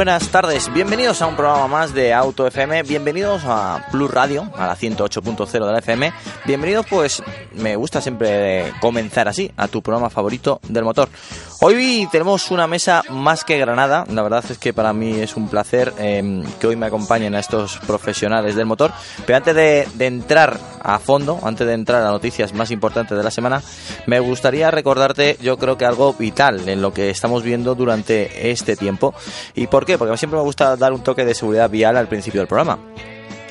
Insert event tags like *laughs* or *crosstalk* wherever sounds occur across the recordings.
Buenas tardes, bienvenidos a un programa más de Auto FM, bienvenidos a Plus Radio, a la 108.0 de la FM, bienvenidos pues, me gusta siempre comenzar así, a tu programa favorito del motor. Hoy tenemos una mesa más que granada, la verdad es que para mí es un placer eh, que hoy me acompañen a estos profesionales del motor, pero antes de, de entrar a fondo, antes de entrar a noticias más importantes de la semana, me gustaría recordarte, yo creo que algo vital en lo que estamos viendo durante este tiempo. ¿Y por qué? Porque siempre me gusta dar un toque de seguridad vial al principio del programa.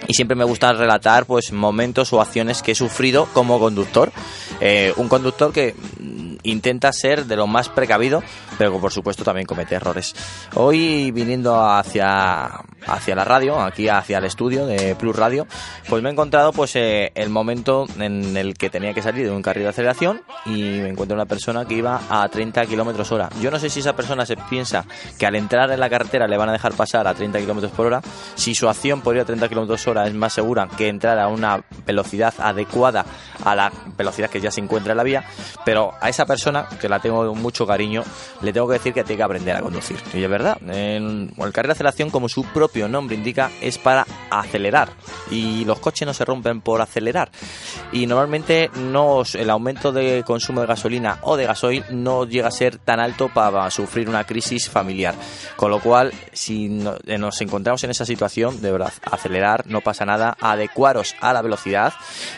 Y siempre me gusta relatar pues momentos o acciones que he sufrido como conductor. Eh, un conductor que mm, intenta ser de lo más precavido, pero por supuesto también comete errores. Hoy viniendo hacia, hacia la radio, aquí hacia el estudio de Plus Radio, pues me he encontrado pues eh, el momento en el que tenía que salir de un carril de aceleración y me encuentro una persona que iba a 30 kilómetros hora. Yo no sé si esa persona se piensa que al entrar en la carretera le van a dejar pasar a 30 kilómetros por hora, si su acción por ir a 30 kilómetros hora es más segura que entrar a una velocidad adecuada a la velocidad que ya se encuentra en la vía, pero a esa persona, que la tengo mucho cariño, le tengo que decir que tiene que aprender a conducir. Y es verdad, en el carril de aceleración, como su propio nombre indica, es para acelerar. Y los coches no se rompen por acelerar. Y normalmente no, el aumento de consumo de gasolina o de gasoil no llega a ser tan alto para sufrir una crisis familiar. Con lo cual, si eh, nos encontramos en esa situación, de verdad, acelerar, no pasa nada, adecuaros a la velocidad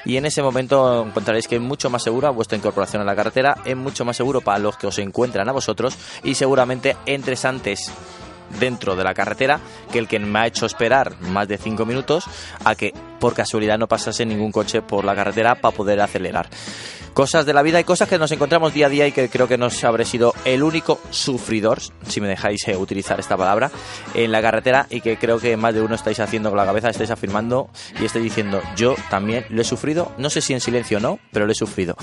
y en ese momento encontraréis que es mucho más segura vuestra incorporación a la carretera, es mucho más seguro para los que os encuentran a vosotros y seguramente entres antes dentro de la carretera que el que me ha hecho esperar más de 5 minutos a que por casualidad no pasase ningún coche por la carretera para poder acelerar. Cosas de la vida y cosas que nos encontramos día a día y que creo que no habré sido el único sufridor, si me dejáis eh, utilizar esta palabra, en la carretera y que creo que más de uno estáis haciendo con la cabeza, estáis afirmando y estáis diciendo, yo también lo he sufrido, no sé si en silencio o no, pero lo he sufrido.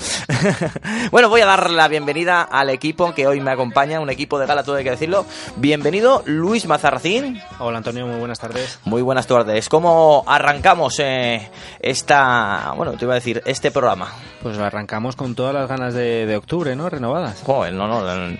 *laughs* bueno, voy a dar la bienvenida al equipo que hoy me acompaña, un equipo de gala, todo hay que decirlo. Bienvenido Luis Mazarracín. Hola Antonio, muy buenas tardes. Muy buenas tardes. ¿Cómo arrancamos eh, esta, bueno, te iba a decir, este programa? Pues arrancamos con todas las ganas de, de octubre, ¿no? Renovadas. Joder, no, no. no.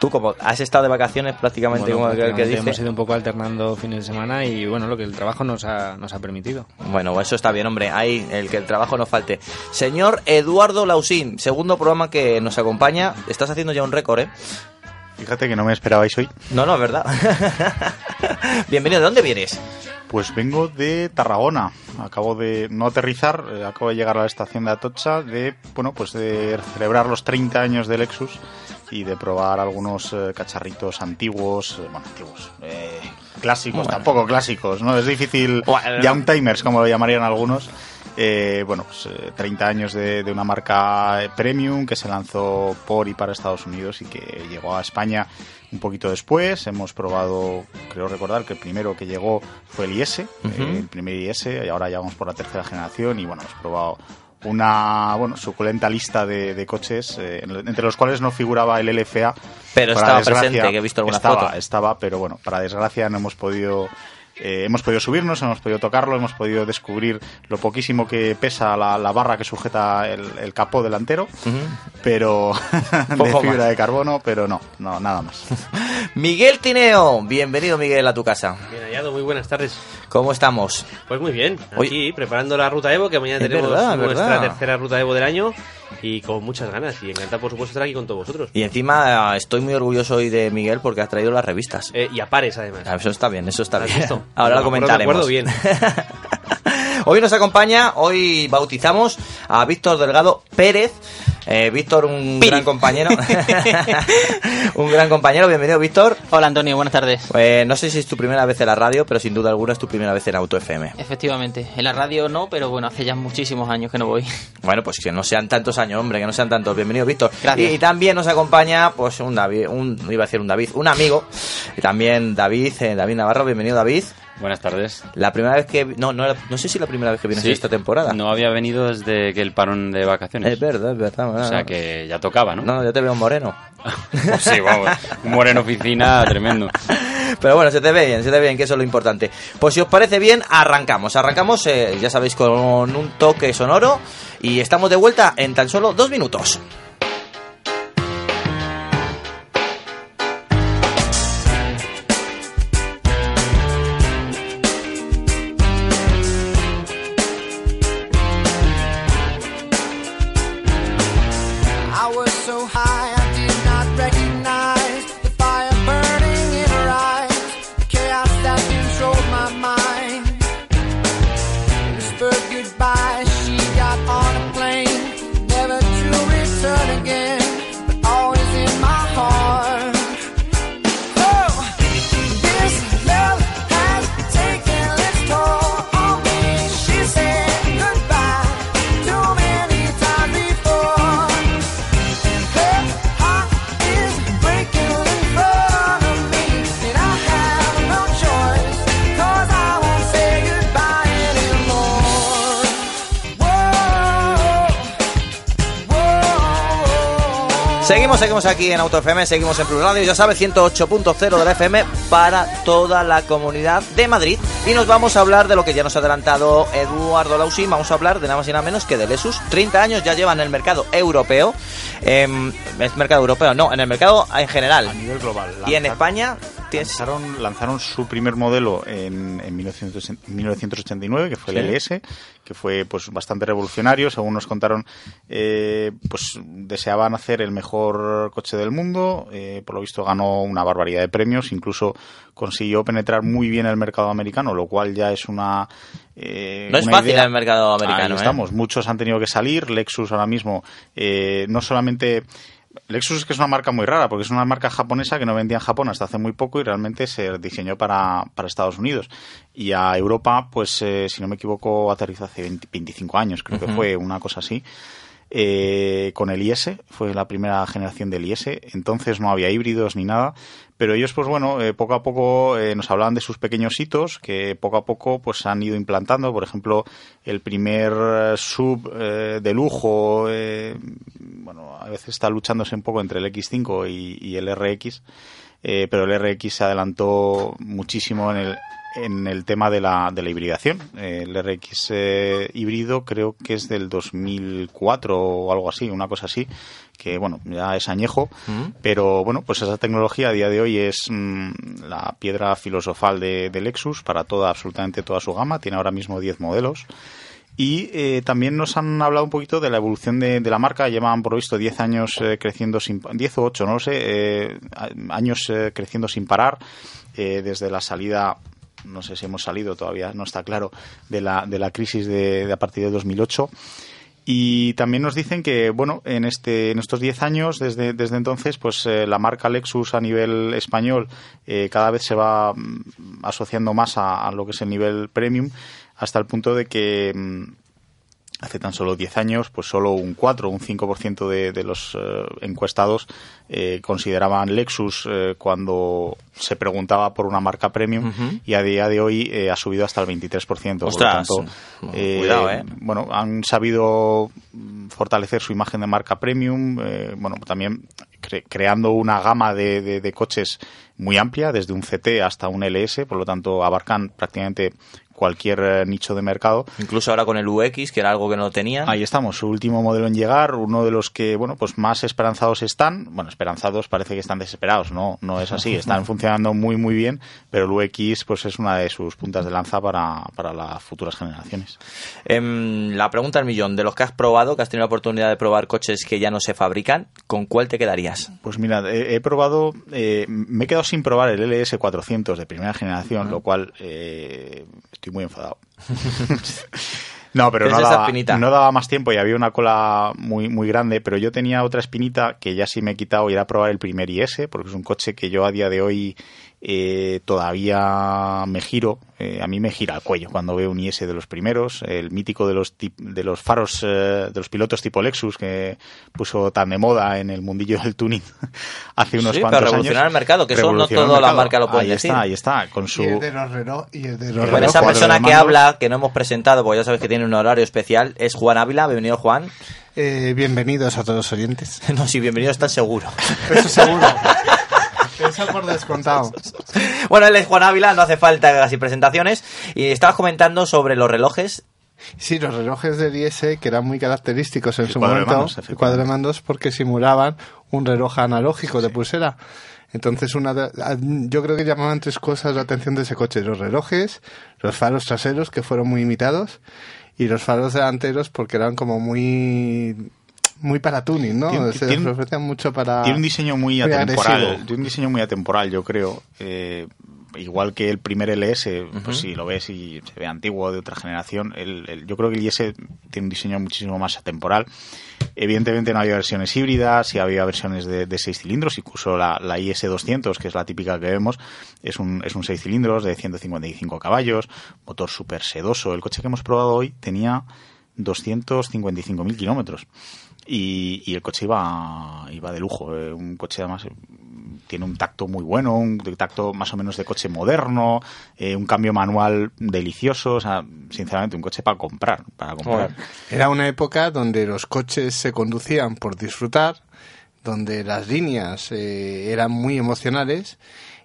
Tú como has estado de vacaciones prácticamente Bueno, como aquel que prácticamente dice. hemos ido un poco alternando fines de semana y bueno, lo que el trabajo nos ha, nos ha permitido. Bueno, eso está bien, hombre. Ahí, el que el trabajo no falte. Señor Eduardo Lausín, segundo programa que nos acompaña. Estás haciendo ya un récord, ¿eh? Fíjate que no me esperabais hoy. No, no, es verdad. *laughs* Bienvenido. ¿De dónde vienes? Pues vengo de Tarragona. Acabo de no aterrizar, eh, acabo de llegar a la estación de Atocha de, bueno, pues de celebrar los 30 años del Lexus y de probar algunos eh, cacharritos antiguos, eh, bueno, antiguos, clásicos, Bueno. tampoco clásicos, ¿no? Es difícil, Bueno. youngtimers, como lo llamarían algunos. Eh, bueno, pues eh, 30 años de, de una marca eh, premium que se lanzó por y para Estados Unidos y que llegó a España un poquito después. Hemos probado, creo recordar que el primero que llegó fue el IS, eh, Ujú. el primer IS, y ahora ya vamos por la tercera generación y bueno, hemos probado una bueno suculenta lista de, de coches eh, en- entre los cuales no figuraba el LFA Pero estaba presente, que he visto alguna estaba, estaba pero bueno para desgracia no hemos podido eh, hemos podido subirnos, hemos podido tocarlo, hemos podido descubrir lo poquísimo que pesa la, la barra que sujeta el, el capó delantero, pero *laughs* de Poco fibra más. de carbono, pero no, no, nada más. *laughs* Miguel Tineo, bienvenido Miguel a tu casa. Bien hallado, muy buenas tardes. ¿Cómo estamos? Pues muy bien, aquí preparando la ruta Evo, que mañana Es tenemos verdad, nuestra verdad. tercera ruta Evo del año y con muchas ganas. Y encantado, por supuesto, estar aquí con todos vosotros. Y encima eh, estoy muy orgulloso hoy de Miguel porque has traído las revistas. Eh, y a pares, además. Ah, Eso está bien, eso está ¿Has bien. visto? Ahora lo Me comentaremos. bien. *laughs* Hoy nos acompaña, hoy bautizamos a Víctor Delgado Pérez. Eh, Víctor, un gran compañero. *laughs* un gran compañero, bienvenido Víctor. Hola Antonio, buenas tardes. Eh, no sé si es tu primera vez en la radio, pero sin duda alguna es tu primera vez en Auto FM. Efectivamente, en la radio no, pero bueno, hace ya muchísimos años que no voy. Bueno, pues que no sean tantos años, hombre, que no sean tantos. Bienvenido, Víctor. Gracias. Y, y también nos acompaña, pues, un David, un, iba a decir un David, un amigo. Y también David, eh, David Navarro, bienvenido, David. Buenas tardes. La primera vez que, no, no, no sé si la primera vez que vienes Sí. esta temporada. No había venido desde que el parón de vacaciones. Es verdad, es verdad. O sea que ya tocaba, ¿no? No, yo te veo moreno. Pues *laughs* sí, vamos. Un moreno oficina tremendo. Pero bueno, se te ve bien, se te ve bien, que eso es lo importante. Pues si os parece bien, arrancamos. Arrancamos, eh, ya sabéis, con un toque sonoro. Y estamos de vuelta en tan solo dos minutos. Seguimos, aquí en Auto FM, seguimos en Plus Radio, ya sabes, 108.0 de la FM para toda la comunidad de Madrid. Y nos vamos a hablar de lo que ya nos ha adelantado Eduardo Lausín, vamos a hablar de nada más y nada menos que de Lesus. 30 años ya llevan en el mercado europeo, em, ¿es mercado europeo? No, en el mercado en general. A nivel global. Y en España. Lanzaron, lanzaron su primer modelo en, en 1900 1989, que fue el Sí. LS, que fue pues bastante revolucionario. Según nos contaron, eh, pues deseaban hacer el mejor coche del mundo. eh, por lo visto ganó una barbaridad de premios. Incluso consiguió penetrar muy bien el mercado americano, lo cual ya es una. eh, No es fácil idea. el mercado americano, Ahí ¿eh? estamos. Muchos han tenido que salir. Lexus ahora mismo no solamente Lexus es que es una marca muy rara, porque es una marca japonesa que no vendía en Japón hasta hace muy poco y realmente se diseñó para, para Estados Unidos. Y a Europa, pues, eh, si no me equivoco, aterrizó hace 20 25 años, creo que fue una cosa así. Eh, con el IS, fue la primera generación del IS, entonces no había híbridos ni nada, pero ellos pues bueno, eh, poco a poco eh, nos hablaban de sus pequeños hitos que poco a poco pues han ido implantando, por ejemplo, el primer eh, sub eh, de lujo, eh, bueno, a veces está luchándose un poco entre el X5 y, el RX, eh, pero el RX se adelantó muchísimo en el, en el tema de la, de la hibridación. El RX eh, híbrido creo que es del 2004 o algo así, una cosa así, que bueno, ya es añejo, pero bueno, pues esa tecnología a día de hoy es mm, la piedra filosofal de, de Lexus para toda, absolutamente toda su gama, tiene ahora mismo 10 modelos. Y eh, también nos han hablado un poquito de la evolución de, de la marca. Llevan, por lo visto, 10 años eh, creciendo sin... 10 o 8, no lo sé. eh, años creciendo sin parar. desde la salida... No sé si hemos salido, todavía no está claro, de la, de la crisis de, a partir de 2008. Y también nos dicen que, bueno, en, este, en estos 10 años, desde, desde entonces, pues eh, la marca Lexus a nivel español eh, cada vez se va mm, asociando más a, a lo que es el nivel premium, hasta el punto de que mm, hace tan solo 10 años, pues solo un 4 o un 5% de, de los eh, encuestados eh, consideraban Lexus eh, cuando se preguntaba por una marca premium y a día de hoy ha subido hasta el 23%. Por Ostras, lo tanto, cuidado, ¿eh? Bueno, han sabido fortalecer su imagen de marca premium, bueno, también cre- creando una gama de, de- de coches muy amplia, desde un CT hasta un LS, por lo tanto abarcan prácticamente cualquier eh, nicho de mercado. Incluso ahora con el UX, que era algo que no tenían. Ahí estamos, su último modelo en llegar, uno de los que, bueno, pues más esperanzados están. Bueno, esperanzados parece que están desesperados, no, no es así. *laughs* Están funcionando muy, muy bien, pero el UX, pues es una de sus puntas de lanza para, para las futuras generaciones. Em, la pregunta al millón, de los que has probado, que has tenido la oportunidad de probar coches que ya no se fabrican, ¿con cuál te quedarías? Pues mira, he, he probado, eh, me he quedado sin probar el LS400 de primera generación, lo cual eh, estoy muy enfadado. *laughs* No, pero no daba, no daba más tiempo y había una cola muy, muy grande, pero yo tenía otra espinita que ya sí me he quitado y era probar el primer IS, porque es un coche que yo a día de hoy eh, todavía me giro, eh, a mí me gira el cuello cuando veo un IS de los primeros, el mítico de los, tip- de los faros, eh, de los pilotos tipo Lexus que puso tan de moda en el mundillo del tuning *laughs* hace unos Sí, cuantos pero años. revolucionar el mercado, que eso no todas las marcas lo pueden ahí decir. está, ahí está, con su... Y el de los reloj y el de los Bueno, esa persona que habla, que no hemos presentado, porque ya sabes que tiene un horario especial, es Juan Ávila. Bienvenido, Juan. Eh, bienvenidos a todos los oyentes. *laughs* No, sí, bienvenido, estás seguro. Eso seguro. *laughs* Eso por descontado. *laughs* Bueno, él es Juan Ávila, no hace falta casi presentaciones. Y estabas comentando sobre los relojes. Sí, los relojes del IS que eran muy característicos en El su cuadro de momento, mandos, cuadro de mandos porque simulaban un reloj analógico de pulsera. Entonces, una de- yo creo que llamaban tres cosas la atención de ese coche: los relojes, los faros traseros que fueron muy imitados y los faros delanteros porque eran como muy muy para tuning, ¿no? Tiene- Se tiene- ofrecían mucho para Tiene un diseño muy, muy atemporal. agresivo. Tiene un diseño muy atemporal, yo creo. Eh, igual que el primer LS, pues si lo ves y se ve antiguo de otra generación, el, el- yo creo que el IS tiene un diseño muchísimo más atemporal. Evidentemente no había versiones híbridas, sí había versiones de, de seis cilindros, incluso la, la IS200, que es la típica que vemos, es un, es un seis cilindros de 155 caballos, motor súper sedoso. El coche que hemos probado hoy tenía 255.000 kilómetros. Y, y el coche iba, iba de lujo. eh, un coche además tiene un tacto muy bueno, un tacto más o menos de coche moderno, eh, un cambio manual delicioso. O sea, sinceramente, un coche para comprar. Para comprar. Era una época donde los coches se conducían por disfrutar, donde las líneas eh, eran muy emocionales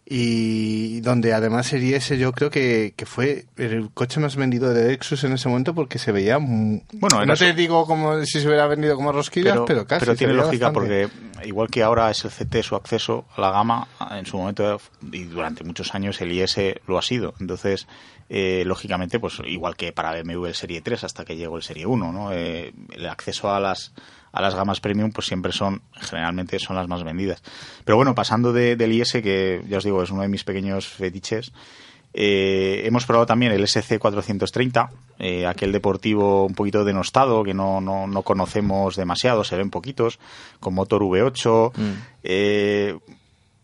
y donde además el IS yo creo que, que fue el coche más vendido de Lexus en ese momento porque se veía Bueno, no te digo como si se hubiera vendido como rosquillas, pero, casi. se tiene lógica bastante. porque igual que ahora es el CT su acceso a la gama, en su momento y durante muchos años el IS lo ha sido. Entonces, eh, lógicamente, pues igual que para BMW el Serie 3 hasta que llegó el Serie 1, ¿no? Eh, el acceso a las a las gamas premium pues siempre son generalmente son las más vendidas. Pero bueno pasando de- del IS que ya os digo es uno de mis pequeños fetiches eh, hemos probado también el SC430, eh, aquel deportivo un poquito denostado que no, no, no conocemos demasiado, se ven poquitos, con motor V8, eh,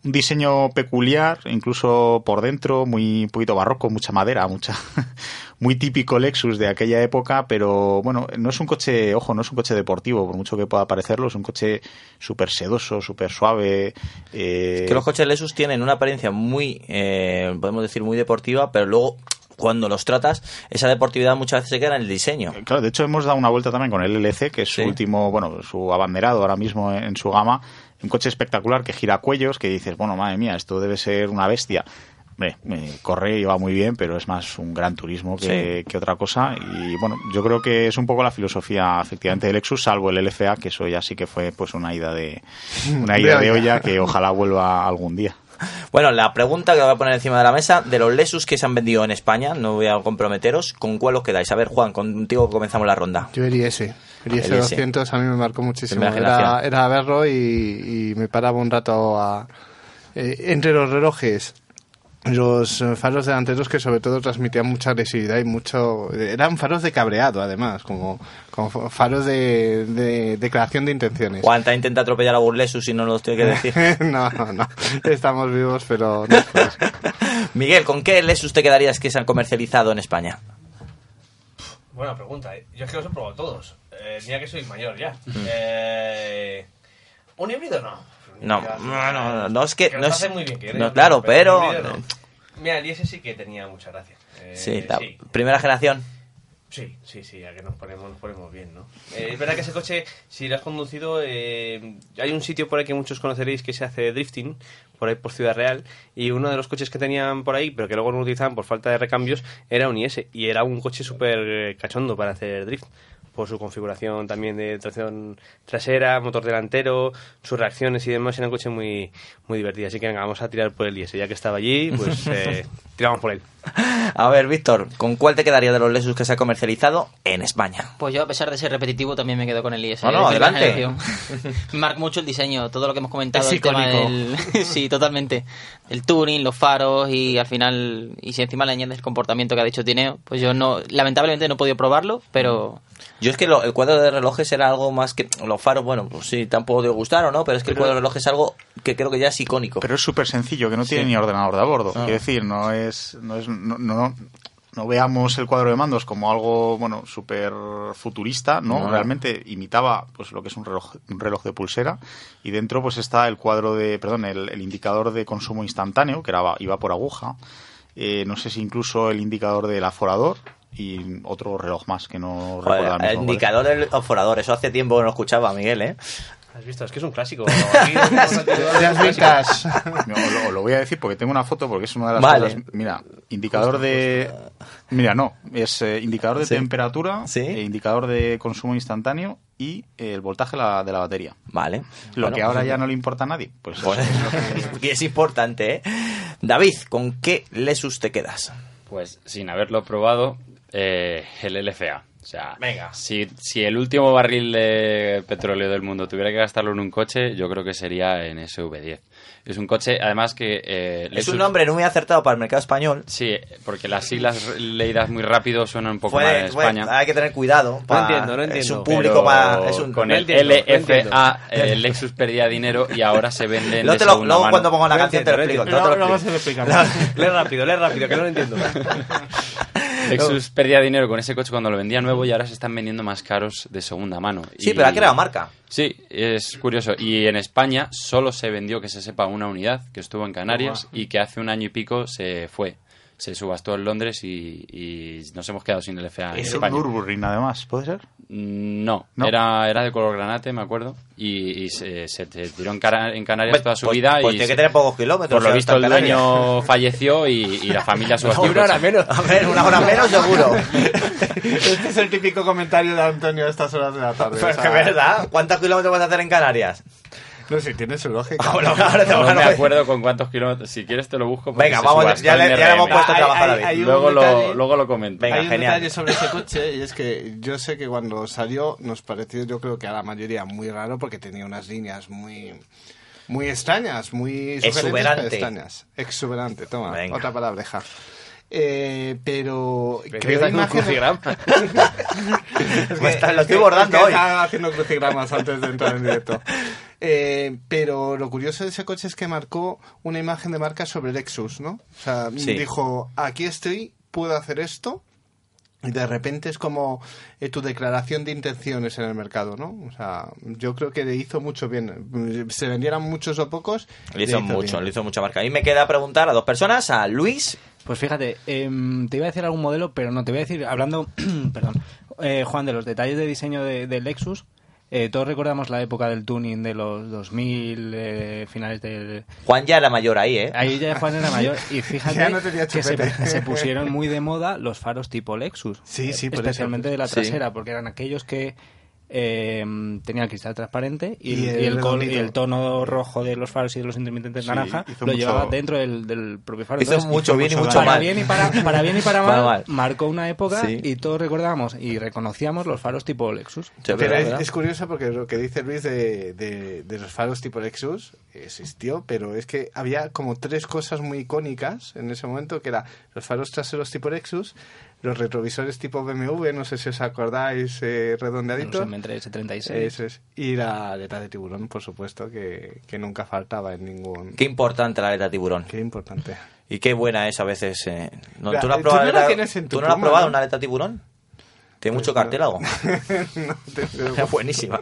un diseño peculiar, incluso por dentro, muy un poquito barroco, mucha madera, mucha *laughs* muy típico Lexus de aquella época, pero bueno, no es un coche, ojo, no es un coche deportivo, por mucho que pueda parecerlo, es un coche súper sedoso, súper suave. eh, Que los coches Lexus tienen una apariencia muy, eh, podemos decir, muy deportiva, pero luego cuando los tratas, esa deportividad muchas veces se queda en el diseño. Claro, de hecho hemos dado una vuelta también con el LC, que es su Sí. último, bueno, su abanderado ahora mismo en su gama. Un coche espectacular que gira cuellos, que dices, bueno, madre mía, esto debe ser una bestia. Hombre, eh, corre y va muy bien, pero es más un gran turismo que, que otra cosa. Y bueno, yo creo que es un poco la filosofía efectivamente de Lexus, salvo el LFA, que eso ya sí que fue pues una ida de, una ida *laughs* de olla. que ojalá vuelva algún día. Bueno, la pregunta que voy a poner encima de la mesa, de los Lexus que se han vendido en España, no voy a comprometeros, ¿con cuál os quedáis? A ver, Juan, contigo comenzamos la ronda. Yo el IS. El El IS IS. 200 a mí me marcó muchísimo. Era, era verlo y, y me paraba un rato a, eh, entre los relojes. Los eh, faros delanteros que sobre todo transmitían mucha agresividad y mucho... Eran faros de cabreado además, como, como faros de, de declaración de intenciones. Juan, te ha intentado atropellar a un Lexus y no nos tiene que decir. *laughs* no, no, no. Estamos vivos, pero. *laughs* Miguel, ¿con qué Lexus te quedarías que se han comercializado en España? Buena pregunta, ¿eh? Yo es que los he probado todos. Eh, mira que soy mayor ya. Eh, ¿Un híbrido no? No, no, no, no, es que... Que no es- muy bien, que no, claro, pero... híbrido no. Mira, el IS sí que tenía mucha gracia. Eh, Sí, la primera generación. Sí, sí, sí, ya que nos ponemos, nos ponemos bien, ¿no? Eh, es verdad que ese coche, si lo has conducido, eh, hay un sitio por ahí que muchos conoceréis que se hace drifting, por ahí por Ciudad Real, y uno de los coches que tenían por ahí, pero que luego no utilizaban por falta de recambios, era un IS, y era un coche súper eh, cachondo para hacer drift, por su configuración también de tracción trasera, motor delantero, sus reacciones y demás, era un coche muy, muy divertido. Así que venga, vamos a tirar por el IS, ya que estaba allí, pues *laughs* eh, tiramos por él. A ver, Víctor, ¿con cuál te quedaría de los Lexus que se ha comercializado en España? Pues yo, a pesar de ser repetitivo, también me quedo con el IS. No, no, adelante. *laughs* marca mucho el diseño, todo lo que hemos comentado. Es el tema icónico. del- *laughs* sí, totalmente. El tuning, los faros y al final, y si encima le añades el comportamiento que ha dicho Tineo, pues yo no, lamentablemente no he podido probarlo, pero Yo es que lo- el cuadro de relojes era algo más que los faros, bueno, pues sí, tampoco de gustar o no, pero es que el cuadro de relojes es algo que creo que ya es icónico. Pero es súper sencillo, que no tiene Sí. ni ordenador de a bordo. Ah. Quiero decir, no es, no es, no, no, no veamos el cuadro de mandos como algo, bueno, súper futurista, ¿no? No. Realmente imitaba, pues, lo que es un reloj, un reloj de pulsera y dentro, pues, está el cuadro de, perdón, el, el indicador de consumo instantáneo, que era, iba por aguja. Eh, no sé si incluso el indicador del aforador y otro reloj más que no recuerdo el indicador del oforador, eso hace tiempo que no lo escuchaba, Miguel, ¿eh? ¿Has visto? Es que es un clásico. *laughs* Aquí no lo, lo voy a decir porque tengo una foto porque es una de las Vale. cosas. Mira, indicador de. Mira, no, es eh, indicador de Sí. temperatura, Sí. eh, indicador de consumo instantáneo y eh, el voltaje la- de la batería. Vale. Lo Bueno, que ahora pues- ya no le importa a nadie. Pues Pues, *laughs* y es importante, ¿eh? David, ¿con qué Lexus te quedas? Pues sin haberlo probado, eh, el LFA. O sea, Venga. Si, si el último barril de petróleo del mundo tuviera que gastarlo en un coche, yo creo que sería en SV10. Es un coche, además que... eh, Es un nombre no muy acertado para el mercado español. Sí, porque las siglas leídas muy rápido suenan un poco Fue- mal en fue- España. hay que tener cuidado. No entiendo, no Es entiendo. un público para. Es un, con no el entiendo, no entiendo. LFA, eh, Lexus perdía dinero y ahora se venden Luego, de te lo- segunda luego mano. cuando pongo la No canción te lo entiendo, explico. no te lo entiendo. explico. Luego se lo explicamos. lee rápido, lee rápido, que no lo entiendo. *laughs* Lexus perdía dinero con ese coche cuando lo vendía nuevo y ahora se están vendiendo más caros de segunda mano. Sí, Y- pero ha creado marca. Sí, es curioso. Y en España solo se vendió, que se sepa, una unidad que estuvo en Canarias y que hace un año y pico se fue. Se subastó en Londres y, y nos hemos quedado sin el FA en es un España. Nürburgring, además, ¿puede ser? Mm, No, ¿No? Era, era de color granate, me acuerdo. Y, y se, se te tiró en, Cara- en Canarias toda su Pues- vida. pues y tiene se- que tener pocos kilómetros. por lo visto, el en dueño *laughs* falleció y, y la familia subastó el Una hora menos. A ver, una hora menos seguro. *laughs* Este es el típico comentario de Antonio a estas horas de la tarde. Pero o es sea, que verdad. ¿Cuántos kilómetros vas a hacer en Canarias? No, si tiene su lógica. Ah, *laughs* ahora No me acuerdo con cuántos kilómetros. Si quieres te lo busco. Venga, vamos, ya le- ya le hemos puesto a Hay- trabajar a hay- hay un Luego lo, detalle- luego lo comento. Venga, Hay un genial. detalle sobre ese coche y es que yo sé que cuando salió nos pareció, yo creo que a la mayoría muy raro porque tenía unas líneas muy muy extrañas, muy Exuberante. extrañas. Exuberante, toma, Venga. otra palabreja. Eh, pero creo imágenes- *laughs* está- lo estoy es bordando es que hoy. Estaba haciendo crucigramas antes de entrar en directo. *laughs* Eh, pero lo curioso de ese coche es que marcó una imagen de marca sobre Lexus, ¿no? O sea, Sí. dijo, aquí estoy, puedo hacer esto. Y de repente es como eh, tu declaración de intenciones en el mercado, ¿no? O sea, yo creo que le hizo mucho bien. Se vendieran muchos o pocos. Le hizo mucho, bien. le hizo mucha marca. Mí me queda preguntar a dos personas, a Luis. Pues fíjate, em, te iba a decir algún modelo, pero no, te voy a decir, hablando, *clears throat* perdón, eh, Juan, de los detalles de diseño de, del Lexus, eh, todos recordamos la época del tuning de los 2000, eh, finales del... Juan ya era mayor ahí, ¿eh? Ahí ya Juan era mayor y *laughs* fíjate no que se, pusieron *laughs* muy de moda los faros tipo Lexus. Sí, sí, por eso. Especialmente de la Sí. trasera, porque eran aquellos que eh, tenían el cristal transparente y, Y el, el y el col- redondito. y el tono rojo de los faros y de los intermitentes Sí, naranja lo mucho- llevaba dentro del, del propio faro. Hizo Entonces, mucho bien y mucho para mal. bien y para, para bien y para *laughs* mal, Para mal. marcó una época Sí. y todos recordábamos y reconocíamos los faros tipo Lexus. Pero ¿verdad, es, es curioso porque lo que dice Luis de, de- de los faros tipo Lexus existió, pero es que había como tres cosas muy icónicas en ese momento, que era los faros traseros tipo Lexus, los retrovisores tipo BMW, no sé si os acordáis, eh, redondeaditos. No entre S36. Eso es. Y la aleta de tiburón, por supuesto, que, que nunca faltaba en ningún... Qué importante la aleta tiburón. Qué importante. Y qué buena es a veces. eh. No, La- ¿Tú no has tú probado, no la aleta- tienes en tu ¿tú no la has probado una aleta tiburón? Tiene mucho Pues no. cartílago. *laughs* No, *laughs* buenísima.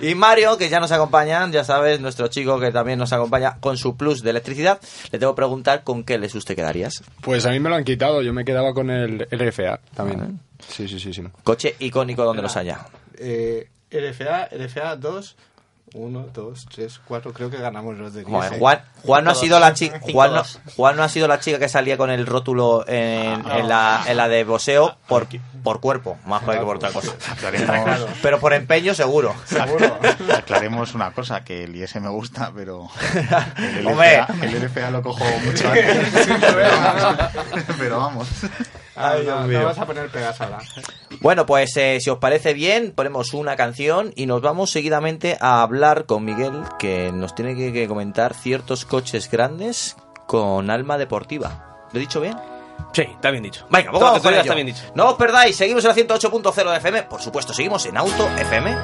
Y Mario, que ya nos acompaña, ya sabes, nuestro chico que también nos acompaña con su plus de electricidad, le tengo que preguntar con qué Lexus te quedarías. Pues a mí me lo han quitado, yo me quedaba con el LFA también. Sí, sí, sí. sí. Coche icónico donde los haya. Eh, LFA, LFA 2, 1, 2, 3, 4, creo que ganamos los de Joder, 10, ¿eh? Juan, Juan no ha sido la dos. chica Juan no, dos. Juan no ha sido la chica que salía con el rótulo en, en la, en la de boxeo por, por cuerpo, más que por otra cosa. *laughs* Aclaremos, Pero por empeño seguro. *laughs* aclaremos una cosa, que el IS me gusta, pero *laughs* el. LFA, el LFA lo cojo mucho antes. pero vamos. Ay, Dios no, mío. no vas a poner pegas ahora. Bueno, pues eh, si os parece bien, ponemos una canción y nos vamos seguidamente a hablar con Miguel, que nos tiene que, que comentar ciertos coches grandes con alma deportiva. ¿Lo he dicho bien? Sí, está bien dicho. Venga, pues Todo vamos tú con ello. está bien dicho. No os perdáis, seguimos en la 108.0 de FM. Por supuesto, seguimos en Auto FM.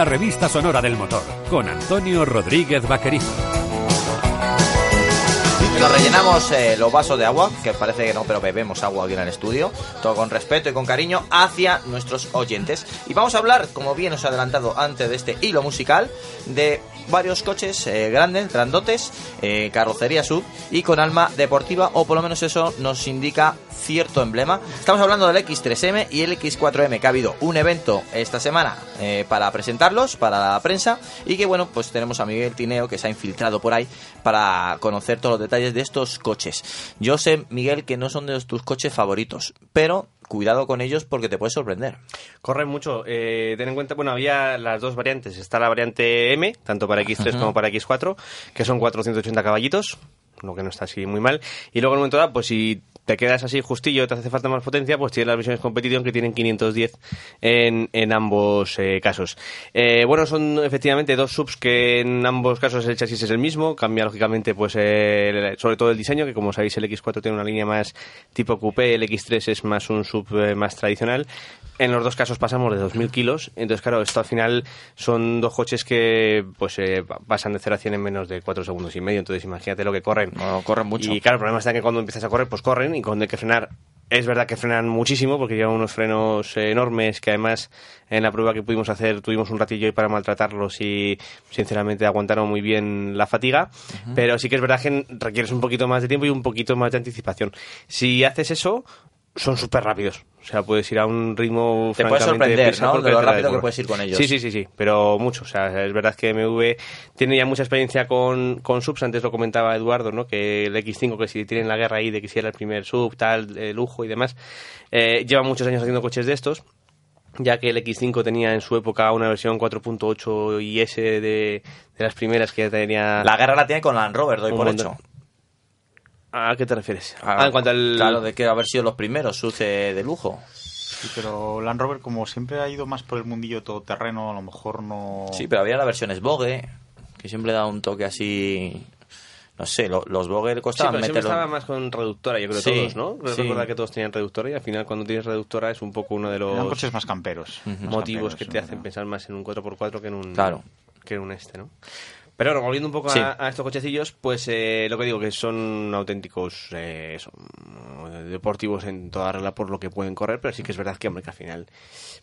La revista sonora del motor, con Antonio Rodríguez Vaquerizo. Nos rellenamos eh, los vasos de agua, que parece que no, pero bebemos agua aquí en el estudio, todo con respeto y con cariño hacia nuestros oyentes. Y vamos a hablar, como bien os he adelantado antes de este hilo musical, de varios coches eh, grandes, grandotes, eh, carrocería sub y con alma deportiva, o por lo menos eso nos indica cierto emblema. Estamos hablando del X3M y el X4M, que ha habido un evento esta semana eh, para presentarlos, para la prensa, y que bueno, pues tenemos a Miguel Tineo que se ha infiltrado por ahí para conocer todos los detalles de estos coches. Yo sé, Miguel, que no son de tus coches favoritos, pero cuidado con ellos porque te puedes sorprender. Corren mucho. Eh, ten en cuenta, bueno, había las dos variantes. Está la variante M, tanto para X3 Ujú. como para X4, que son 480 caballitos, lo que no está así muy mal. Y luego en un momento dado, pues si te quedas así justillo, te hace falta más potencia, pues tienes las versiones Competition que tienen 510 en, en ambos eh, casos. Eh, bueno, son efectivamente dos subs que en ambos casos el chasis es el mismo, cambia lógicamente pues sobre todo el diseño, que como sabéis el X4 tiene una línea más tipo coupé, el X3 es más un sub eh, más tradicional. En los dos casos pasamos de 2.000 kilos, entonces claro, esto al final son dos coches que pues eh, pasan de 0 a 100 en menos de 4 segundos y medio, entonces imagínate lo que corren. No, corren mucho. Y claro, el problema está que cuando empiezas a correr, pues corren y cuando hay que frenar, es verdad que frenan muchísimo porque llevan unos frenos eh, enormes que además en la prueba que pudimos hacer tuvimos un ratillo ahí para maltratarlos y sinceramente aguantaron muy bien la fatiga, pero sí que es verdad que requieres un poquito más de tiempo y un poquito más de anticipación. Si haces eso, son súper rápidos. O sea, puedes ir a un ritmo Te puede sorprender, ¿no? De lo rápido que puedes ir con ellos. Sí, sí, sí, sí, pero mucho. O sea, es verdad que MV tiene ya mucha experiencia con, con subs. Antes lo comentaba Eduardo, ¿no? Que el X5, que si tienen la guerra ahí de que si era el primer sub, tal, eh, lujo y demás, eh, lleva muchos años haciendo coches de estos ya que el X5 tenía en su época una versión 4.8 IS de, de las primeras que tenía... La guerra la tiene con Land Rover, doy por montón. hecho. ¿A qué te refieres? Ah, Ah, en cuanto al... Claro, de que haber sido los primeros, suce de lujo. Sí, pero Land Rover, como siempre ha ido más por el mundillo todoterreno, a lo mejor no. Sí, pero había la versión Vogue, que siempre da un toque así. No sé, lo- los Vogue Sí, costaban pero siempre meterlo. estaba más con reductora, yo creo, Sí, todos, ¿no? Creo sí. recordar que todos tenían reductora y al final cuando tienes reductora es un poco uno de los Eran coches más camperos. motivos camperos, que sí, te hacen pensar más en un 4x4 que en un, Claro. que en un este, ¿no? Pero bueno, volviendo un poco a- Sí. a, estos cochecillos, pues eh, lo que digo, que son auténticos eh, eso, deportivos en toda regla por lo que pueden correr, pero sí que es verdad que, hombre, que al final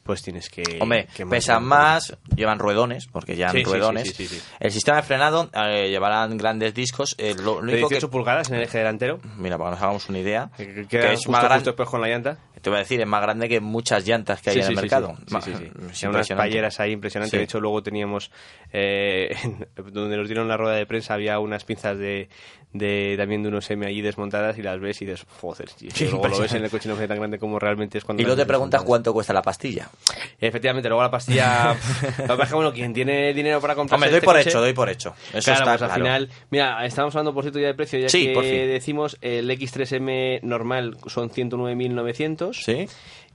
pues tienes que... Hombre, que pesan más, llevan ruedones, porque llevan Sí, sí, sí, ruedones. sí, sí, sí. El sistema de frenado eh, llevarán grandes discos. eh, lo, lo De único 18 que, pulgadas en el eje delantero. mira, para que nos hagamos una idea, Que que queda es justo, más grande. justo espejo en la llanta. Te voy a decir, es más grande que muchas llantas que hay Sí, en sí, el sí, mercado. sí, Ma- sí, sí, sí. *laughs* es Eran unas payeras ahí impresionantes. Sí. De hecho, luego teníamos, eh, *laughs* donde nos dieron la rueda de prensa, había unas pinzas de, de también de unos M allí desmontadas y las ves y dices, joder, luego lo ves en el coche no tan grande como realmente es cuando Y luego te preguntas desmontadas. cuánto cuesta la pastilla. Efectivamente, luego la pastilla... *laughs* lo que es que, bueno, quien tiene dinero para comprar Hombre, doy por hecho, doy por hecho. Eso claro, está pues al claro. final, mira, estamos hablando por cierto ya de precio, ya Sí, que por decimos el X3M normal son 109.900 Sí.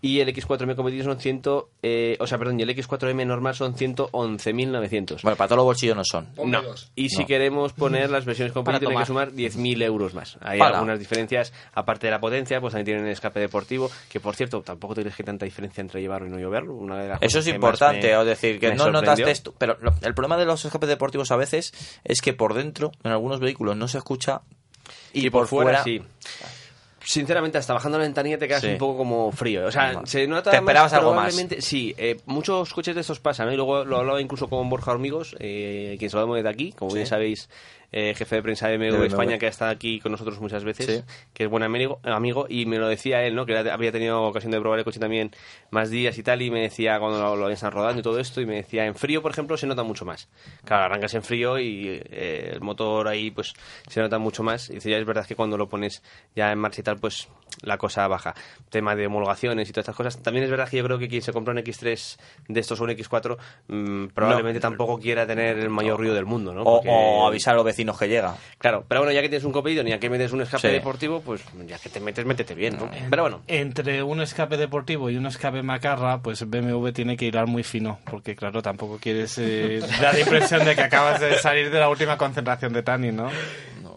Y el X4M competido son 100, eh, o sea, perdón, y el X4M normal son 111.900. Bueno, para todos los bolsillos no son. No. Y si No. queremos poner las versiones competidas, hay que sumar 10.000 euros más. Hay Para. algunas diferencias, aparte de la potencia, pues también tienen escape deportivo, que por cierto, tampoco te crees que tanta diferencia entre llevarlo y no llevarlo. Una de las Eso es importante, me- es decir, que no sorprendió. notaste esto. Pero lo- el problema de los escapes deportivos a veces es que por dentro, en algunos vehículos, no se escucha y, Y por fuera, sí. Sinceramente, hasta bajando la ventanilla te quedas Sí. un poco como frío. O sea, se nota ¿Te esperabas más, algo más? Sí, eh, muchos coches de estos pasan, ¿no? Y luego lo hablaba incluso con Borja Hormigos, eh, quien saludamos desde aquí, como Sí. bien sabéis, eh, jefe de prensa de BMW. España, que ha estado aquí con nosotros muchas veces, Sí. que es buen amigo, amigo, y me lo decía él, ¿no? Que había tenido ocasión de probar el coche también más días y tal, y me decía cuando lo, lo están rodando y todo esto, y me decía, en frío, por ejemplo, se nota mucho más. Claro, arrancas en frío y eh, el motor ahí, pues, se nota mucho más. Y dice, ya es verdad que cuando lo pones ya en marcha y tal, pues, la cosa baja. Tema de homologaciones y todas estas cosas. También es verdad que yo creo que quien se compra un X3 de estos o un X4 mm, probablemente tampoco quiera tener el mayor ruido del mundo, ¿no? o avisar a los vecinos que llega. Claro, pero bueno, ya que tienes un competido, ya que metes un escape Sí. deportivo, pues ya que te metes, métete bien, ¿no? Pero bueno, Entre un escape deportivo y un escape macarra, pues BMW tiene que hilar muy fino, porque claro, tampoco quieres eh, *laughs* dar la impresión de que acabas de salir de la última concentración de Tanning, ¿no?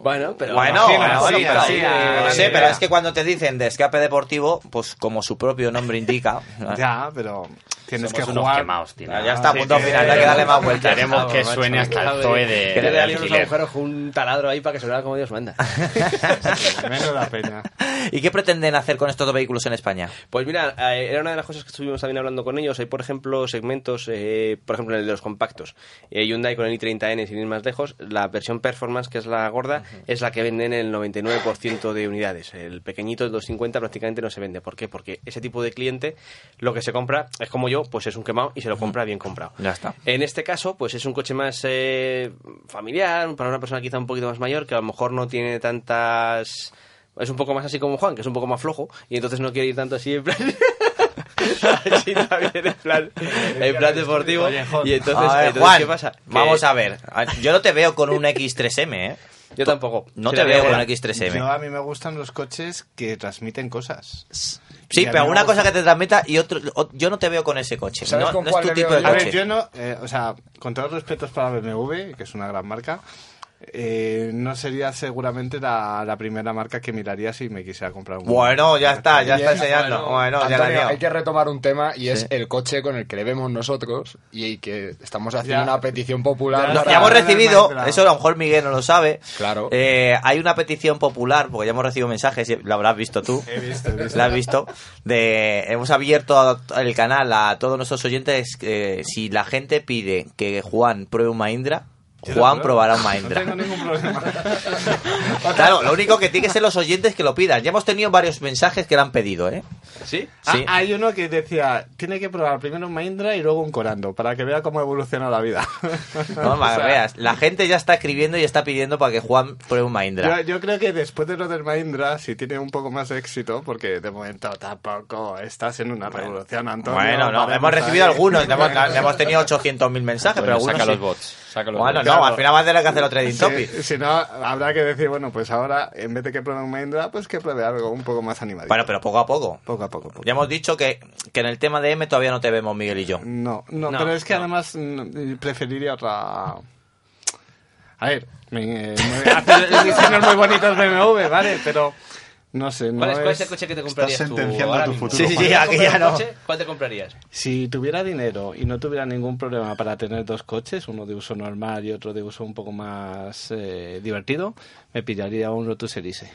bueno, pero Bueno, Imagina, bueno, sí, pero, sé, pero es que cuando te dicen de escape deportivo, pues como su propio nombre indica, Ya, pero tienes Somos que unos jugar. quemados, tío. ya está, sí, punto que- final, hay que darle más vueltas. Queremos que macho, suene hasta el zoe de, que le unos agujeros con un taladro ahí para que sonara como Dios manda. *laughs* *laughs* Menos la pena. ¿Y qué pretenden hacer con estos dos vehículos en España? Pues mira, eh, era una de las cosas que estuvimos también hablando con ellos. Hay, por ejemplo, segmentos, eh, por ejemplo, en el de los compactos. Eh, Hyundai con el i30N, sin ir más lejos, la versión Performance, que es la gorda, es la que venden el 99% de unidades. El pequeñito, el 250, prácticamente no se vende. ¿Por qué? Porque ese tipo de cliente lo que se compra es como yo, pues es un quemado y se lo compra bien comprado. Ya está. En este caso, pues es un coche más eh, familiar, para una persona quizá un poquito más mayor, que a lo mejor no tiene tantas... Es un poco más así como Juan, que es un poco más flojo, y entonces no quiere ir tanto así en plan... *laughs* así también en plan, en plan deportivo. Y entonces, A ver, entonces, Juan, ¿qué pasa? Que vamos a ver. Yo no te veo con un X3M, ¿eh? Yo tampoco. No te veo con un ya. X3M. Yo a mí me gustan los coches que transmiten cosas. Sí, pero una cosa que te transmita y otro... o- Yo no te veo con ese coche. ¿Sabes No, con no es cuál tu le tipo veo de yo? A coche. ver, yo no, eh, o sea, con todo el respeto para BMW, que es una gran marca, eh, no sería seguramente la, la primera marca que miraría si me quisiera comprar un Bueno, ya está, ya está enseñando. Bueno, ya la hay que retomar un tema y es Sí. el coche con el que le vemos nosotros y que estamos haciendo Ya. una petición popular. Ya, hemos recibido, eso a lo mejor Miguel no lo sabe. Claro. Eh, hay una petición popular, porque ya hemos recibido mensajes, y lo habrás visto tú. He visto, he visto. La has visto. De, hemos abierto el canal a todos nuestros oyentes. eh, si la gente pide que Juan pruebe un Mahindra, Juan probará un *laughs* Mahindra. No tengo ningún problema. *laughs* Claro, lo único que tiene que ser los oyentes que lo pidan. Ya hemos tenido varios mensajes que lo han pedido, ¿eh? ¿Sí? Sí. Ah, hay uno que decía, tiene que probar primero un Mahindra y luego un Corando, para que vea cómo evoluciona la vida. *laughs* No, O sea, veas, la gente ya está escribiendo y está pidiendo para que Juan pruebe un Mahindra. Yo, yo creo que después de lo del Mahindra, si tiene un poco más de éxito, porque de momento tampoco estás en una revolución, Antonio. Bueno, no, hemos recibido ahí. algunos, hemos, hemos tenido 800.000 mensajes, pero algunos saca sí. los bots. Saca los Bueno, bots. no, al final va a tener que hacer otro trading topic. si no, habrá que decir, bueno, pues ahora, en vez de que pruebe un Mahindra, pues que pruebe algo un poco más animadito. Bueno, pero poco a poco. Poco a poco. poco. Ya hemos dicho que, que en el tema de M todavía no te vemos, Miguel y yo. No, no, No, pero es que además mm, preferiría otra... A ver, me, me *laughs* hace diseños muy bonitos BMW, ¿vale? Pero no sé, no ¿Cuál es, cuál es- el coche que te comprarías tú sentenciando ahora tu mismo? futuro, Sí, sí, sí, que ya no. coche, ¿Cuál te comprarías? Si tuviera dinero y no tuviera ningún problema para tener dos coches, uno de uso normal y otro de uso un poco más eh, divertido, me pillaría un Lotus Elise.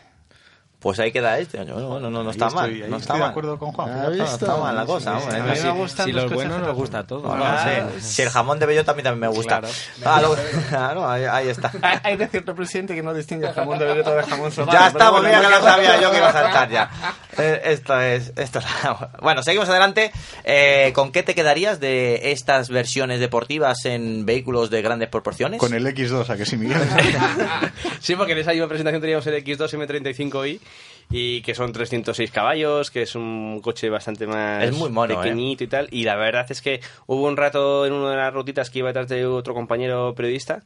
Pues ahí queda este. Bueno, bueno, no, no Ahí está estoy- mal. no estoy está de acuerdo con Juan. ¿Ha fíjate. No está mal la cosa, Sí, hombre. sí, a mí me gustan Si los buenos nos gusta Ah, sí. Si el jamón de bello también, también me gusta. Claro. Ah, lo- claro, ahí, ahí está. *laughs* Hay- de cierto presidente que no distingue el jamón de veleta de jamón sobado. Ya estamos, bueno, mira que no lo sabía yo que iba a saltar ya. Eh, Esto es, esto es- Bueno, seguimos adelante. Eh, ¿Con qué te quedarías de estas versiones deportivas en vehículos de grandes proporciones? Con el X2, ¿a que sí, Miguel? *laughs* Sí, porque en esa misma presentación teníamos el X2 M35i y que son 306 caballos, que es un coche bastante más Es muy mono, ¿eh? pequeñito y tal. Y la verdad es que hubo un rato en una de las rutitas que iba detrás de otro compañero periodista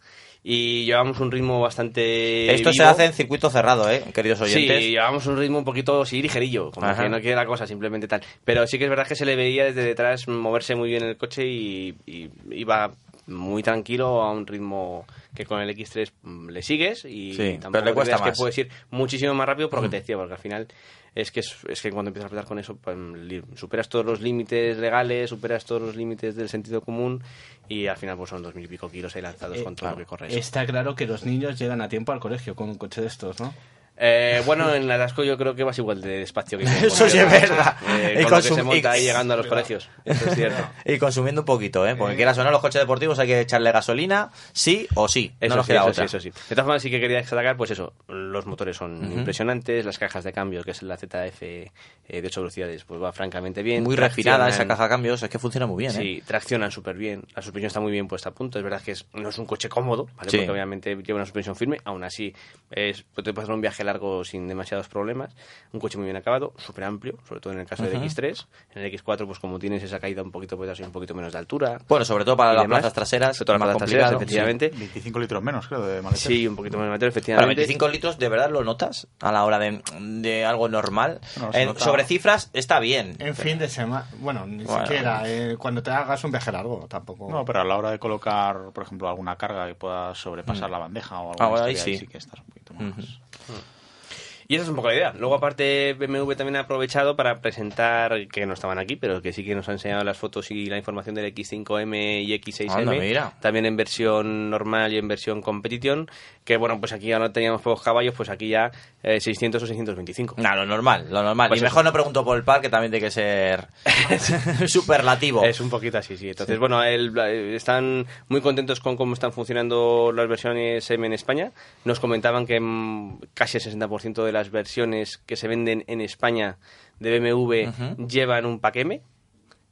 y llevamos un ritmo bastante Esto se hace en circuito cerrado, ¿eh, queridos oyentes? Sí, llevamos un ritmo un poquito sí, ligerillo, como Ajá. que no quiere la cosa, simplemente tal. Pero sí que es verdad que se le veía desde detrás moverse muy bien el coche y, y iba muy tranquilo a un ritmo que con el X3 mm, le sigues y Sí, tampoco pero le cuesta más. que puedes ir muchísimo más rápido porque Mm. te decía, porque al final es que es, es que cuando empiezas a apretar con eso pues, li- superas todos los límites legales, superas todos los límites del sentido común y al final pues son dos mil y pico kilos ahí lanzados Eh, con todo lo que corres. Está claro que los niños llegan a tiempo al colegio con un coche de estos, ¿no? Eh, bueno, en la Atasco yo creo que vas igual de despacio que *laughs* Eso sí es verdad. Eh, Y con lo que se monta y- ahí llegando a los colegios. Eso es cierto. *laughs* Y consumiendo un poquito, ¿eh? Porque quieras o no, los coches deportivos hay que echarle gasolina, sí o sí. Eso no nos sí, queda eso otra. sí, eso sí. De todas formas, sí que quería destacar, pues eso, los motores son Ujú. impresionantes, las cajas de cambios, que es la ZF eh, de 8 velocidades, pues va francamente bien. Muy refinada esa caja de cambios, es que funciona muy bien, ¿eh? Sí, traccionan súper bien, la suspensión está muy bien puesta a punto, es verdad que es- no es un coche cómodo, ¿vale? Sí. porque obviamente lleva una suspensión firme, aún así es, pues, te puedes hacer un viaje largo sin demasiados problemas, un coche muy bien acabado, súper amplio, sobre todo en el caso del Ujú. X3, en el X4 pues como tienes esa caída un poquito, puedes ir un poquito menos de altura. Bueno, sobre todo para y las demás. plazas traseras, Sobre todo las plazas traseras, efectivamente. 25 litros menos, creo, de maletero. Sí, un poquito más de maletero, Para efectivamente. 25 litros, ¿de verdad lo notas a la hora de, de algo normal? No, se En- nota. sobre cifras está bien. En fin de semana, bueno, ni Bueno. siquiera, eh, cuando te hagas un viaje largo, tampoco. No, pero a la hora de colocar, por ejemplo, alguna carga que pueda sobrepasar Mm. la bandeja o Ah, ahí historia, sí. sí que estás un poquito más. Ujú. Y esa es un poco la idea. Luego, aparte, BMW también ha aprovechado para presentar, que no estaban aquí, pero que sí que nos ha enseñado las fotos y la información del X5M y X6M. Anda. También en versión normal y en versión competición. Que bueno, pues aquí ya no teníamos pocos caballos, pues aquí ya eh, 600 o 625. No, lo normal, lo normal. Pues y eso. mejor no pregunto por el par, que también tiene que ser *laughs* *laughs* superlativo. Es un poquito así, sí. Entonces, bueno, el- eh, están muy contentos con cómo están funcionando las versiones M en España. Nos comentaban que mm, casi el 60% de las versiones que se venden en España de BMW llevan un M,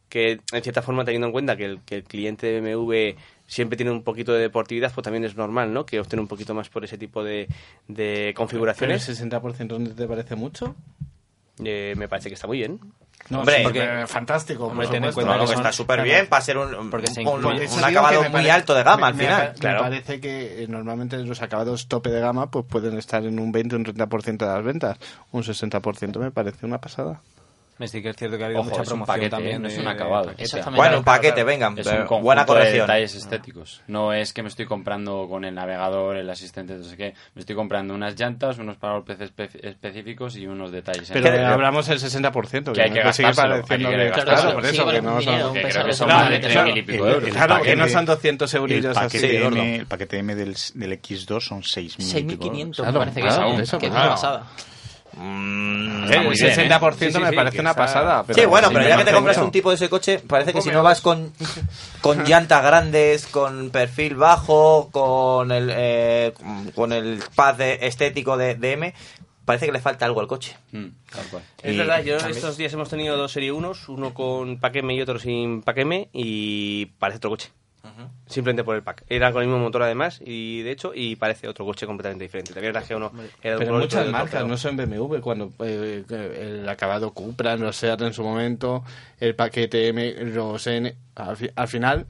que en cierta forma teniendo en cuenta que el, que el cliente de BMW siempre tiene un poquito de deportividad, pues también es normal, ¿no? Que obtiene un poquito más por ese tipo de, de ¿Pero el configuraciones. 60% no te parece mucho? Eh, me parece que está muy bien. No, Hombre, sí, porque- eh, fantástico. Hombre, ten en cuenta que son- está súper claro. bien para ser un, Porque se incluye- acabado me muy pare- alto de gama al me- final. Me, Claro. parece que eh, normalmente los acabados tope de gama pues pueden estar en un 20 o un 30% de las ventas. Un 60% me parece una pasada. Sí que es cierto que ha habido Ojo, mucha es un promoción paquete, también. no es de- un acabado. Bueno, un paquete, venga. Es un buena de corrección. detalles estéticos. No es que me estoy comprando con el navegador, el asistente, no sé qué. Me estoy comprando unas llantas, unos golpes espe- específicos y unos detalles. Pero en hablamos del 60%. Que hay que sigue gastárselo, que gastárselo. Claro, por Sigue eso que no son... Que creo pesado que de son claro, más de claro. 3.000 y pico El- euros. el Claro, que paquete- no son 200 El eurillos así. de el paquete M del, del X2 son 6.000 y pico euros. 6.500 Claro, me parece que es, que es una pasada. Mm, El muy bien, ¿eh? 60% me parece una pasada. sí, bueno, pero ya que te compras mucho. un tipo de ese coche, parece que si no vas con, con *laughs* llantas grandes, con perfil bajo, con el, eh, con el pad de- estético de, de M, parece que le falta algo al coche. Es Y- verdad, yo También. estos días hemos tenido dos Serie 1, uno con M y otro sin M, y parece otro coche. Simplemente por el pack. Era con el mismo motor además, y de hecho, y parece otro coche completamente diferente. También verdad que uno era de un Pero color y muchas otro, marcas, pero- no solo en BMW, cuando eh, el acabado Cupra, los Seat en su momento, el paquete M, los N, al, fi- al final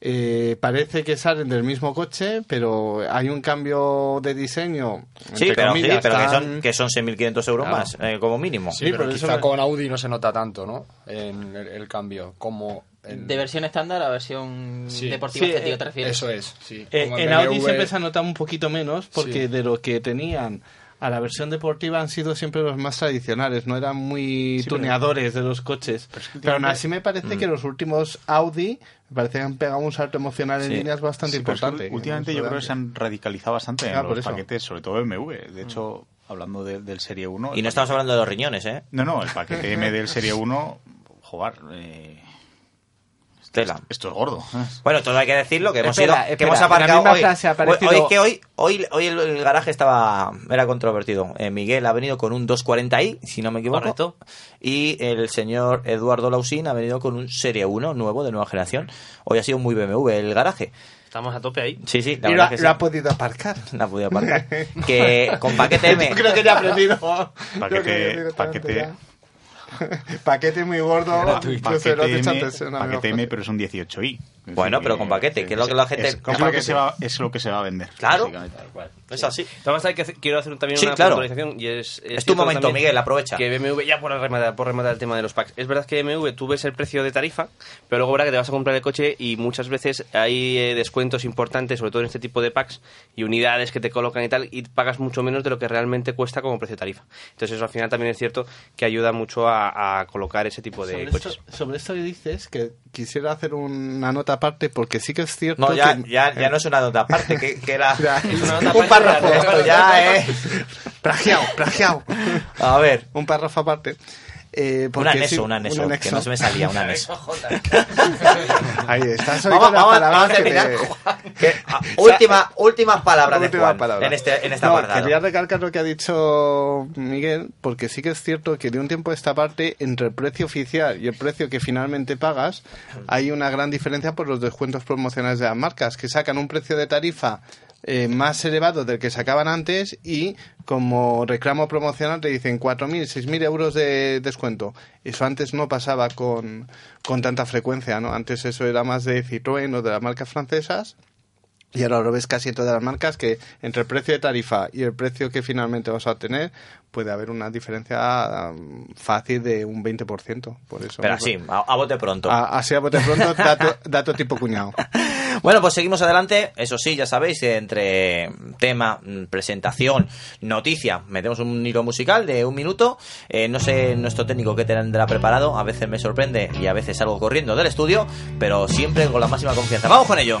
eh, parece que salen del mismo coche, pero hay un cambio de diseño. Sí, pero, sí, comillas, pero que, son, que son 6.500 euros Claro. más, eh, como mínimo. Sí, pero quizá con Audi no se nota tanto, ¿no? En el, el cambio, como en... De versión estándar a versión Sí. deportiva Sí, estética, eh, ¿te refieres? Eso es, sí. Eh, en Audi siempre se ha notado un poquito menos porque Sí. de lo que tenían a la versión deportiva han sido siempre los más tradicionales, no eran muy Sí, pero- tuneadores de los coches. Pero, aún así me parece Mm. que los últimos Audi me parece que han pegado un salto emocional en Sí. líneas bastante Sí, pero es que importante. Últimamente yo creo que se han radicalizado bastante Ah, en los eso. paquetes, sobre todo BMW. De hecho, hablando de- del Serie 1... Y no estamos hablando de los riñones, ¿eh? No, no, el paquete M del Serie *laughs* 1, joder, eh, Tela. esto es gordo. Bueno, todo hay que decirlo, que hemos, Espera, ido, que espera, hemos en la aparcado hoy. Hoy- Hoy, que hoy, hoy, hoy el, el garaje estaba era controvertido. Eh, Miguel ha venido con un 240i, si no me equivoco. Correcto. Y el señor Eduardo Lausín ha venido con un Serie 1 nuevo, de nueva generación. Hoy ha sido muy BMW el garaje. Estamos a tope ahí. Sí, sí, la y lo, verdad que sí. lo ha podido aparcar. *laughs* La ha podido aparcar. *laughs* que con paquete M. Yo creo que ya ha aprendido. Que Paquete, paquete, ya. Paquete muy gordo. has paquete, M, paquete M, pero es un 18i. Bueno, pero con paquete, que es lo que la gente- Es, con es lo que se va, es lo que se va a vender. Claro. Es así. Además, hay que hacer- quiero hacer también Sí, una claro. puntualización y es, Es tu momento, también Miguel, aprovecha. Que BMW, ya por rematar, por rematar el tema de los packs, es verdad que BMW tú ves el precio de tarifa, pero luego verá que te vas a comprar el coche y muchas veces hay eh, descuentos importantes, sobre todo en este tipo de packs y unidades que te colocan y tal, y pagas mucho menos de lo que realmente cuesta como precio de tarifa. Entonces, eso al final también es cierto que ayuda mucho a, a colocar ese tipo de sobre coches. esto, sobre esto que dices, que quisiera hacer una nota aparte, porque sí que es cierto No, ya, que... ya, ya no es una nota aparte, que, que era *laughs* Ya. *laughs* Es una Un nota aparte párrafo. Esto ya, *laughs* ¿eh? Plagiao, plagiao. A ver. Un párrafo aparte. Eh, Un porque anexo, sí- un anexo, que no se me salía, un anexo. *laughs* Ahí estás hoy Vamos, con las vamos, palabras vamos a que terminar, te- Juan, que- ah, última, *laughs* últimas palabras de Juan palabra. en, este, en esta No. Quería recalcar lo que ha dicho Miguel, porque sí que es cierto que de un tiempo a esta parte, entre el precio oficial y el precio que finalmente pagas, hay una gran diferencia por los descuentos promocionales de las marcas, que sacan un precio de tarifa eh, más elevado del que sacaban antes y como reclamo promocional te dicen 4.000, 6.000 euros de descuento. Eso antes no pasaba con, con tanta frecuencia, ¿no? Antes eso era más de Citroën o de las marcas francesas. Y ahora lo ves casi en todas las marcas que entre el precio de tarifa y el precio que finalmente vas a obtener puede haber una diferencia um, fácil de un 20%. Por eso, Pero así, a, a bote pronto. A- así a bote pronto, dato, *laughs* dato tipo cuñado. Bueno, pues seguimos adelante. Eso sí, ya sabéis, entre tema, mm, presentación, noticia, metemos un hilo musical de un minuto. Eh, no sé nuestro técnico qué tendrá preparado. A veces me sorprende y a veces salgo corriendo del estudio, pero siempre con la máxima confianza. Vamos con ello.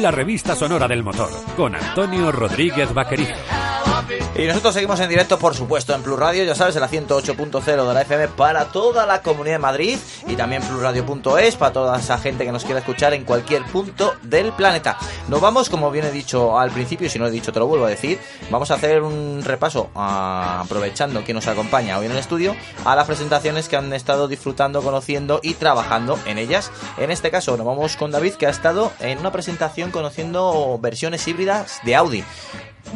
la revista sonora del motor, con Antonio Rodríguez Vaquerizo. Y nosotros seguimos en directo, por supuesto, en Plus Radio, ya sabes, en la 108.0 de la FM para toda la Comunidad de Madrid y también plusradio.es para toda esa gente que nos quiera escuchar en cualquier punto del planeta. Nos vamos, como bien he dicho al principio, si no he dicho te lo vuelvo a decir, vamos a hacer un repaso, ah, aprovechando que nos acompaña hoy en el estudio, a las presentaciones que han estado disfrutando, conociendo y trabajando en ellas. En este caso, nos vamos con David, que ha estado en una presentación conociendo versiones híbridas de Audi.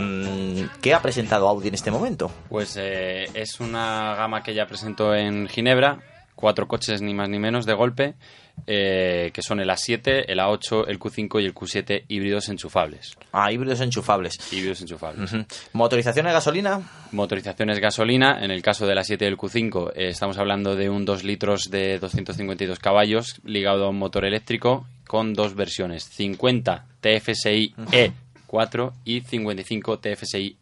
Mm, ¿Qué ha presentado Audi en este momento? Pues eh, es una gama que ya presentó en Ginebra, cuatro coches ni más ni menos de golpe, eh, que son el A7, el A8, el Q5 y el Q7 híbridos enchufables. Ah, híbridos enchufables. Híbridos enchufables. Ujú. ¿Motorización de gasolina? Motorizaciones gasolina, en el caso del A7 y el Q5 eh, estamos hablando de un 2 litros de 252 caballos ligado a un motor eléctrico con dos versiones, 50 TFSI E4 y 55 TFSI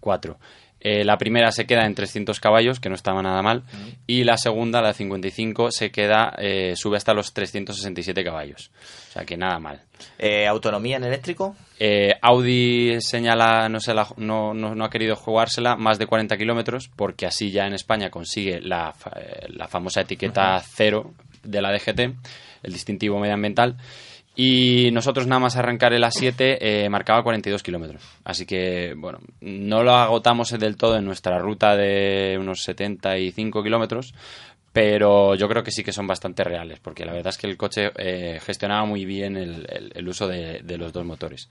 E4. Eh, la primera se queda en 300 caballos, que no estaba nada mal, y la segunda, la 55, se queda, eh, sube hasta los 367 caballos. O sea que nada mal. Eh, ¿Autonomía en eléctrico? Eh, Audi señala, no, se la- no, no- no ha querido jugársela más de 40 kilómetros, porque así ya en España consigue la, la famosa etiqueta cero de la DGT, el distintivo medioambiental. Y nosotros nada más arrancar el A7 eh, marcaba 42 kilómetros. Así que, bueno, no lo agotamos del todo en nuestra ruta de unos 75 kilómetros, pero yo creo que sí que son bastante reales, porque la verdad es que el coche eh, gestionaba muy bien el, el- el uso de, de los dos motores.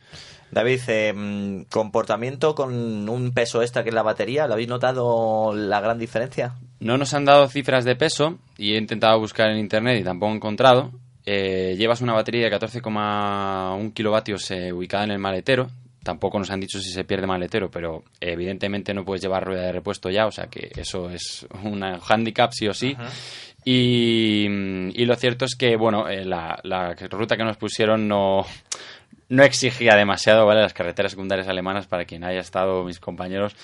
David, eh, mm, comportamiento con un peso extra que es la batería, ¿lo habéis notado la gran diferencia? No nos han dado cifras de peso y he intentado buscar en internet y tampoco he encontrado. Eh, llevas una batería de 14,1 kilovatios eh, ubicada en el maletero. Tampoco nos han dicho si se pierde maletero, pero evidentemente no puedes llevar rueda de repuesto ya, o sea que eso es un handicap sí o sí. Y, y lo cierto es que, bueno, eh, la, la ruta que nos pusieron no, no exigía demasiado, ¿vale? Las carreteras secundarias alemanas, para quien haya estado, mis compañeros,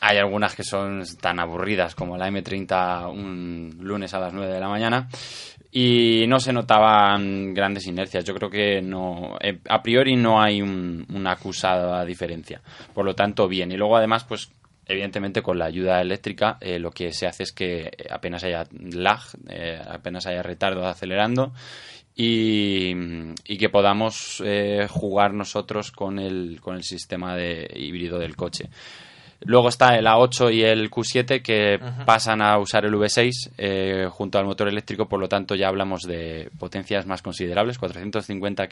hay algunas que son tan aburridas como la M30 un lunes a las 9 de la mañana y no se notaban grandes inercias. Yo creo que no eh, a priori no hay un- una acusada diferencia. Por lo tanto, bien. Y luego además, pues evidentemente con la ayuda eléctrica eh, lo que se hace es que apenas haya lag, eh, apenas haya retardo acelerando y, y que podamos eh, jugar nosotros con el, con el sistema de híbrido del coche. Luego está el A8 y el Q7 que pasan a usar el V6 eh, junto al motor eléctrico, por lo tanto ya hablamos de potencias más considerables, 450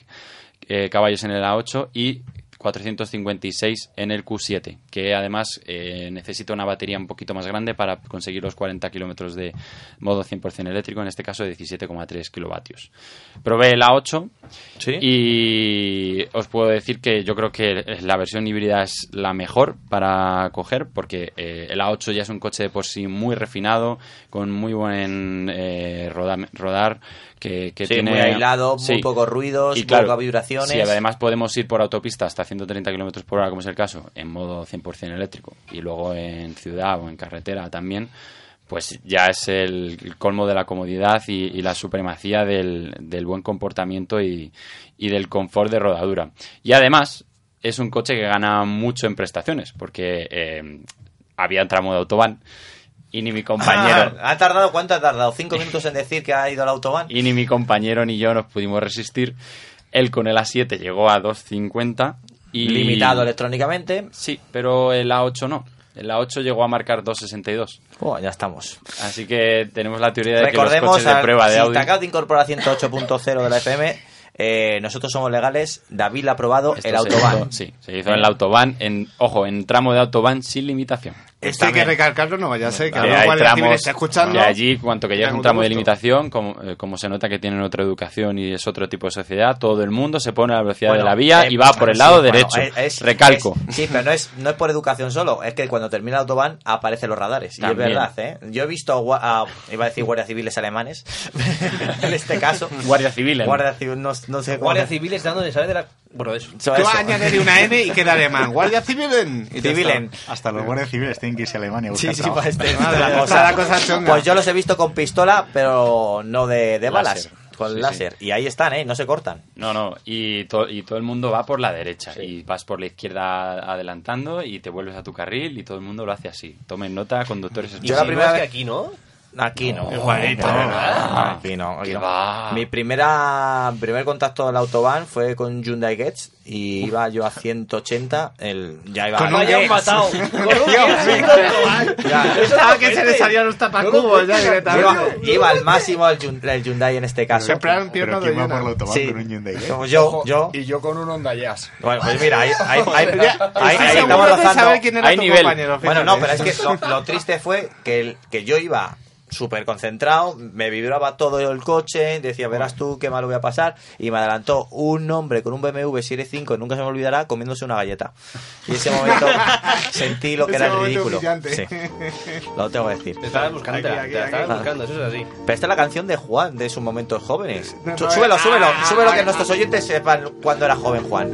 eh, caballos en el A8 y 456 en el Q7, que además eh, necesita una batería un poquito más grande para conseguir los 40 kilómetros de modo 100% eléctrico, en este caso de 17,3 kilovatios. Probé el A8 y os puedo decir que yo creo que la versión híbrida es la mejor para coger, porque eh, el A8 ya es un coche de por sí muy refinado, con muy buen eh, roda- rodar, que, que Sí, tiene... muy aislado, muy pocos ruidos, Y claro, pocas vibraciones. Sí, además podemos ir por autopista hasta 130 kilómetros por hora, como es el caso, en modo 100% eléctrico, y luego en ciudad o en carretera también, pues ya es el, colmo de la comodidad y, y la supremacía del, del buen comportamiento y, y del confort de rodadura. Y además es un coche que gana mucho en prestaciones, porque eh, había tramo de autobahn y ni mi compañero... Ah, *laughs* ¿Ha tardado cuánto ha tardado? ¿Cinco minutos en decir que ha ido al autobahn? y ni mi compañero ni yo nos pudimos resistir. Él con el A7 llegó a 2.50 y... Limitado electrónicamente. Sí, pero el A8 no. El A8 llegó a marcar 2.62. Oh, ya estamos. Así que tenemos la teoría de que los Recordemos, coches de a- prueba de si Audi... te acabas de incorporar a 108.0 de la FM, eh, nosotros somos legales, David ha aprobado Esto el autobahn. hizo- sí, se hizo en el autobahn, en, ojo, en tramo de autobahn sin limitación. Esto hay que recalcarlo, no vaya a ser que guardia civil tramos esté escuchando. de allí, cuanto que Tenga un tramo de limitación, como, eh, como se nota que tienen otra educación y es otro tipo de sociedad, todo el mundo se pone a la velocidad Bueno, de la vía eh, y va por el lado derecho. es- Recalco. es- sí, pero no es, no es por educación solo, es que cuando termina el autobahn aparecen los radares. Y es verdad, ¿eh? Yo he visto, a- iba a decir guardias civiles alemanes, *laughs* en este caso. Guardia civil. Guardia civil, no, no sé cómo- Guardia civiles dándole saber de la. Bueno, eso. Tú eso. añadirle una N y queda alemán. Guardia civilen. Y Civilen. Hasta los guardias civiles tienen que irse a Alemania Sí, sí, para este la cosa. la. Pues yo los he visto con pistola, pero no de, de balas, con Sí, láser. Y ahí están, ¿eh? No se cortan. No, no, y, to- y todo el mundo va por la derecha y vas por la izquierda adelantando y te vuelves a tu carril y todo el mundo lo hace así. Tomen nota, conductores Yo la primera vez- que aquí, ¿no? Aquí no. Igualito. No, Aquí no. aquí no. va. Mi primera primer contacto del autobahn fue con Hyundai Getz y iba yo a 180. El, ya iba Con un han Getz. matado. *laughs* Con un no que se le salían los tapacubos ya iba, directamente. iba al máximo el, Hyun- el Hyundai en este caso. Siempre han pierna Pero de ¿quién va por el autobahn Sí. con un Hyundai? Como yo, Ojo, yo. Y yo con un Honda Jazz. Bueno, pues mira, ahí, ahí, ahí, *laughs* estamos rozando. era Hay nivel. Bueno, no, pero es que lo, lo triste fue que, el- que yo iba súper concentrado, me vibraba todo el coche, decía, verás tú qué mal voy a pasar, y me adelantó un hombre con un BMW Serie 5, nunca se me olvidará, comiéndose una galleta. Y ese momento *laughs* sentí lo que Ese era ridículo. Sí, lo tengo que decir. Te estabas buscando, Aquí, te aquí, estabas aquí. buscando, eso es así. Pero esta es la canción de Juan, de sus momentos jóvenes. No, no, súbelo, ah, súbelo, ah, súbelo, que nuestros oyentes sepan cuándo era joven Juan.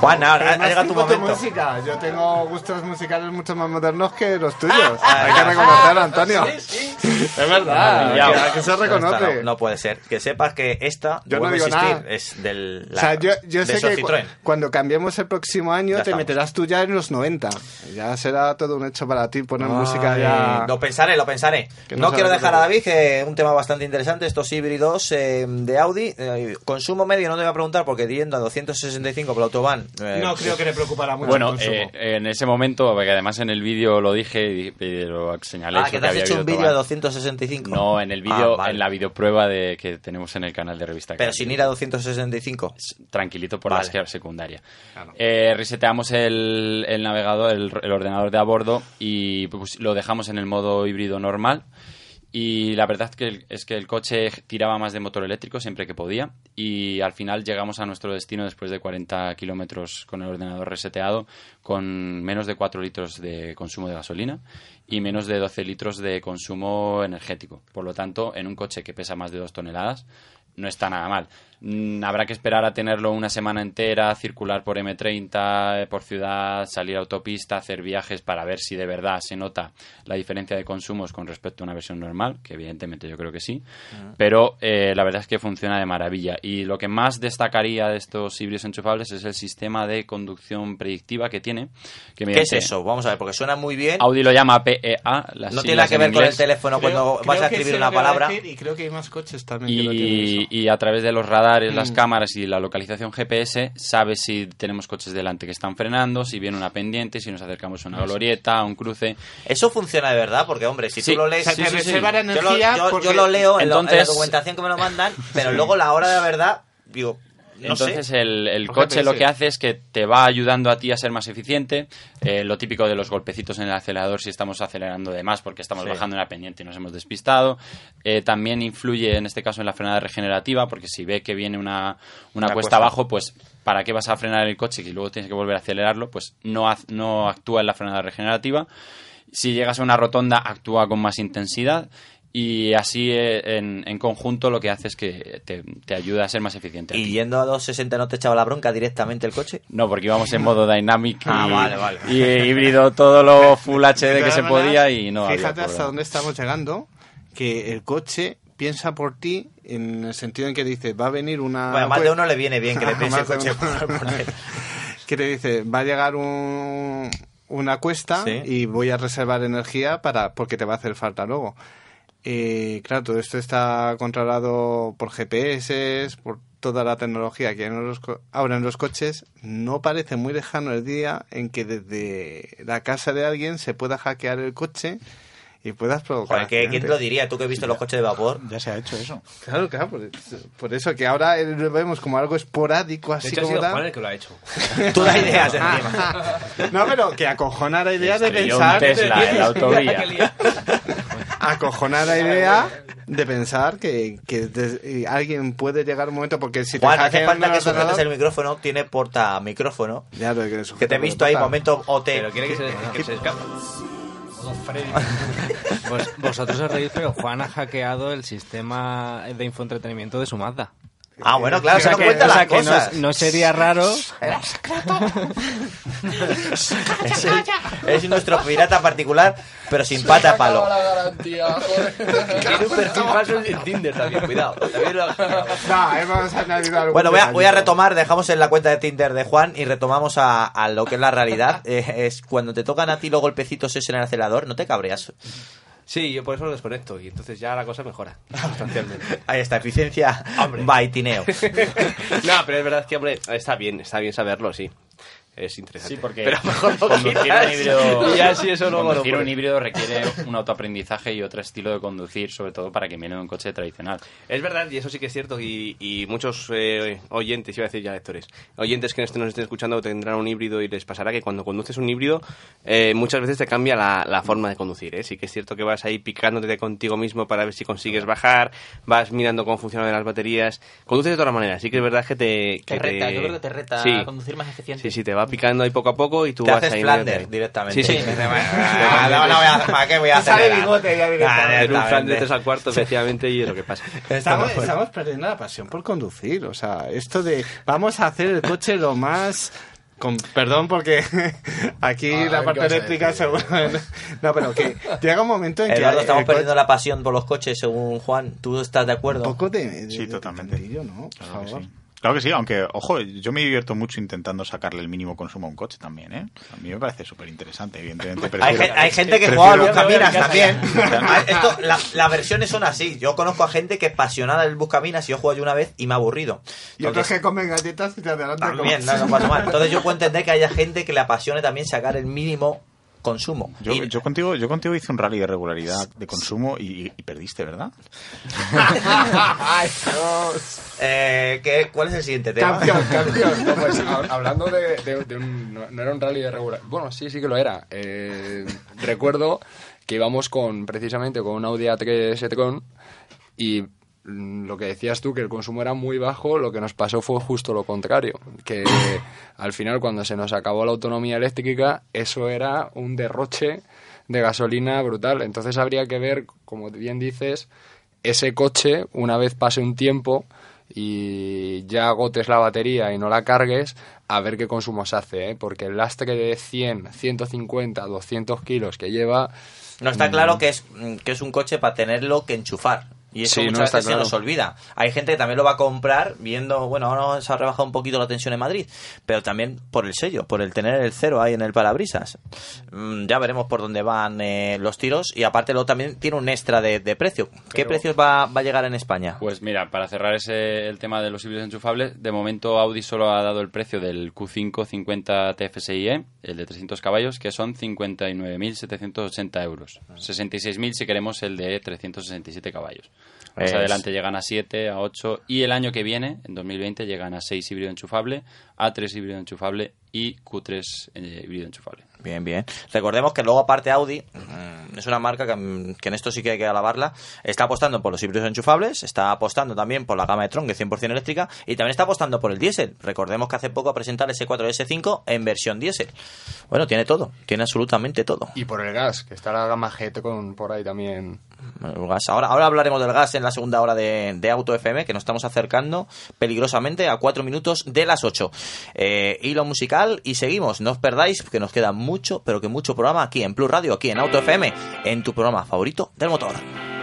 Juan, ahora ha llegado tu momento. música. Yo tengo gustos musicales mucho más modernos que los tuyos. Ah, Hay que ah, reconocerlo, Antonio. Sí, sí. Es verdad. *laughs* Ya, que- se esta reconoce. no, no puede ser. Que sepas que esta, Yo no digo nada. es del. o sea, yo, sé que cu- cuando cambiemos el próximo año Ya te estamos. meterás tú ya en los 90. Ya será todo un hecho para ti poner música ya. Lo pensaré, lo pensaré. Que no no quiero dejar a David, que es un tema bastante interesante, estos híbridos eh, de Audi. Eh, consumo medio no te voy a preguntar porque yendo a 265 por autobahn. eh, No creo que le preocupará mucho Bueno, el consumo. eh, en ese momento, porque además en el vídeo lo dije lo señalé. Ah, eso que te has había hecho un vídeo a todo- 265. No, en el vídeo, Ah, vale. en la videoprueba de, que tenemos en el canal de Revista Pero sin ir a 265. tranquilito por Vale. la esquerra secundaria. Eh, reseteamos el, el navegador, el, el ordenador de a bordo y pues, lo dejamos en el modo híbrido normal. Y la verdad que es que el coche tiraba más de motor eléctrico siempre que podía. Y al final llegamos a nuestro destino después de 40 kilómetros con el ordenador reseteado, con menos de 4 litros de consumo de gasolina y menos de 12 litros de consumo energético. Por lo tanto, en un coche que pesa más de 2 toneladas, no está nada mal. Mm, habrá que esperar a tenerlo una semana entera, circular por M30, eh, por ciudad, salir a autopista, hacer viajes para ver si de verdad se nota la diferencia de consumos con respecto a una versión normal, que evidentemente yo creo que sí. Pero eh, la verdad es que funciona de maravilla. Y lo que más destacaría de estos híbridos enchufables es el sistema de conducción predictiva que tiene. Que ¿Qué es eso? Vamos a ver, porque suena muy bien. Audi lo llama PEA. las No tiene nada que ver con el inglés. teléfono cuando vas a escribir una palabra. y creo que hay más coches también que lo tienen Y, eso. y a través de los radares, las Mm. cámaras y la localización GPS, sabe si tenemos coches delante que están frenando, si viene una pendiente, si nos acercamos a una glorieta, a un cruce. Eso funciona de verdad, porque hombre, si Sí, tú lo lees, Sí, sí, Yo lo- energía yo, porque- yo lo leo en, lo- en la Entonces- documentación que me lo mandan, pero Sí. luego la hora de la verdad, digo, no Entonces sé. el, coche lo que hace es que te va ayudando a ti a ser más eficiente. Eh, lo típico de los golpecitos en el acelerador si estamos acelerando de más porque estamos Sí. bajando una pendiente y nos hemos despistado. Eh, también influye en este caso en la frenada regenerativa porque si ve que viene una, una Una cuesta abajo, pues ¿para qué vas a frenar el coche y luego tienes que volver a acelerarlo? Pues no, no actúa en la frenada regenerativa. Si llegas a una rotonda, actúa con más intensidad. Y así eh, en, en conjunto lo que hace es que te, te ayuda a ser más eficiente. Y yendo a 260 no te echaba la bronca directamente el coche. No, porque íbamos en modo Dynamic y, Ah, vale, vale. y híbrido todo lo Full HD que se podía y no había Fíjate hasta dónde estamos llegando, que el coche piensa por ti en el sentido en que dice, va a venir una... Bueno, más de uno le viene bien que le *laughs* piense el coche uno. por, por él. que te dice, va a llegar un- una cuesta Sí. y voy a reservar energía para porque te va a hacer falta luego. Eh, claro, todo esto está controlado por GPS, por toda la tecnología que hay en los co- ahora en los coches. No parece muy lejano el día en que desde la casa de alguien se pueda hackear el coche y puedas provocar. Joder, ¿qué- ¿quién te lo diría? Tú que has visto los coches de vapor. Ya se ha hecho eso. Claro, claro, por, por eso que ahora lo vemos como algo esporádico, De así hecho, ha como sido tal. Juan el que lo ha hecho. *laughs* Tú das ideas encima. *laughs* No, pero que acojona la idea de pensar. un Tesla en la *laughs* autovía. Acojona la idea de pensar que, que des- alguien puede llegar un momento porque si te Juan, hace hackean falta que sujetes el micrófono. Tiene porta micrófono. Ya, lo que, Que te he visto ahí, momento OT. Pero quiere que se, que se escape. *laughs* Vos- vosotros os reís, pero Juan ha hackeado el sistema de infoentretenimiento de su Mazda. Ah, bueno, claro, O sea se que- cuentan o sea las que no- cosas. no sería raro Era secreto. *laughs* es, nuestro pirata particular, pero sin pata a palo. la garantía, joder. Tiene un perfil falso en Tinder también, cuidado. También lo- No, hemos algún Bueno, voy a, voy a detallito. retomar, dejamos en la cuenta de Tinder de Juan y retomamos a, a lo que es la realidad. *laughs* Eh, es cuando te tocan a ti los golpecitos esos en el acelerador, no te cabreas. Sí, yo por eso lo desconecto y entonces ya la cosa mejora sustancialmente. *laughs* Ahí está, eficiencia baitineo. *laughs* no, pero es verdad que, hombre, está bien, está bien saberlo, sí. Es interesante. Sí, porque Pero mejor no *laughs* conducir un híbrido, *laughs* Y ya si eso luego conducir un híbrido requiere un autoaprendizaje y otro estilo de conducir, sobre todo para que viene de un coche tradicional. Es verdad, y eso sí que es cierto, y, y muchos eh, oyentes, iba a decir ya lectores, oyentes que nos estén, nos estén escuchando tendrán un híbrido y les pasará que cuando conduces un híbrido eh, muchas veces te cambia la, la forma de conducir. ¿eh? Sí que es cierto que vas ahí picándote contigo mismo para ver si consigues bajar, vas mirando cómo funcionan las baterías, conduces de todas maneras, sí que es verdad que te... Te que reta, yo creo que te reta Sí. a conducir más eficiente. Sí, sí, te va picando ahí poco a poco y tú Te vas haces ahí... Flander mirando. directamente. Sí, sí. Ah, no, no voy a- ¿Para qué voy a Te sale *laughs* bigote ya Ah, directamente. En un directamente. Flander 3 al cuarto, efectivamente, y es lo que pasa. *laughs* Estamos, estamos perdiendo la pasión por conducir. O sea, esto de vamos a hacer el coche lo más. Con, perdón porque *laughs* aquí A la parte ¿qué vas a eléctrica decir? seguro. No, pero que llega un momento en que. Eduardo, estamos el coche- perdiendo la pasión por los coches, según Juan. ¿Tú estás de acuerdo? Un poco de. de- Sí, de totalmente. tonterillo, ¿no? Por Claro que favor. sí. Claro que sí, aunque, ojo, yo me divierto mucho intentando sacarle el mínimo consumo a un coche también, ¿eh? A mí me parece súper interesante, evidentemente. Hay, prefiero- gen- hay gente que juega al Buscaminas también. *laughs* Ah, Esto, la- las versiones son así. Yo conozco a gente que es apasionada del Buscaminas y yo juego yo una vez y me ha aburrido. Y otros Entonces, que comen galletas y te adelantan también, como- no, no pasa mal. Entonces yo puedo entender que haya gente que le apasione también sacar el mínimo consumo. Yo, Y- yo contigo yo contigo hice un rally de regularidad de consumo y, y perdiste, ¿verdad? *laughs* Ay, Dios. Eh, ¿qué- ¿Cuál es el siguiente tema? Campeón, *laughs* campeón. No, pues, hab- hablando de, de- de un... No, no era un rally de regular... Bueno, sí, sí que lo era. Eh, recuerdo que íbamos con, precisamente, con un Audi A3 e-tron y lo que decías tú, que el consumo era muy bajo, lo que nos pasó fue justo lo contrario. Que *coughs* al final, cuando se nos acabó la autonomía eléctrica, eso era un derroche de gasolina brutal. Entonces habría que ver, como bien dices, ese coche, una vez pase un tiempo y ya agotes la batería y no la cargues, a ver qué consumos hace, ¿eh? porque el lastre de 100, 150, 200 kilos que lleva... No está mm, claro que es, mm, que es un coche para tenerlo que enchufar. Y eso Sí, no muchas está veces claro. se nos olvida. Hay gente que también lo va a comprar viendo, bueno, ahora se ha rebajado un poquito la tensión en Madrid, pero también por el sello, por el tener el cero ahí en el parabrisas. Mm, ya veremos por dónde van eh, los tiros y aparte luego también tiene un extra de, de precio. ¿Qué precios va, va a llegar en España? Pues mira, para cerrar ese, el tema de los híbridos enchufables, de momento Audi solo ha dado el precio del Q5 50 TFSIe, el de 300 caballos, que son 59.780 euros. 66.000 si queremos el de 367 caballos. Más Es- adelante llegan a 7, a 8 y el año que viene, en 2020, llegan a 6 híbrido enchufable, A3 híbrido enchufable y Q3 eh, híbrido enchufable. Bien, bien. Recordemos que luego aparte Audi mm, es una marca que, mm, que en esto sí que hay que alabarla. Está apostando por los híbridos enchufables, está apostando también por la gama de Tron, que es 100% eléctrica, y también está apostando por el diésel. Recordemos que hace poco ha presentado el S4 y S5 en versión diésel. Bueno, tiene todo, tiene absolutamente todo. Y por el gas, que está la gama GT con por ahí también. El gas. Ahora, ahora hablaremos del gas en la segunda hora de, de Auto FM, que nos estamos acercando peligrosamente a cuatro minutos de las 8. Eh, hilo musical y seguimos. No os perdáis, que nos queda mucho, pero que mucho programa aquí en Plus Radio, aquí en Auto FM, en tu programa favorito del motor.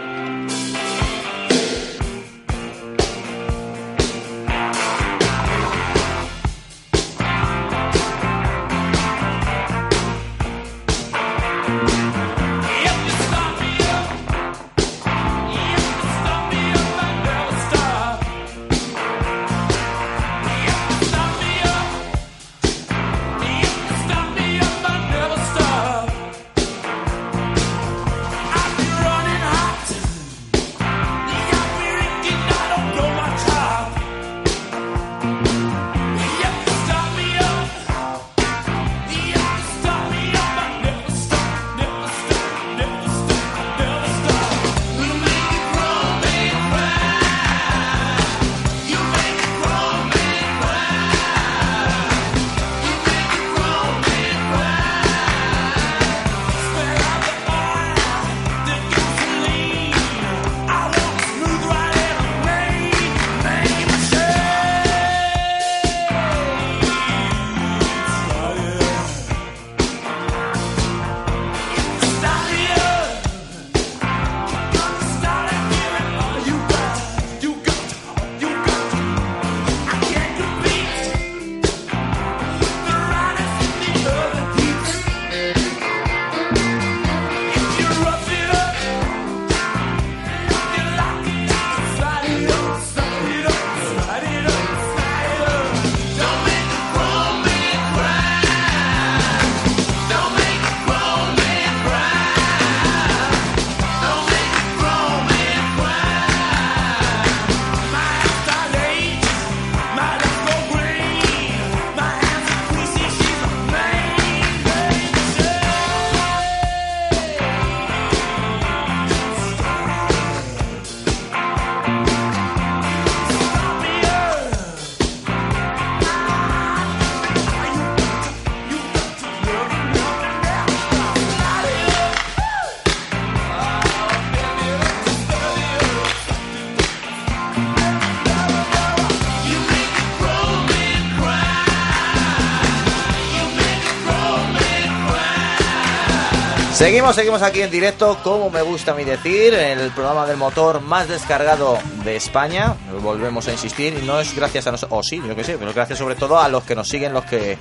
Seguimos, seguimos aquí en directo, como me gusta a mí decir, el programa del motor más descargado de España. Volvemos a insistir, no es gracias a nosotros, o sí, yo que sé, pero gracias sobre todo a los que nos siguen, los que,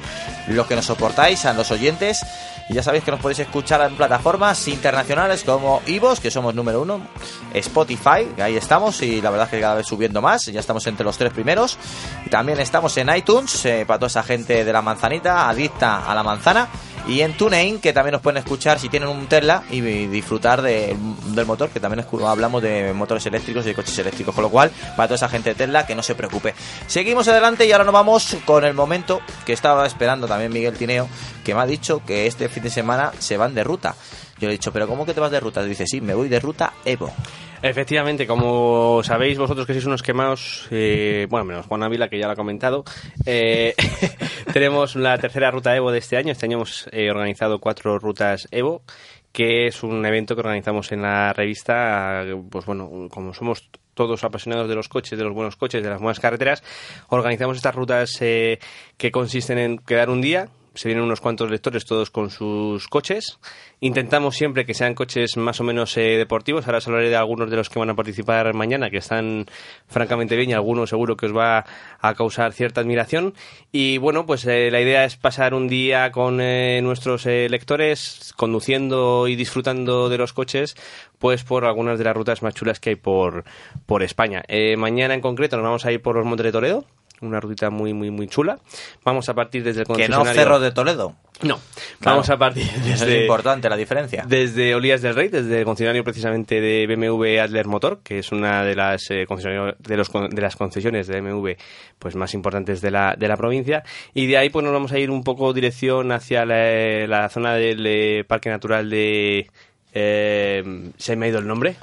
los que nos soportáis, a los oyentes. Ya sabéis que nos podéis escuchar en plataformas internacionales como Ivos, que somos número uno, Spotify, que ahí estamos, y la verdad es que cada vez subiendo más, ya estamos entre los tres primeros. También estamos en iTunes, eh, para toda esa gente de la manzanita, adicta a la manzana. Y en TuneIn, que también nos pueden escuchar si tienen un Tesla y disfrutar de- del motor, que también hablamos de motores eléctricos y de coches eléctricos. Con lo cual, para toda esa gente de Tesla, que no se preocupe. Seguimos adelante y ahora nos vamos con el momento que estaba esperando también Miguel Tineo, que me ha dicho que este fin de semana se van de ruta. Yo le he dicho, ¿pero cómo que te vas de ruta? Dice, sí, me voy de ruta Evo. Efectivamente, como sabéis vosotros que sois unos quemados, eh, bueno, menos Juan Ávila, que ya lo ha comentado, eh, *laughs* tenemos la tercera ruta Evo de este año. Este año hemos eh, organizado cuatro rutas Evo, que es un evento que organizamos en la revista, pues bueno, como somos todos apasionados de los coches, de los buenos coches, de las buenas carreteras, organizamos estas rutas eh, que consisten en quedar un día, se vienen unos cuantos lectores todos con sus coches. Intentamos siempre que sean coches más o menos eh, deportivos. Ahora os hablaré de algunos de los que van a participar mañana, que están francamente bien y algunos seguro que os va a causar cierta admiración. Y bueno, pues eh, la idea es pasar un día con eh, nuestros eh, lectores conduciendo y disfrutando de los coches pues por algunas de las rutas más chulas que hay por, por España. Mañana en concreto nos vamos a ir por los Montes de Toledo, una rutita muy, muy, muy chula. Vamos a partir desde el Que no concesionario- Cerro de Toledo. No, Claro. vamos a partir Eso es importante la diferencia. Desde Olías del Rey, desde el concesionario precisamente de BMW Adler Motor, que es una de las eh, concesionarios- de, los de las concesiones de BMW pues más importantes de la, de la provincia y de ahí pues nos vamos a ir un poco dirección hacia la, la zona del eh, Parque Natural de eh, se me ha ido el nombre.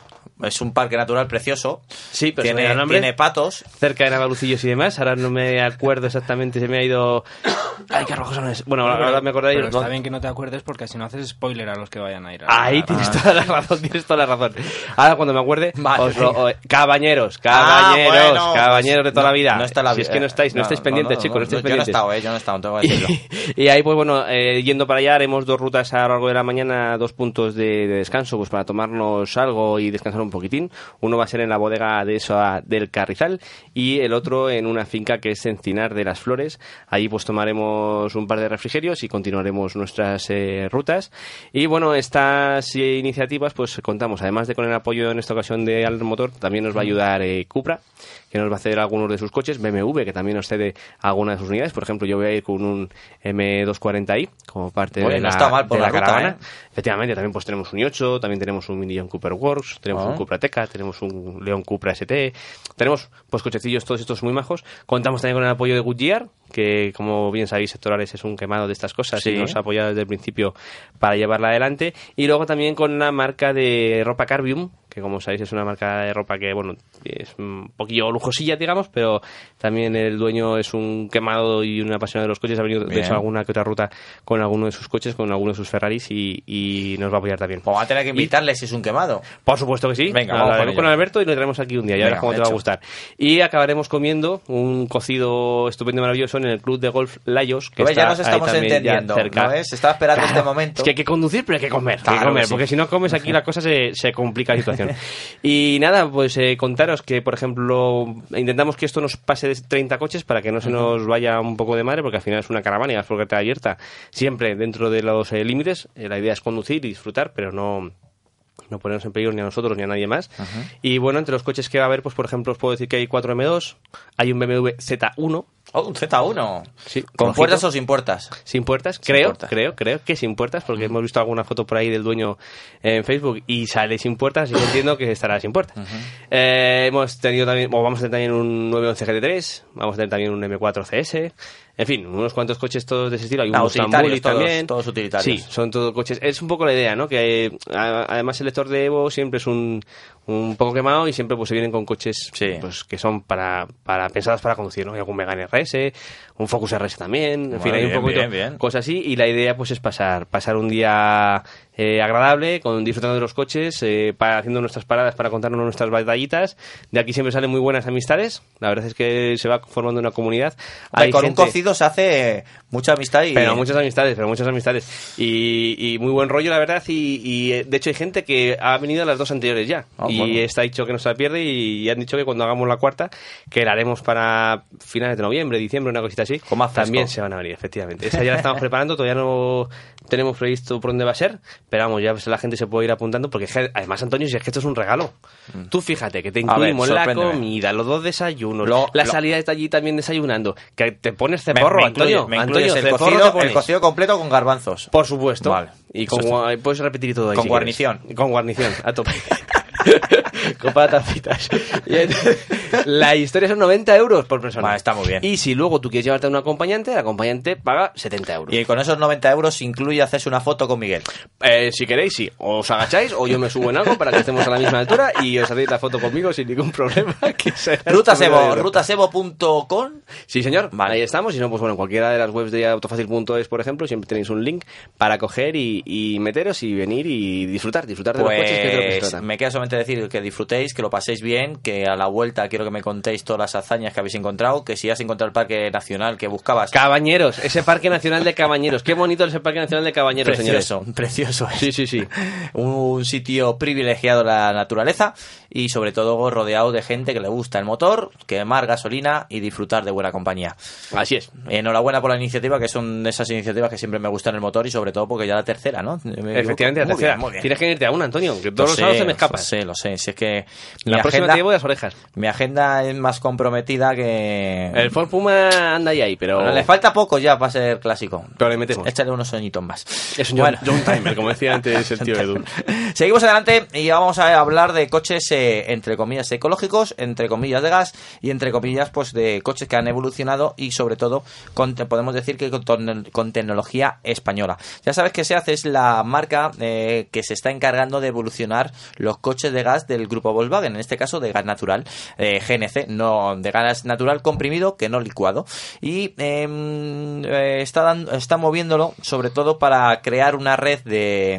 Es un parque natural precioso. Sí, pero tiene, nombre. tiene patos. cerca de Navalucillos y demás. Ahora no me acuerdo exactamente, se me ha ido. *coughs* Ay, qué rojoso no es. Bueno, ahora me acordáis. Pero está no- bien que no te acuerdes porque así no haces spoiler a los que vayan a ir. a- Ahí a- tienes a- toda la razón, tienes toda la razón. Ahora cuando me acuerde, Vale, os lo- o- caballeros, Ah, caballeros, bueno, caballeros de toda no- la vida. No está la si es que no estáis, no, estáis pendientes, no, chicos, no, estáis Yo no he pendientes. estado, eh, yo no he estado, tengo que decirlo. *laughs* y ahí, pues bueno, eh, yendo para allá, haremos dos rutas a lo largo de la mañana, dos puntos de, de descanso, pues para tomarnos algo y descansar un poquitín. Uno va a ser en la bodega de esa del Carrizal y el otro en una finca que es Encinar de las Flores. Allí pues tomaremos un par de refrigerios y continuaremos nuestras eh, rutas. Y bueno, estas eh, iniciativas pues contamos, además de con el apoyo en esta ocasión de Al Motor, también nos va a ayudar eh, Cupra, que nos va a ceder algunos de sus coches, BMW, que también nos cede algunas de sus unidades. Por ejemplo, yo voy a ir con un M240i como parte Oye, de no la, está mal por de la la ruta, caravana. ¿eh? Efectivamente, también pues tenemos un i8, también tenemos un Mini John Cooper Works, tenemos un Cupra Teca, tenemos un León Cupra ST, tenemos pues cochecillos todos estos muy majos. Contamos también con el apoyo de Goodyear, que como bien sabéis, Sectorales es un quemado de estas cosas Sí. y nos ha apoyado desde el principio para llevarla adelante. Y luego también con la marca de ropa Carbium, que como sabéis es una marca de ropa que, bueno, es un poquillo lujosilla, digamos, pero también el dueño es un quemado y un apasionado de los coches. Ha venido, de Bien. hecho, a alguna que otra ruta con alguno de sus coches, con alguno de sus Ferraris y, y nos va a apoyar también. Pues va a tener que invitarle si es un quemado. Por supuesto que sí. Venga, vamos con con. Alberto y lo traemos aquí un día. Ya verás cómo te va a hecho. gustar. Y acabaremos comiendo un cocido estupendo y maravilloso en el club de golf Layos. Que ¿Ves? está Ya nos estamos entendiendo, cerca. ¿no ves? Estaba esperando Claro, este momento. Es que hay que conducir, pero hay que comer. hay que Claro comer sí. Porque si no comes aquí *laughs* la cosa se, se complica la situación. Y nada, pues eh, contaros que, por ejemplo, intentamos que esto nos pase de 30 coches para que no se nos vaya un poco de madre, porque al final es una caravana y la furgoneta abierta, siempre dentro de los eh, límites. Eh, la idea es conducir y disfrutar, pero no no ponernos en peligro ni a nosotros ni a nadie más. Y bueno, entre los coches que va a haber, pues por ejemplo, os puedo decir que hay cuatro M2, hay un BMW Z1. Oh, un Z1. Sí, ¿Con puertas o sin puertas? Sin puertas, Sin creo, puertas. creo, creo que sin puertas, porque hemos visto alguna foto por ahí del dueño en Facebook y sale sin puertas, y yo entiendo que estará sin puertas. Eh, hemos tenido también, o vamos a tener también un 911 GT3, vamos a tener también un M4 CS, en fin, unos cuantos coches todos de ese estilo. Hay un Ah, Mustang utilitarios todos, también. todos utilitarios. Sí, son todos coches. Es un poco la idea, ¿no? Que eh, además el lector de Evo siempre es un, un poco quemado y siempre pues se vienen con coches pues que son para, para pensados para conducir, ¿no? Hay algún Megane RS, un Focus RS también, en Bueno, fin, hay un poquito bien, bien. cosas así y la idea pues es pasar pasar un día eh, agradable, con disfrutando de los coches, eh, para, haciendo nuestras paradas para contarnos nuestras batallitas. De aquí siempre salen muy buenas amistades. La verdad es que se va formando una comunidad. Con gente- un cocido se hace mucha amistad y... pero muchas amistades, pero muchas amistades. Y, y muy buen rollo, la verdad. Y, y, eh, de hecho hay gente que ha venido a las dos anteriores ya. Ah, y bueno. está dicho que no se la pierde y, han dicho que cuando hagamos la cuarta, que la haremos para finales de noviembre, diciembre, una cosita así. También se van a venir, efectivamente. Esa ya la estamos *laughs* preparando, todavía no tenemos previsto por dónde va a ser, pero vamos, ya la gente se puede ir apuntando porque es que, además, Antonio, si es que esto es un regalo. Tú fíjate que te Mm. A ver, incluimos la comida, los dos desayunos, Lo- la lo- salida de allí también desayunando, que te pones ceporro, Antonio. me Antonio, el cocido, el cocido completo con garbanzos. Por supuesto. Vale. Y con, puedes repetir todo ahí. Con si guarnición. quieres. Con guarnición, a tope. *laughs* *laughs* con patatas fritas. Y entonces, *laughs* la historia son 90 euros por persona. Vale, está muy bien. Y si luego tú quieres llevarte a un acompañante, el acompañante paga 70 euros. Y con esos 90 euros incluye hacerse una foto con Miguel. Eh, si queréis, sí. O os agacháis o yo me subo en algo para que estemos a la misma altura y os hacéis la foto conmigo sin ningún problema. *laughs* Rutasebo, rutasebo.com. Sí, señor. Ahí estamos. Y si no, pues bueno, en cualquiera de las webs de autofacil.es, por ejemplo, siempre tenéis un link para coger y, y meteros y venir y disfrutar, disfrutar de los coches, que de que Pues me queda solamente decir que disfrutéis, que lo paséis bien, que a la vuelta quiero que me contéis todas las hazañas que habéis encontrado, que si has encontrado el parque nacional que buscabas. Cabañeros, ese Parque Nacional de Cabañeros. Qué bonito es el Parque Nacional de Cabañeros, Precioso, señores. precioso. *laughs* Sí, sí, sí. *laughs* un sitio privilegiado de la naturaleza y sobre todo rodeado de gente que le gusta el motor, quemar gasolina y disfrutar de buena compañía. Así es. Enhorabuena por la iniciativa, que son de esas iniciativas que siempre me gustan el motor y sobre todo porque ya la tercera, ¿no? Efectivamente, la Muy tercera. bien, muy bien. Tienes que irte a una, Antonio, que todos Lo los sábados se me escapan. Lo sé, lo sé. Si es que La mi próxima agenda, te llevo de las orejas. mi agenda es más comprometida que... El Ford Puma anda ahí ahí, pero... Bueno, le falta poco ya para ser clásico. Pero le metemos. Échale unos añitos más. Es un Bueno. John, John Timer, como decía antes el *laughs* tío Edu. Seguimos adelante y vamos a hablar de coches eh, entre comillas ecológicos, entre comillas de gas y entre comillas pues de coches que han evolucionado y sobre todo podemos decir que con, tecnología española. Ya sabes que SEAT es la marca eh, que se está encargando de evolucionar los coches de gas del grupo Volkswagen, en este caso de gas natural, eh, GNC, no de gas natural comprimido que no licuado y em, eh, está, dando- está moviéndolo sobre todo para crear una red de,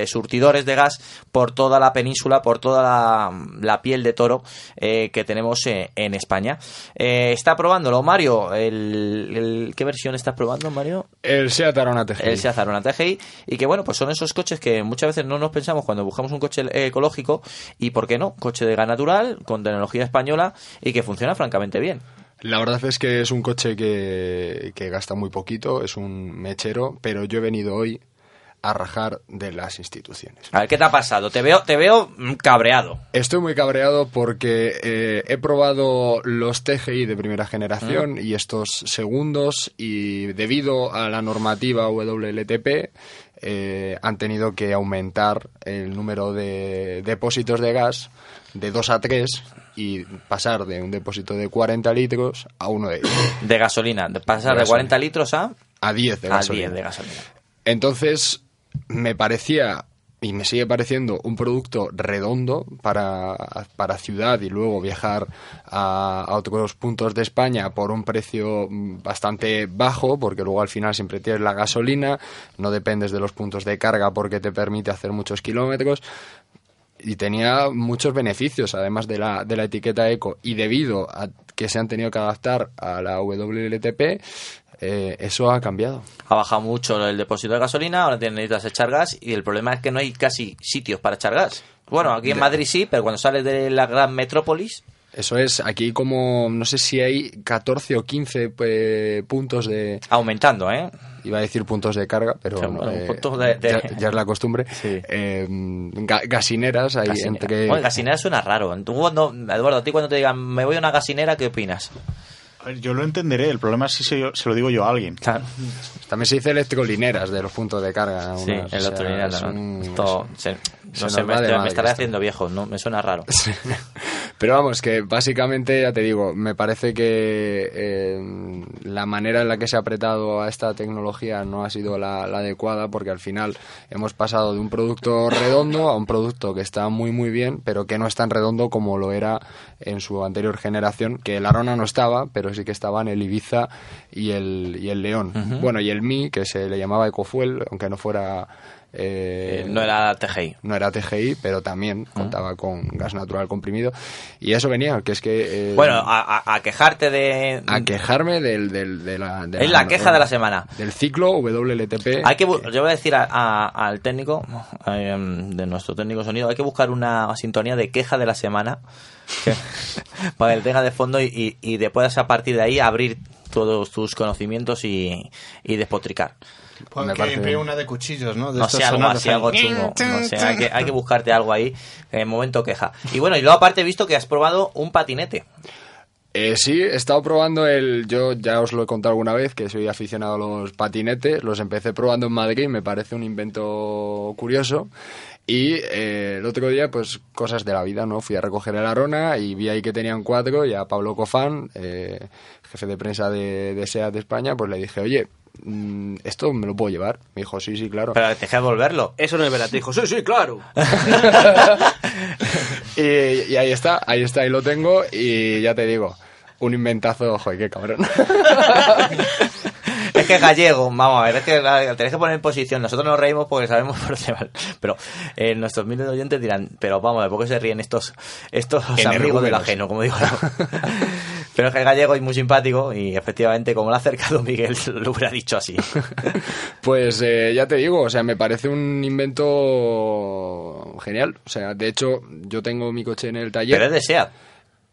de surtidores de gas por toda la península, por toda la, la piel de toro eh, que tenemos eh, en España. Eh, está probándolo Mario. El, el- ¿Qué versión estás probando, Mario? El Seat Arona TGI. El Seat Arona TGI y que bueno, pues son esos coches que muchas veces no nos pensamos cuando buscamos un coche eh, ecológico y por qué no, coche de gas natural con tecnología española y que funciona francamente bien. La verdad es que es un coche que, que gasta muy poquito, es un mechero, pero yo he venido hoy a rajar de las instituciones. A ver, ¿qué te ha pasado? Te veo, te veo mm, cabreado. Estoy muy cabreado porque eh, he probado los TGI de primera generación Mm. y estos segundos y debido a la normativa WLTP eh, han tenido que aumentar el número de depósitos de gas de 2 a 3 y pasar de un depósito de 40 litros a uno de 10. De gasolina, de pasar De de 40 gasolina. litros a, A 10 de a gasolina. 10 de gasolina. Entonces, me parecía y me sigue pareciendo un producto redondo para, para ciudad y luego viajar a, a otros puntos de España por un precio bastante bajo, porque luego al final siempre tienes la gasolina, no dependes de los puntos de carga porque te permite hacer muchos kilómetros y tenía muchos beneficios, además de la, de la etiqueta eco. Y debido a que se han tenido que adaptar a la WLTP, eh, eso ha cambiado. Ha bajado mucho el depósito de gasolina, ahora necesitas echar gas y el problema es que no hay casi sitios para echar gas. Bueno, aquí en Madrid sí, pero cuando sales de la gran metrópolis, Eso es, aquí como, no sé si hay 14 o 15 eh, puntos de... Aumentando, ¿eh? Iba a decir puntos de carga, pero Sí, bueno, eh, puntos de- de- Ya, ya es la costumbre. Eh, ga- gasineras hay gasinera. entre... Bueno, gasinera suena raro. Tú cuando, Eduardo, a ti cuando te digan me voy a una gasinera, ¿qué opinas? Yo lo entenderé, el problema es si se, se lo digo yo a alguien. También se dice electrolineras de los puntos de carga. Sí, no sé, me, estaré esto. haciendo viejo, ¿no? Me suena raro. *laughs* Pero vamos, que básicamente, ya te digo, me parece que eh, la manera en la que se ha apretado a esta tecnología no ha sido la, la adecuada porque al final hemos pasado de un producto redondo a un producto que está muy muy bien, pero que no es tan redondo como lo era en su anterior generación, que el Arona no estaba, pero sí que estaban el Ibiza y el, y el León. Bueno, y el Mi, que se le llamaba Ecofuel, aunque no fuera eh, no era TGI. No era TGI, pero también contaba con gas natural comprimido. Y eso venía, que es que... eh, Bueno, a, a- a quejarte de... a quejarme del, del, de la, de Es la queja de la semana. Del ciclo WLTP. Hay que, yo voy a decir a- al técnico, eh, de nuestro técnico sonido, hay que buscar una sintonía de queja de la semana que- *laughs* para que tenga de fondo y, y, y después a partir de ahí abrir todos tus conocimientos y, y despotricar. Pues Me que parece una de cuchillos, ¿no? De No sé, algo así, algo chungo. No sé, hay, que, hay que buscarte algo ahí en momento queja. Y bueno, y luego aparte he visto que has probado un patinete. Eh, sí, he estado probando el. Yo ya os lo he contado alguna vez que soy aficionado a los patinetes. Los empecé probando en Madrid, me parece un invento curioso. Y eh, el otro día, pues cosas de la vida, ¿no? Fui a recoger el Arona y vi ahí que tenían cuatro. Y a Pablo Cofán, eh, jefe de prensa de, de SEAT de España, pues le dije, oye, mm, ¿esto me lo puedo llevar? Me dijo, sí, sí, claro. Pero te dejé devolverlo. Eso no es verdad. Te dijo, sí, sí, claro. *laughs* y, y ahí está, ahí está, ahí lo tengo. Y ya te digo, un inventazo, joder, qué cabrón. *laughs* Es que gallego, vamos a ver, es que la- tenéis que poner en posición. Nosotros nos reímos porque sabemos por dónde va. Pero eh, nuestros miles de oyentes dirán, pero vamos, ¿de por qué se ríen estos, estos amigos del ajeno, como digo? *laughs* pero es que el gallego es muy simpático y efectivamente, como lo ha acercado *laughs* Miguel, lo hubiera dicho así. *laughs* Pues eh, ya te digo, o sea, me parece un invento genial. O sea, de hecho, yo tengo mi coche en el taller. Pero es de SEAT.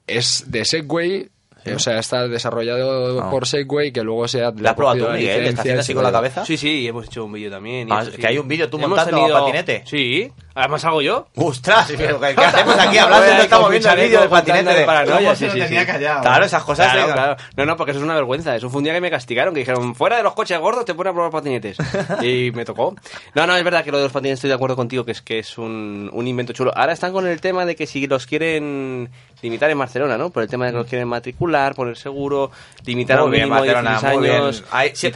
Es de Segway. O sea, está desarrollado Ah. por Segway, que luego se ha... ¿La has probado tú, Miguel? ¿Le estás haciendo así con la cabeza? Sí, sí, hemos hecho un vídeo también. y Ah, sí. que hay un vídeo tú montando tenido- patinete. Sí, además hago yo. ¡Ostras! pero ¿Qué, hacemos aquí hablando? No estamos viendo el vídeo del patinete de paranoia. Sí, sí, sí. Claro, esas cosas. Claro. No, no, porque eso es una vergüenza. Eso fue un día que me castigaron, que dijeron, fuera de los coches gordos te ponen a probar patinetes. *laughs* y me tocó. No, no, es verdad que lo de los patinetes estoy de acuerdo contigo, que es que es un, un invento chulo. Ahora están con el tema de que si los quieren limitar en Barcelona, ¿no? Por el tema de que los quieren matricular, poner seguro, limitar a un Muy bien, mínimo de Barcelona, 16 muy bien. años.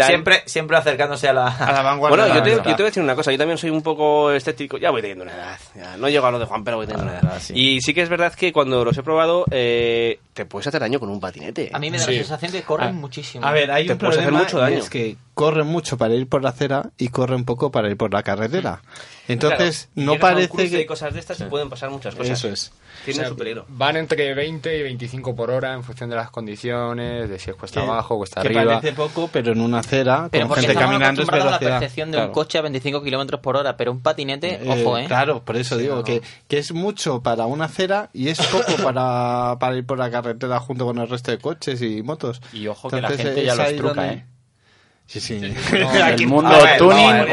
Siempre, siempre acercándose a la, A la *laughs* vanguardia. Bueno, yo te, de yo te voy a decir una cosa, yo también soy un poco escéptico, ya voy teniendo una edad, ya no llego a lo de Juan, pero voy teniendo una edad. Ah, sí. Y sí que es verdad que cuando los he probado, eh, te puedes hacer daño con un patinete. A mí me da Sí. la sensación que corren Ah. muchísimo. A ver, hay Te un puedes hacer problema mucho daño. es que corren mucho para ir por la acera y corren poco para ir por la carretera. Entonces, Claro, no parece que... y cosas de estas y pueden pasar muchas cosas. Eso es. Tiene O sea, su peligro. Van entre 20 y 25 por hora en función de las condiciones, de si es cuesta Que- abajo, cuesta que arriba. parece poco, pero en una acera, Pero con gente caminando es a la velocidad. percepción de Claro. un coche a 25 kilómetros por hora, pero un patinete, Eh, ojo, ¿eh? Claro, por eso digo que, que es mucho para una acera y es poco *coughs* para, para ir por la carretera junto con el resto de coches y motos. Y ojo que la Entonces, gente ya los truca, donde- ¿eh? Sí, sí. *laughs* el mundo ver, tuning, no,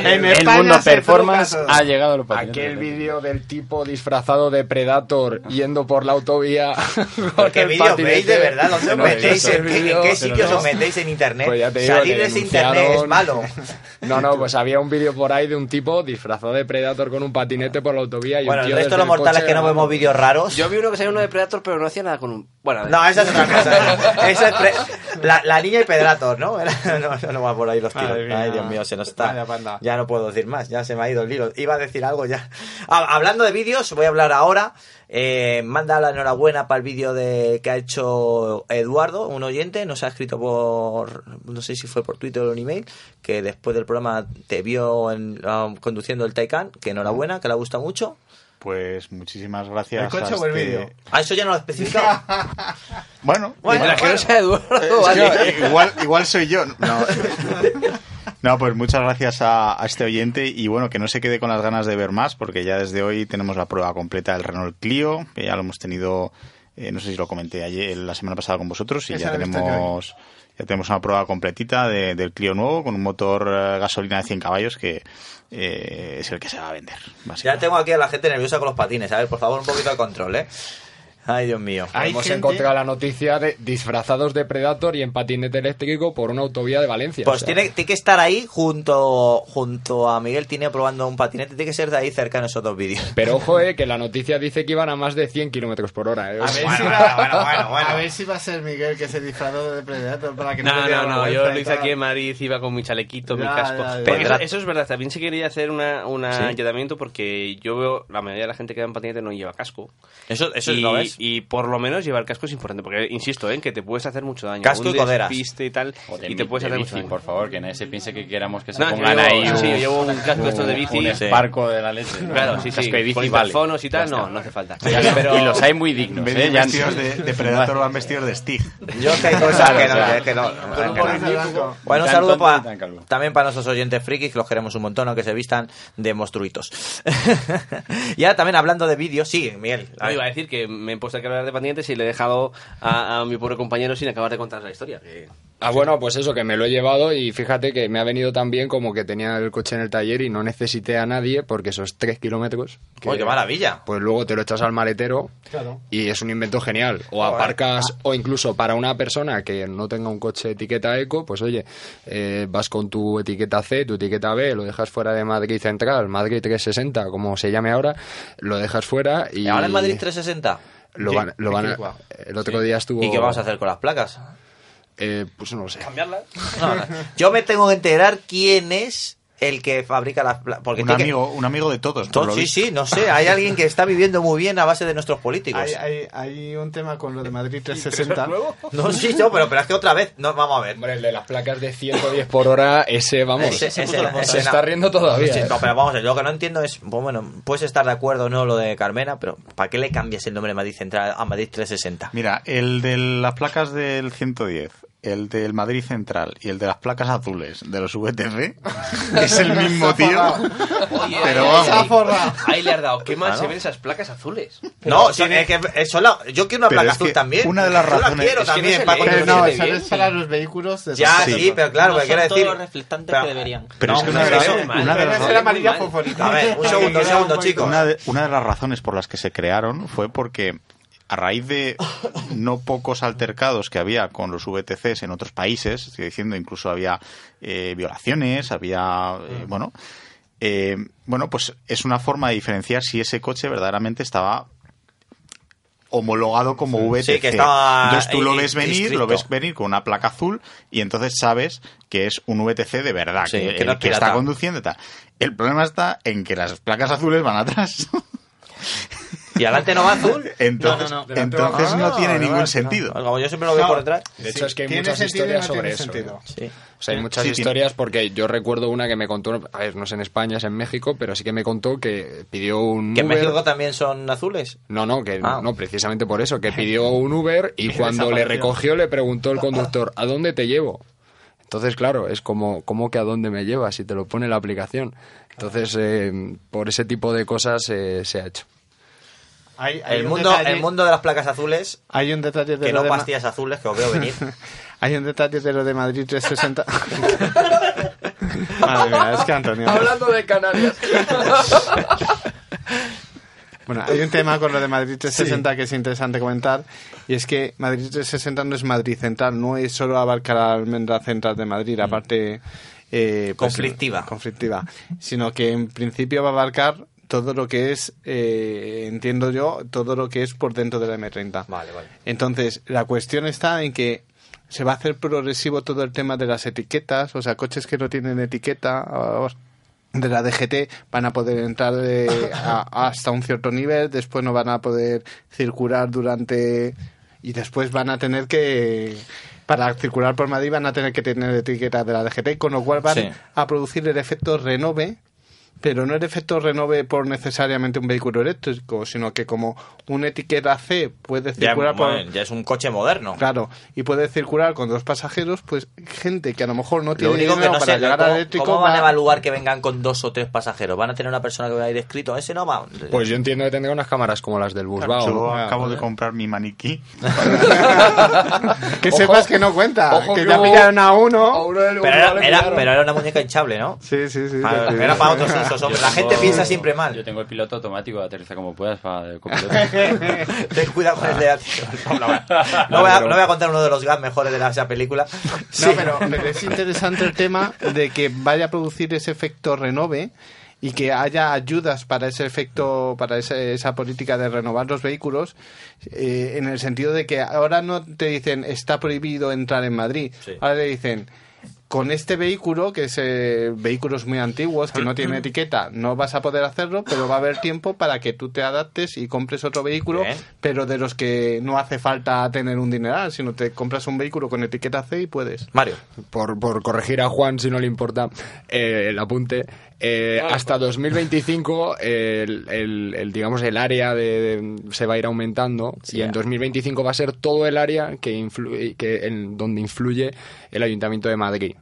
el el mundo performance ha llegado a los patinetes. Aquel vídeo del tipo disfrazado de Predator yendo por la autovía. *laughs* ¿Qué el vídeo veis de verdad? ¿Dónde os No, metéis? ¿En qué, en vídeo- qué sitios os metéis en internet? Pues Salir de ese internet es malo. *laughs* No, no, pues había un vídeo por ahí de un tipo disfrazado de Predator con un patinete por la autovía y Bueno, un el tío resto de los el mortales que no vemos vídeos raros. Yo vi uno que salió uno de Predator, pero no hacía nada con un... Bueno, No, esa es otra cosa. Eso es pre- la, la niña y Predator, ¿no? Era- *laughs* No, no va por ahí los tiros. Ay, Dios mío, se nos está. Ya no puedo decir más, ya se me ha ido el hilo. Iba a decir algo ya. Hablando de vídeos, voy a hablar ahora. Eh, manda la enhorabuena para el vídeo de que ha hecho Eduardo, un oyente. Nos ha escrito por, no sé si fue por Twitter o un email, que después del programa te vio en- ah, conduciendo el Taycan. Que enhorabuena, que le gusta mucho. Pues muchísimas gracias. ¿El coche a o el este- vídeo? Ah, eso ya no lo he especificado. *laughs* Bueno, Bueno, Mientras que no sea Eduardo, vale. igual, igual soy yo. No. *laughs* No, pues muchas gracias a, a este oyente y bueno, que no se quede con las ganas de ver más porque ya desde hoy tenemos la prueba completa del Renault Clio, que ya lo hemos tenido, eh, no sé si lo comenté ayer, la semana pasada con vosotros y Esa ya tenemos, tenemos una prueba completita de- del Clio nuevo con un motor eh, gasolina de 100 caballos que eh, es el que se va a vender. Ya tengo aquí a la gente nerviosa con los patines. A ver, por favor, un poquito de control, ¿eh? Ay, Dios mío. Hemos gente- encontrado la noticia de disfrazados de Predator y en patinete eléctrico por una autovía de Valencia. Pues O sea, tiene, tiene que estar ahí junto, junto a Miguel Tiene probando un patinete. Tiene que ser de ahí cerca en esos dos vídeos. *laughs* Pero ojo, eh, que la noticia dice que iban a más de 100 kilómetros por hora. Eh. A ver, Bueno, si bueno, va, bueno, bueno, *laughs* bueno. a ver si va a ser Miguel que se disfrazó de Predator para que no, No, no, no, yo lo hice aquí en Madrid, iba con mi chalequito, mi casco. ya, ya. Porque eso, es verdad, también se quería hacer una, una Sí. ayuntamiento porque yo veo, la mayoría de la gente que va en patinete no lleva casco. Eso, eso y, no Y, y por lo menos llevar casco es importante, porque insisto, ¿eh? que te puedes hacer mucho daño. Casco Un y coderas. y tal, O de y te puedes de hacer bici, mucho daño. por favor, que nadie se piense que queramos que se No, yo pongan llevo- ahí sí, yo un- llevo un casco de estos de bici. un esparco de la leche. *laughs* Claro, sí, sí. Casco de bici con vale. y tal, no, no hace falta. Y los hay muy dignos, En vez ¿eh? vestidos de, de Predator van vestidos de Stig. Yo que hay cosas que no, no. No. Bueno, un saludo también para nuestros oyentes frikis, que los queremos un montón, aunque se vistan de monstruitos. *laughs* y ahora también hablando de vídeos, sí, Miguel. No, iba a decir que me puesto aquí a hablar de pendientes y le he dejado a, a mi pobre compañero sin acabar de contar la historia. que- Ah, bueno, pues eso, que me lo he llevado y fíjate que me ha venido tan bien como que tenía el coche en el taller y no necesité a nadie porque esos tres kilómetros... que- ¡Uy, qué maravilla! Pues luego te lo echas al maletero Claro. y es un invento genial. O aparcas, o incluso para una persona que no tenga un coche etiqueta eco, pues oye, eh, vas con tu etiqueta C, tu etiqueta B, lo dejas fuera de Madrid Central, Madrid 360, como se llame ahora, lo dejas fuera y... ¿Ahora en Madrid 360? Lo van, lo van a- el otro día estuvo... ¿Y qué vamos a hacer con las placas? Eh, pues no lo sé. ¿Cambiarlas? No, no. Yo me tengo que enterar quién es el que fabrica las placas. Porque Un tiene que- amigo, un amigo de todos. por sí, visto. sí, no sé. Hay alguien que está viviendo muy bien a base de nuestros políticos. Hay, hay, hay un tema con lo de Madrid 360. No, sí, no, pero, pero es que otra vez, no, vamos a ver. Hombre, el de las placas de 110 por hora, ese, vamos, Ese- ese- se está riendo todavía. Sí, ¿eh? no, pero vamos a ver, lo que no entiendo es, pues bueno, puedes estar de acuerdo o no lo de Carmena, pero ¿para qué le cambias el nombre de Madrid Central a Madrid 360? Mira, el de las placas del 110, el del Madrid Central y el de las placas azules de los VTC *laughs* es el mismo tío. Oye, Pero ahí- vamos. ahí, ahí le has dado. ¿Qué mal Claro. se ven esas placas azules? No, son- es que eso la- yo quiero una Pero placa es azul que también. una de las Yo la razones- quiero es que también no. Pero no, es para los vehículos de Ya, esos- sí, pero claro, no son quiero todos decir. los reflectantes pero- que deberían. Pero es que No, una de pero las, fosforita. A ver, un segundo, un segundo, chicos. Una de las razones por las que se crearon fue porque a raíz de no pocos altercados que había con los VTCs en otros países, estoy diciendo incluso había eh, violaciones, había, eh, bueno, eh, bueno, pues es una forma de diferenciar si ese coche verdaderamente estaba homologado como VTC. Sí, que estaba entonces tú lo ves venir, inscrito. lo ves venir con una placa azul y entonces sabes que es un VTC de verdad, Sí, que, que no el es que está conduciendo y tal. El problema está en que las placas azules van atrás. *laughs* *laughs* ¿Y adelante no va azul? *laughs* Entonces No, no, no. entonces no, Ah, tiene no, ningún no. sentido. Como yo siempre lo veo No. por detrás. De hecho, es que hay muchas historias no sobre eso. sentido. Sí. O sea, hay muchas Sí, tiene- historias porque yo recuerdo una que me contó, a ver, no sé en España, es en México, pero sí que me contó que pidió un ¿Que en. México también son azules? No, no, que Ah. no, precisamente por eso, que pidió *laughs* un Uber y cuando le recogió le preguntó el conductor, ¿a dónde te llevo? Entonces, claro, es como, ¿cómo que a dónde me llevas? Si te lo pone la aplicación. Entonces, eh, por ese tipo de cosas eh, se ha hecho. Hay, hay El un mundo, detalle- el mundo de las placas azules, Hay un detalle de que lo no de pastillas azules, que os veo venir. *laughs* Hay un detalle de lo de Madrid 360. *laughs* Madre mía, es que Antonio. Hablando de Canarias. *laughs* Bueno, hay un tema con lo de Madrid 360 que es interesante comentar y es que Madrid 360 no es Madrid Central, no es solo abarcar la almendra central de Madrid, aparte eh, pues, Conflictiva. conflictiva, sino que en principio va a abarcar todo lo que es, eh, entiendo yo, todo lo que es por dentro de la M30. Vale, vale. Entonces, la cuestión está en que se va a hacer progresivo todo el tema de las etiquetas, o sea, coches que no tienen etiqueta de la DGT van a poder entrar a- hasta un cierto nivel, después no van a poder circular durante y después van a tener que para circular por Madrid van a tener que tener etiqueta de la DGT, con lo cual van Sí. a producir el efecto renove pero no el efecto renove por necesariamente un vehículo eléctrico, sino que como una etiqueta C puede Ya, circular por... bueno, ya es un coche moderno. Claro, y puede circular con dos pasajeros, pues gente que a lo mejor no Lo tiene único que dinero no para sé, llegar ¿cómo, al eléctrico cómo van a va- evaluar que vengan con dos o tres pasajeros? ¿Van a tener una persona que va a ir escrito? ¿Ese no va? Pues yo entiendo que tendrá unas cámaras como las del Busbao. Yo ¿no? acabo de comprar mi maniquí. *laughs* que Ojo, sepas que no cuenta, ojo que que ya hubo- pillaron a uno. uno del Pero era, era- pero era una muñeca hinchable, ¿no? Sí, sí, sí. Ah, sí, sí. era para otros usos. hombre. La gente piensa siempre mal. Yo tengo el piloto automático, aterriza como puedas para el copiloto. *laughs* Ten cuidado con el de No, no, no voy a, no voy a contar uno de los gags mejores de la, esa película. Sí. No, pero, pero es interesante el tema de que vaya a producir ese efecto renove y que haya ayudas para ese efecto, para ese- esa política de renovar los vehículos, eh, en el sentido de que ahora no te dicen está prohibido entrar en Madrid, Sí. ahora le dicen con este vehículo, que es eh, vehículos muy antiguos, que no tienen *clears throat* etiqueta, no vas a poder hacerlo, pero va a haber tiempo para que tú te adaptes y compres otro vehículo, Bien. pero de los que no hace falta tener un dineral, sino te compras un vehículo con etiqueta C y puedes. Mario. Por, por corregir a Juan, si no le importa eh, el apunte, eh, hasta 2025 el, el- el, digamos el área de, se va a ir aumentando y en 2025 va a ser todo el área que influye que en donde influye el Ayuntamiento de Madrid.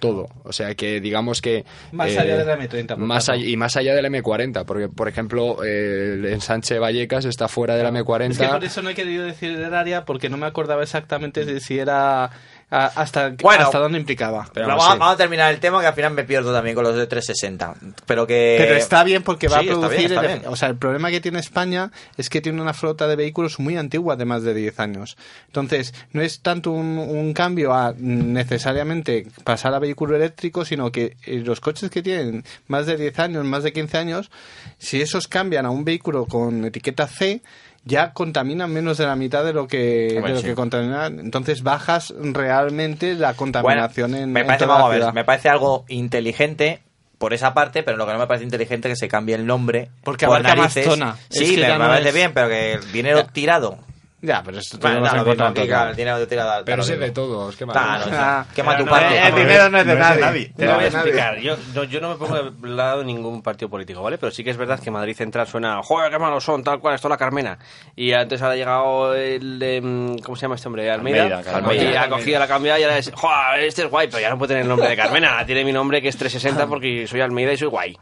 Todo. O sea que digamos que Más allá de la M30, por más tanto. allá- y más allá de la M40 porque por ejemplo eh, el ensanche Vallecas está fuera de la M40 Es que por eso no he querido decir el área porque no me acordaba exactamente de si era a- hasta, Bueno. hasta dónde implicaba. Pero vamos, a- vamos a terminar el tema que al final me pierdo también con los de 360. Pero que. Pero está bien porque va Sí, a está producir. bien, está el- bien. O sea, el problema que tiene España es que tiene una flota de vehículos muy antigua de más de 10 años. Entonces, no es tanto un, un cambio a necesariamente pasar a vehículo eléctrico, sino que eh, los coches que tienen más de 10 años, más de 15 años, si esos cambian a un vehículo con etiqueta C, ya contaminan menos de la mitad de lo que, Hombre, de lo sí. que contaminan. Entonces bajas realmente la contaminación en, me en parece, la vamos a ver, ciudad. me parece algo inteligente por esa parte, pero lo que no me parece inteligente es que se cambie el nombre. Porque por abarca más narices. zona. Sí, Es que me, parece es- bien, pero que el dinero tirado. Ya, pero esto Bueno, aquí, todo. claro, el dinero pero da ese lo es de todos qué Claro, mal. o sea, quema tu no, parte. el dinero no es de nadie. Te lo No, voy a explicar. Yo, no, yo no me pongo del lado de ningún partido político, ¿vale? Pero sí que es verdad que Madrid Central suena, joder, qué malos son, tal cual, esto es la Carmena. Y antes ha llegado el de, mm, ¿cómo se llama este hombre? Almeida. Almeida, Almeida. Y ha cogido la cambiada y ahora es, joder, este es guay, pero ya no puede tener el nombre de Carmena. *laughs* Tiene mi nombre que es 360 porque soy Almeida y soy guay.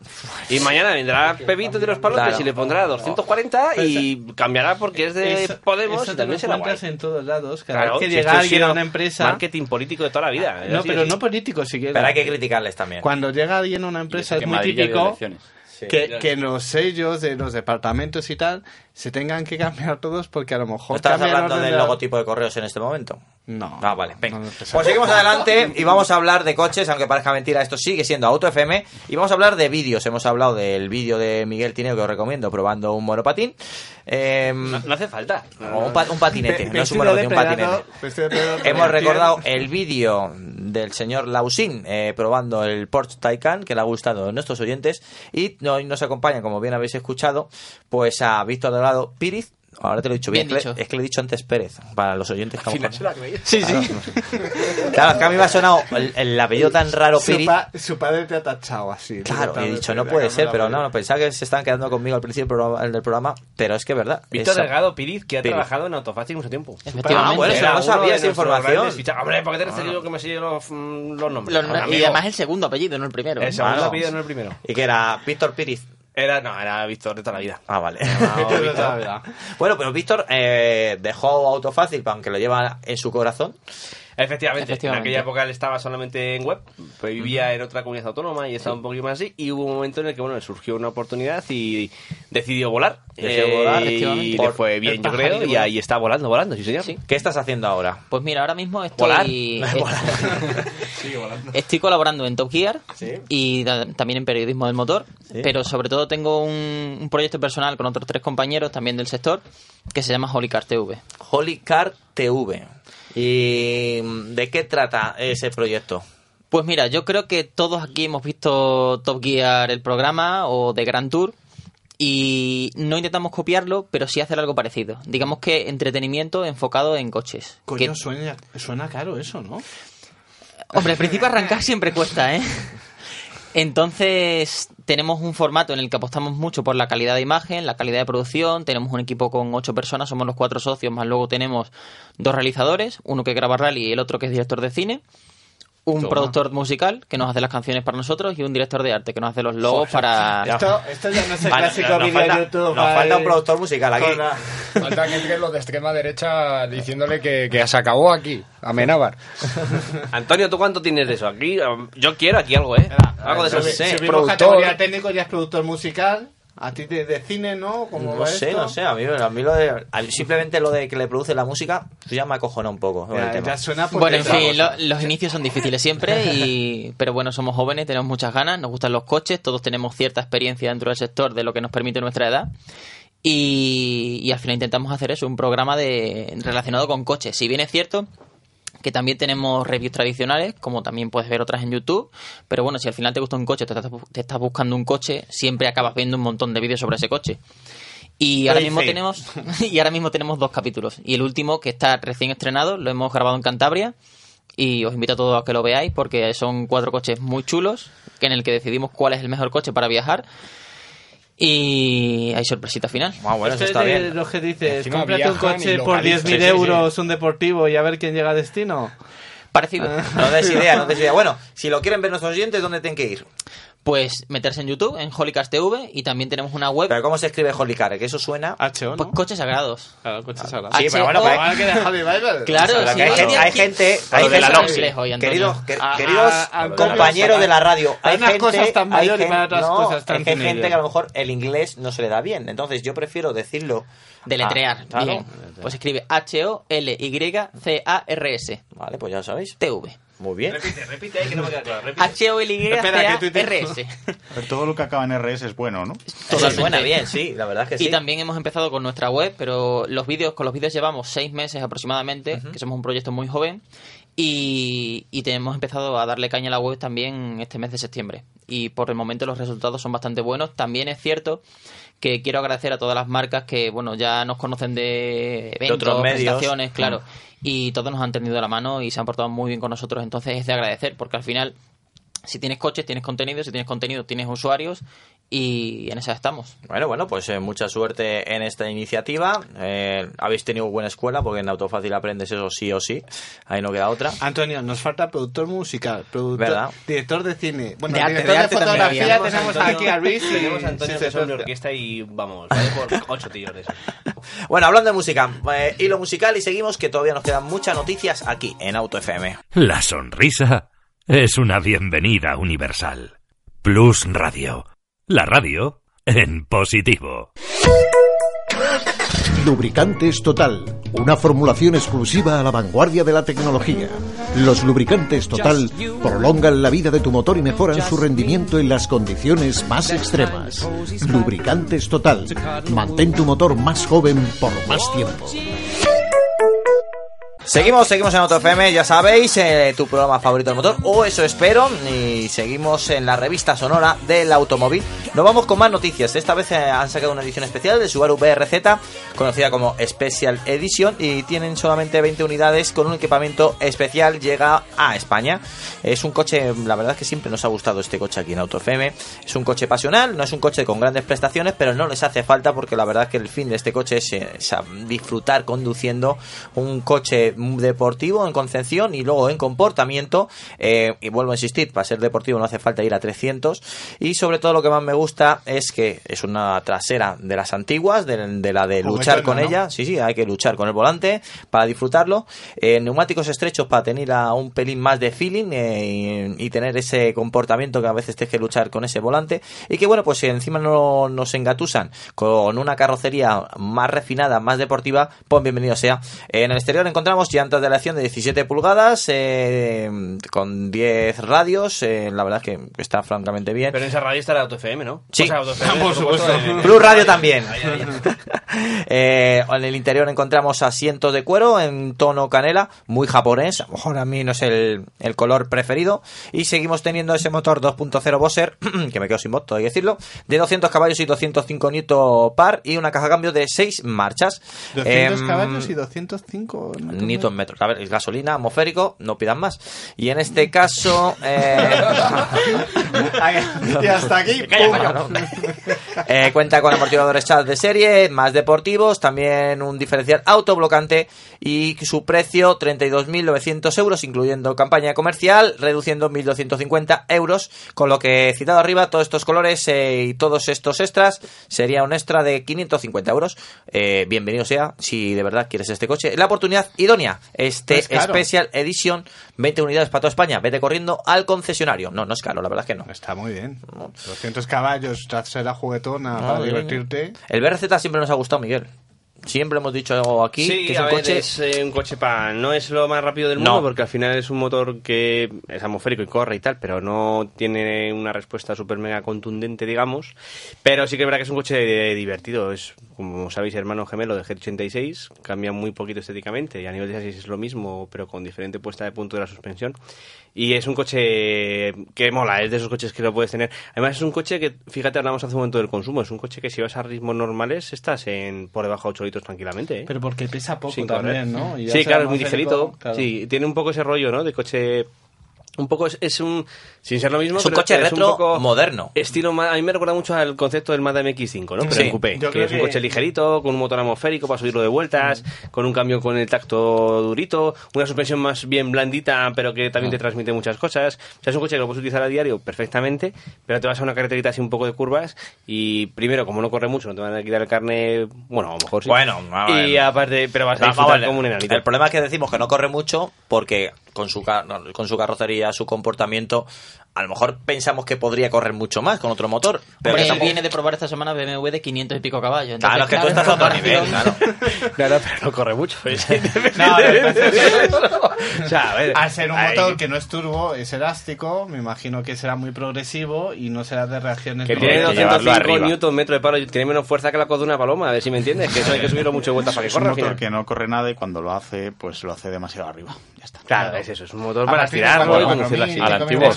Y mañana vendrá Pepito de los palotes Claro. y le pondrá 240 y cambiará porque es de Podemos eso también lo será guay. encuentras en todos lados. Cada Claro, vez que si llega alguien a una empresa... Marketing político de toda la vida. No, Así, pero así. no político siquiera. Pero hay que criticarles también. Cuando llega alguien a una empresa que es muy típico que, que los sellos de los departamentos y tal se tengan que cambiar todos porque a lo ¿No mejor estás cambia el hablando del de la- logotipo de correos en este momento? No. Ah, vale, venga. No. Pues seguimos adelante y vamos a hablar de coches, aunque parezca mentira, esto sigue siendo Auto FM. Y vamos a hablar de vídeos. Hemos hablado del vídeo de Miguel Tineo que os recomiendo probando un monopatín. Eh, No, no hace falta. un, pa- un patinete, no es un monopatín, un patinete. Hemos recordado el vídeo del señor Lausín eh, probando el Porsche Taycan que le ha gustado a nuestros oyentes y hoy nos acompaña, como bien habéis escuchado, pues a Víctor Dorado Píriz. Ahora te lo he dicho bien, Bien es que le- dicho. es que le he dicho antes Pérez, para los oyentes que mejor- Sí, sí. Claro, es que a mí me ha sonado el, el apellido tan raro, su, Píriz. pa- su padre te ha tachado así. Claro, he dicho, no puede ser, pero no, no, pensaba que se estaban quedando conmigo al principio del programa, del programa pero es que es verdad. Víctor Delgado Piriz, que ha Piriz. trabajado en Autofácil mucho tiempo. Efectivamente. Ah, bueno, eso no sabía esa información. Hombre, ¿por qué te has yo que me los, mm, los nombres? Los- y además el segundo apellido, no el primero. El segundo apellido no el primero. Y que era Víctor Píriz. Era, no, era Víctor de toda la vida. Ah, vale. *laughs* Víctor de toda la vida. bueno, pero Víctor eh, dejó Autofácil, aunque lo lleva en su corazón. Efectivamente, Efectivamente. en aquella época él estaba solamente en web, pues vivía en otra comunidad autónoma y estaba un poquito más así, y hubo un momento en el que bueno le surgió una oportunidad y decidió volar. Decidió Eh, volar, y le fue bien, yo creo, y ahí está volando, volando, sí señor. Sí. ¿Qué estás haciendo ahora? Pues mira, ahora mismo Volar. *laughs* *laughs* estoy, estoy colaborando en Top Gear Sí. y también en periodismo del motor, Sí. pero sobre todo tengo un, un proyecto personal con otros tres compañeros también del sector que se llama Holy Car TV. Holy Car TV. ¿Y de qué trata ese proyecto? Pues mira, yo creo que todos aquí hemos visto Top Gear el programa o de Grand Tour y no intentamos copiarlo, pero sí hacer algo parecido. Digamos que entretenimiento enfocado en coches. Coño, Que- suena, suena caro eso, ¿no? Hombre, al principio arrancar siempre cuesta, ¿eh? *laughs* Entonces, tenemos un formato en el que apostamos mucho por la calidad de imagen, la calidad de producción. Tenemos un equipo con ocho personas, somos los cuatro socios, más luego tenemos dos realizadores, uno que graba rally y el otro que es director de cine. Un Toma. productor musical que nos hace las canciones para nosotros y un director de arte que nos hace los logos para... Esto, esto ya no es el Vale, clásico nos vídeo falta- de YouTube. nos falta un productor musical aquí. la- Falta que entre los de extrema derecha diciéndole que, que se acabó aquí, Amenábar. *laughs* Antonio, ¿tú cuánto tienes de eso? Aquí, um, yo quiero aquí algo, ¿eh? Algo de eso. Sí. subimos productor. categoría técnico, ya es productor musical. A ti de, de cine, ¿no? ¿Cómo No va sé, esto? no sé, a mí, a mí lo de, a mí simplemente lo de que le produce la música, ya me acojona un poco. el Ya, tema. ya suena Bueno, en fin, lo- los inicios son difíciles siempre, y, *laughs* pero bueno, somos jóvenes, tenemos muchas ganas, nos gustan los coches, todos tenemos cierta experiencia dentro del sector de lo que nos permite nuestra edad. Y, y al final intentamos hacer eso, un programa de relacionado con coches. Si bien es cierto que también tenemos reviews tradicionales, como también puedes ver otras en YouTube. Pero bueno, si al final te gusta un coche, te estás, te estás buscando un coche, siempre acabas viendo un montón de vídeos sobre ese coche. Y ahora mismo tenemos *laughs* y ahora mismo tenemos dos capítulos. Y el último, que está recién estrenado, lo hemos grabado en Cantabria. Y os invito a todos a que lo veáis porque son cuatro coches muy chulos, en el que decidimos cuál es el mejor coche para viajar. Y hay sorpresita final. Esto es de los que dices, cómprate un coche por localizan. 10.000 Sí, sí, sí. euros, un deportivo y a ver quién llega a destino. Parecido. No des idea, no des idea. *laughs* Bueno, si lo quieren ver nuestros oyentes, ¿dónde tienen que ir? Pues meterse en YouTube, en Holycast TV, y también tenemos una web. ¿Pero cómo se escribe Holycar? Que eso suena... HO, Pues coches sagrados. Claro, coches sagrados. Sí, pero bueno, pues-. Claro, Pero sí, que hay, gente, hay gente, de la queridos, que- compañeros de la radio, hay unas gente, cosas tan hay mayores y para otras no, cosas tan es que hay gente teenager. que a lo mejor el inglés no se le da bien, entonces yo prefiero decirlo Deletrear. Ah, claro. Bien. Pues escribe H-O-L-Y-C-A-R-S. Vale, pues ya lo sabéis. TV. Muy bien. Repite, repite ahí que no me queda claro. Repite. H-O-L-Y-C-A-R-S. *laughs* A ver, todo lo que acaba en RS es bueno, ¿no? Eso suena bien, sí, la verdad es que Y sí. también hemos empezado con nuestra web, pero los vídeos, con los vídeos llevamos seis meses aproximadamente, que somos un proyecto muy joven, y, y hemos empezado a darle caña a la web también este mes de septiembre. Y por el momento los resultados son bastante buenos. También es cierto que quiero agradecer a todas las marcas que, bueno, ya nos conocen de eventos, otros medios. presentaciones, claro, Mm. y todos nos han tendido la mano y se han portado muy bien con nosotros. Entonces es de agradecer, porque al final si tienes coches, tienes contenido, si tienes contenido, tienes usuarios y en esa estamos. Bueno, bueno, pues eh, mucha suerte en esta iniciativa. Eh, habéis tenido buena escuela porque en Autofácil aprendes eso sí o sí. Ahí no queda otra. Antonio, nos falta productor musical, productor, ¿Verdad? director de cine, bueno, De director de fotografía tenemos Antonio- aquí a Luis y Tenemos a Antonio sí, que son de orquesta y vamos, vale por ocho tíos de esos. Bueno, hablando de música, eh, hilo musical y seguimos que todavía nos quedan muchas noticias aquí en Auto FM. La sonrisa es una bienvenida universal. Plus Radio. La radio en positivo. Lubricantes Total, una formulación exclusiva a la vanguardia de la tecnología. Los lubricantes Total prolongan la vida de tu motor y mejoran su rendimiento en las condiciones más extremas. Lubricantes Total, mantén tu motor más joven por más tiempo. Seguimos, seguimos en Auto FM, ya sabéis, eh, tu programa favorito del motor, o eso espero, y seguimos en la revista sonora del automóvil. Nos vamos con más noticias. Esta vez eh, han sacado una edición especial de Subaru BRZ, conocida como Special Edition, y tienen solamente 20 unidades con un equipamiento especial. Llega a España. Es un coche, la verdad es que siempre nos ha gustado este coche aquí en Auto FM. Es un coche pasional, no es un coche con grandes prestaciones, pero no les hace falta porque la verdad es que el fin de este coche es, eh, disfrutar conduciendo un coche deportivo en concepción y luego en comportamiento. eh, y vuelvo a insistir, para ser deportivo no hace falta ir a 300. Y sobre todo lo que más me gusta es que es una trasera de las antiguas, de, de la de luchar con ¿no? ella. Sí, sí, hay que luchar con el volante para disfrutarlo. Eh, neumáticos estrechos para tener a un pelín más de feeling eh, y, y tener ese comportamiento que a veces tienes que luchar con ese volante. Y que bueno, pues si encima no nos engatusan con una carrocería más refinada, más deportiva, pues bienvenido sea. En el exterior encontramos llantas de aleación de 17 pulgadas eh, con 10 radios. eh, la verdad es que está francamente bien. Pero en esa radio estará Auto FM, ¿no? Sí. O sea, Auto FM, *laughs* Por supuesto. en- Plus Radio también. *laughs* Eh, en el interior encontramos asientos de cuero en tono canela, muy japonés. A lo mejor a mí no es el, el color preferido. Y seguimos teniendo ese motor 2.0 Bosser, *clears throat* que me quedo sin voz, todo hay que decirlo, de 200 caballos y 205 Newton par y una caja de cambio de 6 marchas. 200 Em, caballos y 205 Newton metros. A ver, es gasolina, atmosférico, no pidan más. Y en este caso. eh, *laughs* y hasta aquí *laughs* eh, cuenta con amortiguadores chat de serie, más deportivos, también un diferencial autoblocante y su precio 32.900 euros, incluyendo campaña comercial, reduciendo 1.250 euros, con lo que citado arriba, todos estos colores eh, y todos estos extras sería un extra de 550 euros. Eh, bienvenido sea, si de verdad quieres este coche. La oportunidad idónea, este Es caro. Special Edition, 20 unidades para toda España, vete corriendo al concesionario. No, no es caro, la verdad es que no. Está muy bien. 200 caballos, trasera juguetona No, para divertirte. El BRZ siempre nos ha gustado, Miguel. Siempre hemos dicho aquí Sí, que es a un ver, coche... es eh, un coche para... No es lo más rápido del mundo No. porque al final es un motor que es atmosférico y corre y tal, pero no tiene una respuesta súper mega contundente, digamos. Pero sí que es verdad que es un coche divertido. Es, como sabéis, hermano gemelo de G86. Cambia muy poquito estéticamente y a nivel de chasis es lo mismo, pero con diferente puesta de punto de la suspensión. Y es un coche que mola, es de esos coches que lo puedes tener. Además es un coche que, fíjate, hablamos hace un momento del consumo, es un coche que si vas a ritmos normales estás en por debajo de 8 litros tranquilamente. ¿eh? Pero porque pesa poco Sin también, correr. ¿no? Y Sí, claro, es muy ligerito. claro. Sí, tiene un poco ese rollo, ¿no? De coche... Un poco es, es un... Sin ser lo mismo, Es un pero coche es retro poco moderno. Estilo, ma- a mí me recuerda mucho al concepto del Mazda MX-5, ¿no? Pero Sí. en coupé. Que es un que- coche ligerito, con un motor atmosférico para subirlo de vueltas, con un cambio con el tacto durito, una suspensión más bien blandita, pero que también te transmite muchas cosas. O sea, es un coche que lo puedes utilizar a diario perfectamente, pero te vas a una carreterita así un poco de curvas y primero, como no corre mucho, no te van a quitar el carne, bueno, a lo mejor sí. Bueno, y aparte, pero vas a disfrutar ver, como un enanito. El problema es que decimos que no corre mucho porque con su, con su carrocería, su comportamiento, a lo mejor pensamos que podría correr mucho más con otro motor. Pero Hombre, él tampoco- viene de probar esta semana BMW de 500 y pico caballos. Claro, es que tú Entonces, estás a otro nivel, claro. *laughs* Claro, pero no corre mucho. *laughs* No, O sea, a ver, al ser un ahí- motor que no es turbo, es elástico, me imagino que será muy progresivo y no será de reacciones Que tiene de llevarlo 205 arriba. newton metro de palo y tiene menos fuerza que la coz de una paloma, a ver si me entiendes, que eso hay que subirlo mucho de vueltas para que es un corra. motor que no corre nada y cuando lo hace, pues lo hace demasiado arriba. Ya está. Claro, es eso, es un motor para cuando y conducirlo así. Al antiguo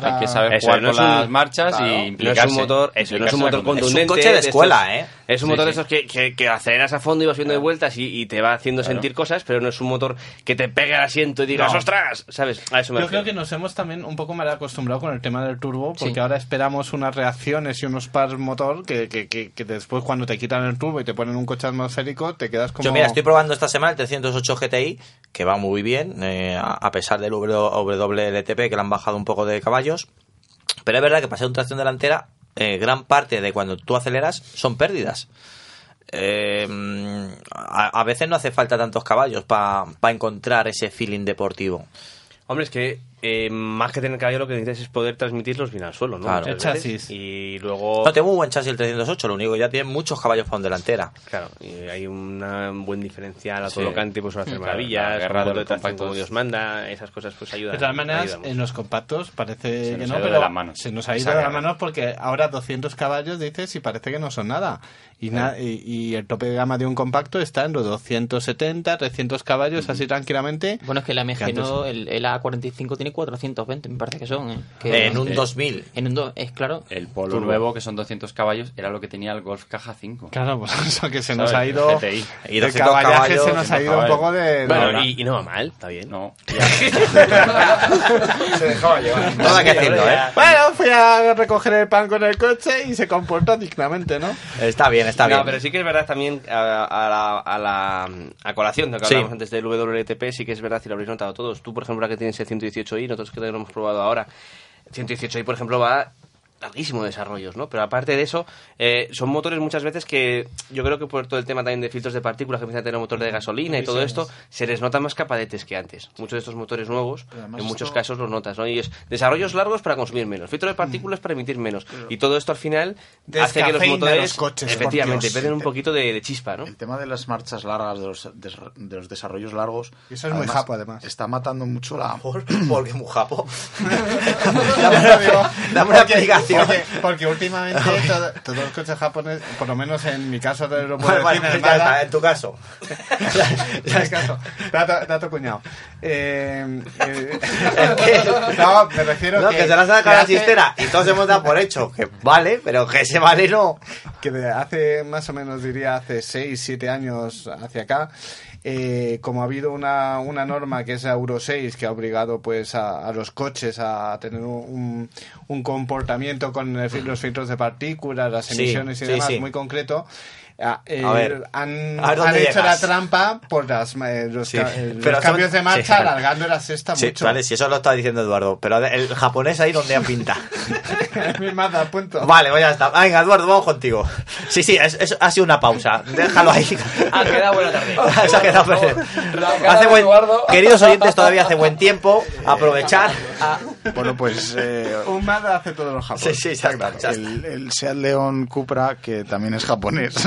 Hay que saber Eso, jugar no con es un- las marchas claro, y No es un motor, eso, no es un motor contundente. coche de estos- escuela, ¿eh? Es un Sí, motor de esos que, que, que aceleras a fondo y vas viendo de vueltas y, y te va haciendo sentir cosas, pero no es un motor que te pegue al asiento y digas, No. ¡ostras! ¿Sabes? A eso me Yo refiero. creo que nos hemos también un poco mal acostumbrado con el tema del turbo, porque Sí. ahora esperamos unas reacciones y unos pars motor que, que, que, que después cuando te quitan el turbo y te ponen un coche atmosférico te quedas como... Yo mira, estoy probando esta semana el 308 GTI, que va muy bien, eh, a pesar del WLTP, que le han bajado un poco de Pero es verdad que para un tracción delantera, eh, gran parte de cuando tú aceleras son pérdidas. Eh, a, a veces no hace falta tantos caballos para encontrar ese feeling deportivo. Hombre, es que eh, más que tener caballo lo que necesitas es poder transmitirlos bien al suelo, ¿no? Claro. El veces. Y luego... No, tengo un buen chasis el 308, lo único que ya tiene muchos caballos para un delantera. Claro, y hay una- un buen diferencial Sí. autolocante, pues suele hacer Claro, maravillas, la guerra de de tracción compactos. como Dios manda, esas cosas pues ayudan. De todas maneras, en los compactos parece Se que nos no, ha ido pero se nos ha ido de las guerra. manos porque ahora 200 caballos dices y parece que no son nada. Y, na- y, y el tope de gama de un compacto está en los 270, 300 caballos así tranquilamente. Bueno, es que la MG no, el, el A45 tiene 420, me parece que son. ¿eh? Que- En un que- 2000. En un do- es claro. El Polo Turbo. nuevo, que son 200 caballos, era lo que tenía el Golf Caja 5. Claro, pues *laughs* eso que se nos ha ido. GTI. Y el 200 caballaje caballos, se nos ha 200 ido un poco de. Bueno, de- y, y no va mal, está bien. No. *laughs* *laughs* se dejaba llevar. Todo hay que decirlo, ¿eh? Bueno, fui a recoger el pan con el coche y se comportó dignamente, ¿no? Está bien, está no, bien. pero sí que es verdad también a, a la, a la a colación de lo que Sí. hablábamos antes del WLTP, sí que es verdad si lo habréis notado todos. Tú, por ejemplo, ahora que tienes el 118i, nosotros que lo hemos probado ahora, el 118i, por ejemplo, va larguísimo de desarrollos, ¿no? Pero aparte de eso, eh, son motores muchas veces que yo creo que por todo el tema también de filtros de partículas que empiezan a tener motor de gasolina y todo esto, se les nota más capadetes que antes. Muchos de estos motores nuevos, Pero además en muchos esto- casos los notas, ¿no? Y es desarrollos largos para consumir menos, filtros de partículas para emitir menos. Y todo esto al final hace que los motores, los coches, efectivamente, pierden un poquito de, de chispa, ¿no? El tema de las marchas largas, de los, des- de los desarrollos largos. Eso es muy japo, además. Está matando mucho la. *laughs* Porque muy japo. *laughs* *laughs* Dame una porque- Porque, *laughs* porque últimamente todo- todos los coches japoneses, por lo menos en mi caso de lo puedo Bueno, ya Málaga, está, en tu caso. *laughs* en mi caso, dato, dato cuñado. Eh, eh, no, me refiero No, que, que se la saca la hace- chistera y todos hemos dado por hecho que vale, pero que ese vale no. que de hace más o menos diría hace 6, 7 años hacia acá, eh, como ha habido una, una norma que es Euro 6 que ha obligado pues a, a los coches a tener un, un comportamiento con el los filtros de partículas, las Sí, emisiones y sí, demás sí. muy concreto. A, eh, A ver, han, a ver dónde han hecho llegas. la trampa por las, eh, los, Sí, ca- eh, los pero cambios son- de marcha sí, alargando la sexta Sí, mucho. vale, si eso lo está diciendo Eduardo, pero el japonés ahí donde han pinta. *laughs* Mi Mazda, punto. Vale, pues ya está. Venga, Eduardo, vamos contigo. Sí, sí, es, es- ha sido una pausa. Déjalo ahí. Ha quedado buena tarde. *laughs* Se ha quedado Hace buen- Eduardo. Queridos oyentes, todavía hace buen tiempo. Aprovechar. Bueno, pues. eh, *laughs* Un Mazda hace todos los japoneses. Sí, sí, ya está. ya está. el, el Seat León Cupra, que también es japonés. *laughs*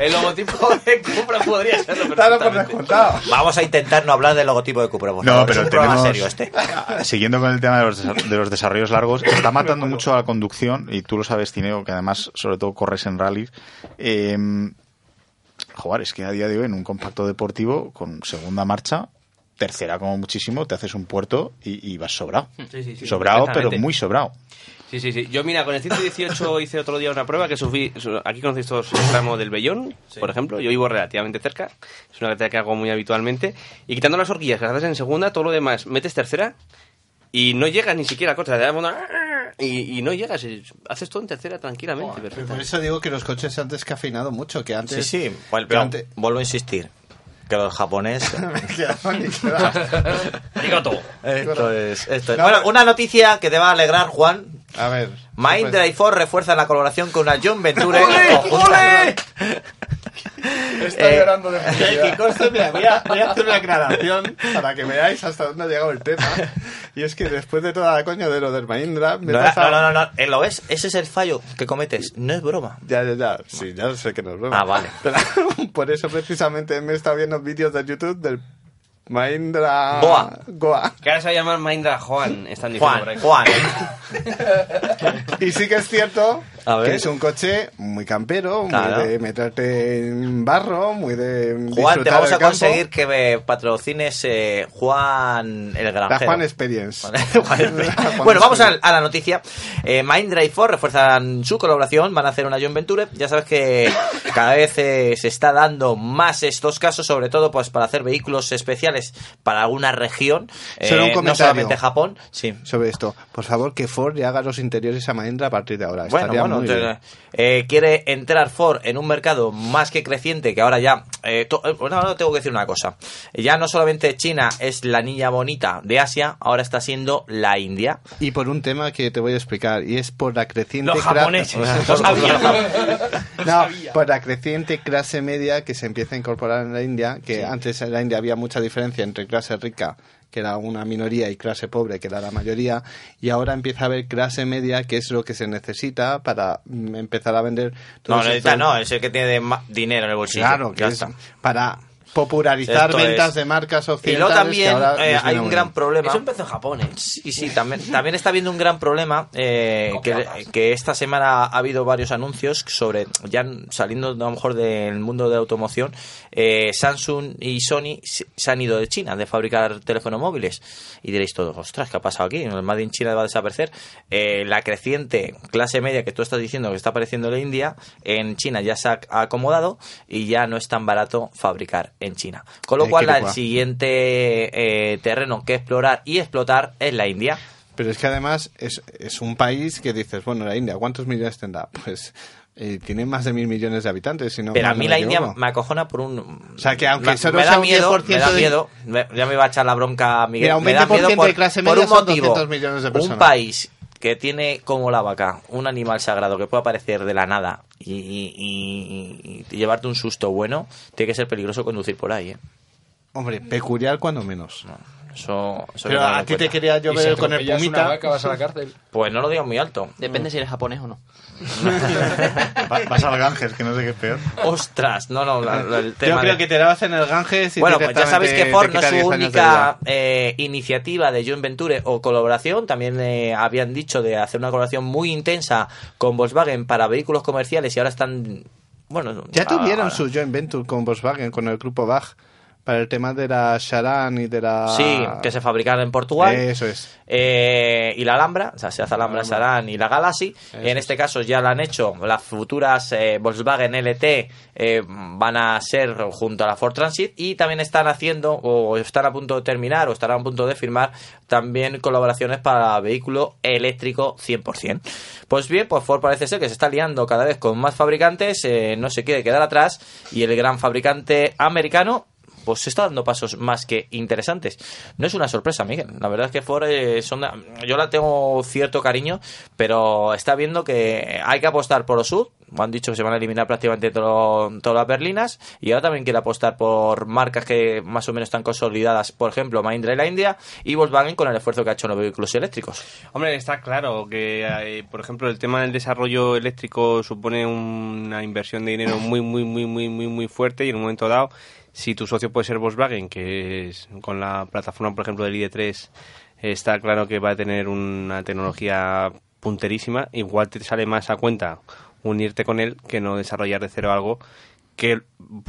El logotipo de Cupra podría serlo *laughs* perfectamente. Vamos a intentar no hablar del logotipo de Cupra. por No, favor. pero es un tenemos- serio este. Siguiendo con el tema de los, desa- de los desarrollos largos, está matando mucho a la conducción, y tú lo sabes, Tineo, que además, sobre todo, corres en rallies. Eh, joder, es que a día de hoy, en un compacto deportivo, con segunda marcha, tercera como muchísimo, te haces un puerto y, y vas sobrado. Sí, sí, sí, sobrado, pero muy sobrado. Sí, sí, sí. Yo, mira, con el 118 *laughs* hice otro día una prueba que subí. su- Aquí conocéis todos el tramo del Bellón, por ejemplo. Yo vivo relativamente cerca. Es una carretera que hago muy habitualmente. Y quitando las horquillas que las haces en segunda, todo lo demás metes tercera y no llegas ni siquiera a corta. Y, y no llegas. y haces todo en tercera tranquilamente. perfecto. Por eso digo que los coches se han descafeinado mucho, que Sí, antes... sí, bueno, pero antes- vuelvo a insistir. Que los japoneses... Digo todo. Esto es, esto es- No, Bueno, pero- una noticia que te va a alegrar, Juan. A ver. Mahindra y Ford refuerzan la colaboración con la John Venture. ¡Ole, conjunta- Está Eh, llorando de felicidad. Y conste, mira, voy, a, voy a hacer una aclaración para que veáis hasta dónde ha llegado el tema. Y es que después de toda la coña de lo del Mahindra... me No, pasado- no, no, no, no, eh, ¿lo ves? Ese es el fallo que cometes. No es broma. Ya, ya, ya. Sí, ya sé que no es broma. Ah, vale. Pero *laughs* por eso precisamente me he estado viendo vídeos de YouTube del Mahindra... Goa. Goa. Que ahora se va a llamar Mindra Juan. Están diciendo por Juan, ahí. Juan. *laughs* Y sí que es cierto A ver. que es un coche muy campero, Claro. muy de meterte en barro, muy de Juan, te vamos a campo. conseguir que me patrocines eh, Juan el La Granjero. Juan Experience. *laughs* Juan *laughs* Experience. Juan bueno, vamos a, la noticia. Eh, y Ford refuerzan su colaboración, van a hacer una John Venture. Ya sabes que *laughs* cada vez eh, se está dando más estos casos, sobre todo pues para hacer vehículos especiales para alguna región, eh, Solo un no comentario. solamente Japón. Sí. Sobre esto, por favor, que Ford le haga los interiores a Mahindra a partir de ahora. Bueno, Estaría bueno, eh, quiere entrar Ford en un mercado más que creciente que ahora ya. Eh, to- eh, tengo que decir una cosa. Ya no solamente China es la niña bonita de Asia, ahora está siendo la India. Y por un tema que te voy a explicar, y es por la creciente... Los *laughs* japoneses. No, por la creciente clase media que se empieza a incorporar en la India, que antes en la India había mucha diferencia entre clase rica, que era una minoría, y clase pobre, que era la mayoría, y ahora empieza a haber clase media, que es lo que se necesita para mm, empezar a vender... No, necesita, estos- no, es el que tiene dinero en el bolsillo. Claro, que Ya es está. para popularizar Esto ventas es. de marcas Y occidentales. luego que también ahora eh, hay un gran problema. Eso empezó en Japón, ¿eh? Sí, sí, también, también está habiendo un gran problema eh, que, que esta semana ha habido varios anuncios sobre, ya saliendo a lo mejor del mundo de automoción, eh, Samsung y Sony se han ido de China de fabricar teléfonos móviles. Y diréis todos, ostras, ¿qué ha pasado aquí? El Made in China va a desaparecer. Eh, la creciente clase media que tú estás diciendo que está apareciendo en la India, en China ya se ha acomodado y ya no es tan barato fabricar en China. Con lo Eh, cual, el siguiente eh, terreno que explorar y explotar es la India. Pero es que además es, es un país que dices, bueno, la India, ¿cuántos millones tendrá? *laughs* Pues eh, tiene más de mil millones de habitantes. Si no Pero a mí la India me acojona por un... O sea, que aunque me, me sea da un miedo, 10% me da de- miedo, me- ya me va a echar la bronca Miguel. Mira, un me da 20% miedo de por, un motivo. 200 millones de un personas. país que tiene como la vaca un animal sagrado que puede aparecer de la nada y, y- y- y llevarte un susto bueno, tiene que ser peligroso conducir por ahí. ¿eh? Hombre, peculiar cuando menos. Eso, eso hay Pero a ti te quería yo si ver con el una pumita. vaca, vas a la cárcel. Pues no lo digo muy alto. Depende si eres japonés o no. *laughs* Va- Vas al Ganges, que no sé qué es peor. Ostras, no, no, la- la- el tema Yo creo de- que te la vas en el Ganges y Bueno, pues ya sabéis que Ford no es su 10 años de única eh, iniciativa de Joint Venture o colaboración. También eh, habían dicho de hacer una colaboración muy intensa con Volkswagen para vehículos comerciales y ahora están. Bueno, Ya tuvieron su joint venture con Volkswagen, con el grupo Bach, para el tema de la Charan y de la... Sí, que se fabricaron en Portugal. Eso es. Eh, y la Alhambra, o sea, se hace Alhambra, Saran y la Galaxy. Eso en este caso ya la han hecho. Las futuras eh, Volkswagen LT eh, van a ser junto a la Ford Transit y también están haciendo o están a punto de terminar o estarán a punto de firmar también colaboraciones para vehículo eléctrico 100%. Pues bien, pues Ford parece ser que se está liando cada vez con más fabricantes, eh, no se quiere quedar atrás y el gran fabricante americano pues se está dando pasos más que interesantes. No es una sorpresa, Miguel. La verdad es que Ford eh, son yo la tengo cierto cariño, pero está viendo que hay que apostar por lo sur, han dicho que se van a eliminar prácticamente todo- todas las berlinas y ahora también quiere apostar por marcas que más o menos están consolidadas, por ejemplo, Mahindra y la India y Volkswagen con el esfuerzo que ha hecho en los vehículos eléctricos. Hombre, está claro que, eh, por ejemplo, el tema del desarrollo eléctrico supone una inversión de dinero muy, muy, muy, muy, muy, muy fuerte y en un momento dado, si tu socio puede ser Volkswagen, que es con la plataforma, por ejemplo, del ID3, está claro que va a tener una tecnología punterísima, igual te sale más a cuenta unirte con él que no desarrollar de cero algo que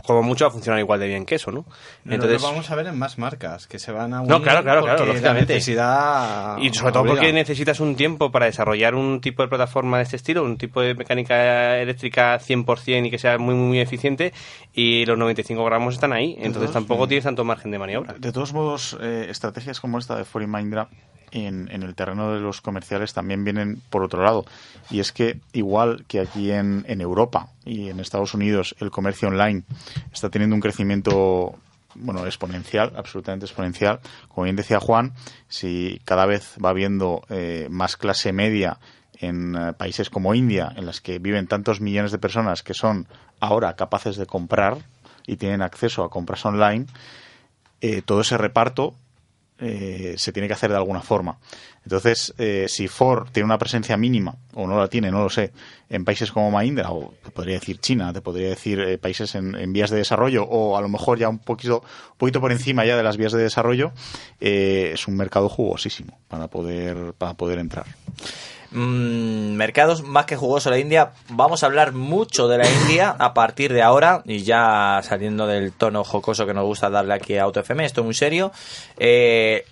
como mucho va a funcionar igual de bien que eso, ¿no? Entonces lo vamos a ver en más marcas que se van a unir No, claro, claro, claro, lógicamente. necesidad Y sobre todo obliga. porque necesitas un tiempo para desarrollar un tipo de plataforma de este estilo, un tipo de mecánica eléctrica 100% y que sea muy, muy, muy eficiente, y los 95 gramos están ahí, entonces todos, tampoco tienes tanto margen de maniobra. De todos modos, eh, estrategias como esta de Ford y Mahindra en, en el terreno de los comerciales también vienen por otro lado. Y es que, igual que aquí en, en Europa y en Estados Unidos, el comercio online está teniendo un crecimiento bueno, exponencial, absolutamente exponencial. Como bien decía Juan, si cada vez va habiendo eh, más clase media en eh, países como India, en las que viven tantos millones de personas que son ahora capaces de comprar y tienen acceso a compras online, eh, todo ese reparto eh, se tiene que hacer de alguna forma. Entonces, eh, si Ford tiene una presencia mínima, o no la tiene, no lo sé, en países como Mahindra, o te podría decir China, te podría decir eh, países en, vías de desarrollo, o a lo mejor ya un poquito, poquito por encima ya de las vías de desarrollo, eh, es un mercado jugosísimo para poder, para poder entrar. Mm, mercados más que jugoso la India. Vamos a hablar mucho de la India a partir de ahora y ya saliendo del tono jocoso que nos gusta darle aquí a AutoFM, esto es muy serio. Eh,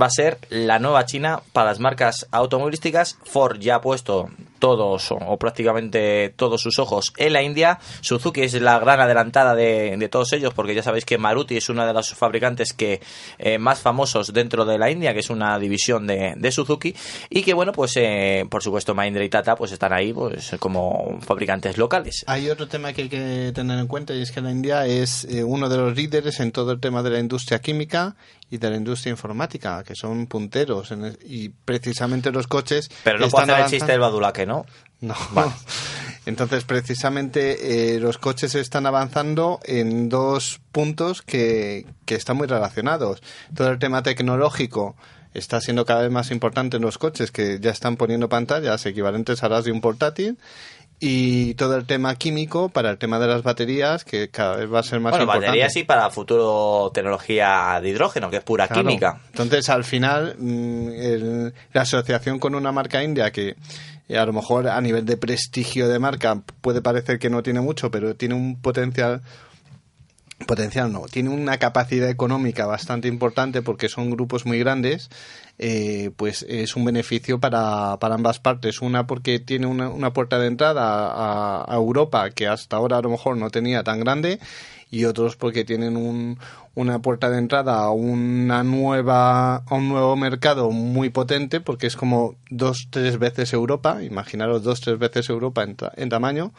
va a ser la nueva China para las marcas automovilísticas. Ford ya ha puesto todos o, prácticamente todos sus ojos en la India. Suzuki es la gran adelantada de, de todos ellos porque ya sabéis que Maruti es uno de los fabricantes que eh, más famosos dentro de la India, que es una división de, de Suzuki y que bueno pues eh, por supuesto Mahindra y Tata pues están ahí pues como fabricantes locales. Hay otro tema que hay que tener en cuenta y es que la India es eh, uno de los líderes en todo el tema de la industria química y de la industria informática, que son punteros en el- y precisamente los coches. Pero no puedo hacer el chiste del badulaque, ¿no? No. *laughs* Entonces, precisamente, eh, los coches están avanzando en dos puntos que, que están muy relacionados. Todo el tema tecnológico está siendo cada vez más importante en los coches, que ya están poniendo pantallas equivalentes a las de un portátil. Y todo el tema químico para el tema de las baterías, que cada vez va a ser más Bueno, importante. baterías sí para futuro tecnología de hidrógeno, que es pura Claro. química. Entonces, al final, mm, el- la asociación con una marca india que eh, a lo mejor a nivel de prestigio de marca puede parecer que no tiene mucho, pero tiene un potencial potencial no, tiene una capacidad económica bastante importante porque son grupos muy grandes, eh, pues es un beneficio para, para ambas partes. Una porque tiene una, una puerta de entrada a Europa que hasta ahora a lo mejor no tenía tan grande y otros porque tienen un, una puerta de entrada a una nueva a un nuevo mercado muy potente porque es como dos tres veces Europa imaginaros dos tres veces Europa en, en tamaño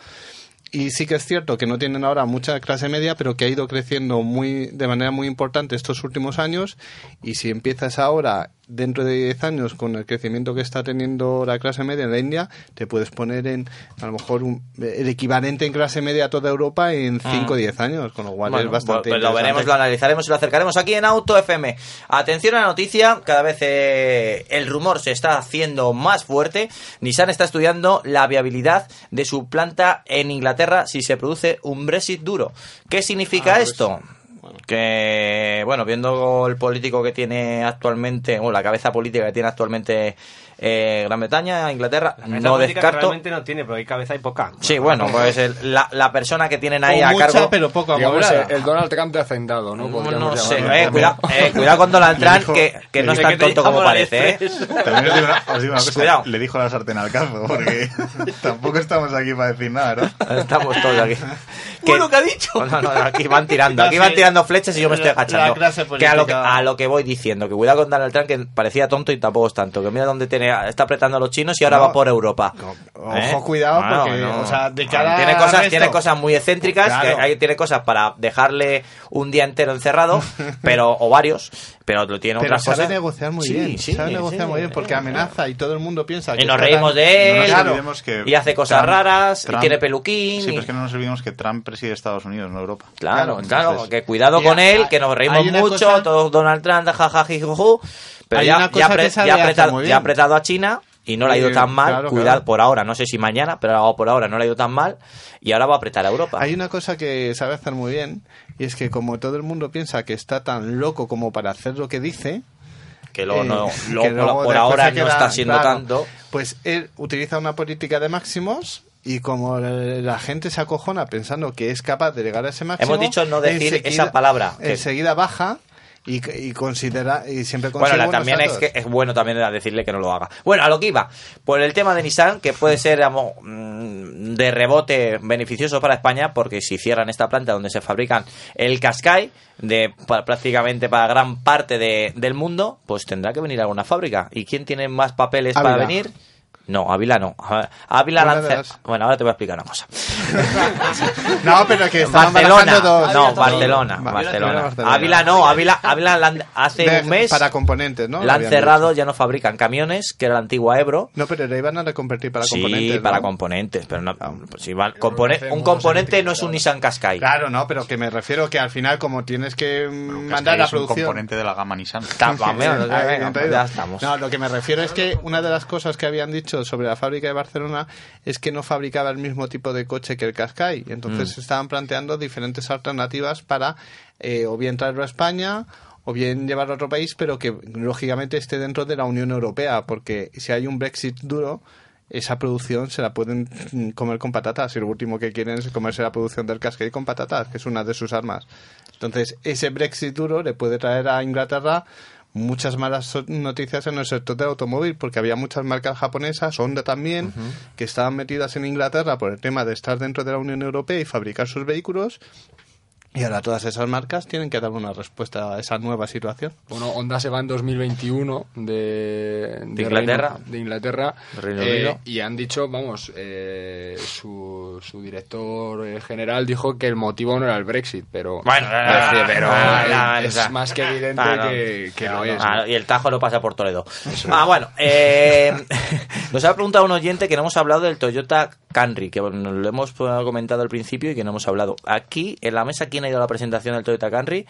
y sí que es cierto que no tienen ahora mucha clase media, pero que ha ido creciendo muy de manera muy importante estos últimos años. Y si empiezas ahora, dentro de 10 años, con el crecimiento que está teniendo la clase media en la India, te puedes poner en, a lo mejor, un- el equivalente en clase media a toda Europa en 5 o 10 años, con lo cual Bueno, es bastante pues lo interesante. veremos, lo analizaremos y lo acercaremos aquí en Auto FM. Atención a la noticia, cada vez eh, el rumor se está haciendo más fuerte. Nissan está estudiando la viabilidad de su planta en Inglaterra si se produce un Brexit duro. ¿Qué significa esto? Que, bueno, viendo el político que tiene actualmente, o la cabeza política que tiene actualmente eh, Gran Bretaña, Inglaterra, Esa no que descarto. realmente no tiene, porque hay cabeza y poca. Sí, bueno, pues el- la, la persona que tienen ahí O a mucha, cargo. pero poco Digamos, amoblada. el Donald Trump de Hacendado, ¿no? No, Podríamos sé, llamarlo. eh, cuidado, eh, *laughs* cuidado con Donald Trump, dijo- que, que no es tan que tonto como parece, ¿eh? También os digo una, os digo una cosa, Cuidado. le dijo la sartén al cazo, porque *laughs* tampoco estamos aquí para decir nada, ¿no? Estamos todos aquí. *laughs* Bueno, ¿qué ha dicho? No, no, aquí van tirando, aquí No, van tirando flechas y yo me estoy La- agachando. la que a lo que, a lo que voy diciendo, que cuidado con Donald Trump, que parecía tonto y tampoco es tanto. Que mira dónde tiene, está apretando a los chinos y ahora No. va por Europa. Ojo, cuidado, Bueno, porque, no. o sea, de cara tiene cosas, resto- tiene cosas muy excéntricas, Claro. que hay- tiene cosas para dejarle un día entero encerrado, *laughs* pero o varios, pero lo tiene Pero otras sabe cosas. negociar muy Sí, bien, sí, sabe negociar sí. muy bien porque amenaza y todo el mundo piensa que Y nos reímos de No nos él, que y hace cosas Trump- raras, y Trump- tiene peluquín. Sí, y- pero es que no nos olvidemos que Trump preside Estados Unidos, no Europa. Claro, Entonces- claro, que cuidado Y con él, que nos reímos mucho, cosa- todos Donald Trump, jajajijuju, pero ya, ya, apre- que apretado, ya ha apretado a China y no le ha ido tan mal, claro, cuidado claro. por ahora, no sé si mañana, pero por ahora no le ha ido tan mal y ahora va a apretar a Europa. Hay una cosa que sabe hacer muy bien y es que como todo el mundo piensa que está tan loco como para hacer lo que dice, que luego eh, no, *laughs* que luego por- luego por ahora no está siendo claro, tanto. Pues él utiliza una política de máximos y como la gente se acojona pensando que es capaz de llegar a ese máximo, Hemos dicho no decir esa palabra, que- Enseguida baja y, y considera y siempre Bueno, consigue la- también es que es bueno también decirle que no lo haga. Bueno, a lo que iba, por el tema de Nissan, que puede ser digamos, mm, de rebote beneficioso para España, porque si cierran esta planta donde se fabrican el Qashqai, de prácticamente para gran parte de- del mundo, pues tendrá que venir a alguna fábrica. ¿Y quién tiene más papeles para venir? No, Ávila no. Ávila Bueno, ahora te voy a explicar una cosa. *laughs* No, pero que estaban Barcelona, dos. no, Barcelona, Barcelona. Barcelona. Ávila no, Ávila, Ávila hace De- un mes para componentes, ¿no? la han cerrado, ya no fabrican camiones, que era la antigua Ebro. No, pero la iban a reconvertir para sí, componentes. ¿no? para componentes, pero no, pues si van- compone- hace un componente no es un Nissan Qashqai. Claro, no, pero que me refiero que al final como tienes que mm, mandar la es un producción... componente de la gama Nissan. Está- venga, bien pues ya estamos. No, lo que me refiero es que una de las cosas que habían dicho sobre la fábrica de Barcelona es que no fabricaba el mismo tipo de coche que el Qashqai. Entonces Mm. estaban planteando diferentes alternativas para eh, o bien traerlo a España o bien llevarlo a otro país, pero que lógicamente esté dentro de la Unión Europea, porque si hay un Brexit duro, esa producción se la pueden comer con patatas y lo último que quieren es comerse la producción del Qashqai con patatas, que es una de sus armas. Entonces, ese Brexit duro le puede traer a Inglaterra muchas malas noticias en el sector del automóvil, porque había muchas marcas japonesas, Honda también, que estaban metidas en Inglaterra por el tema de estar dentro de la Unión Europea y fabricar sus vehículos. Y ahora todas esas marcas tienen que dar una respuesta a esa nueva situación. Bueno, Honda se va en 2021 de, de Inglaterra. Reino- de Inglaterra. Reino eh, Unido. y han dicho, vamos, eh, su, su director eh, general dijo que el motivo no era el Brexit, pero, Bueno, pero, pero es más que evidente no. que, que lo no. es. ¿no? y el Tajo no pasa por Toledo. Ah, bueno, eh, *laughs* nos ha preguntado un oyente que no hemos hablado del Toyota Camry, que bueno, lo hemos comentado al principio y que no hemos hablado. Aquí, en la mesa, ¿quién ha ido a la presentación del Toyota Camry?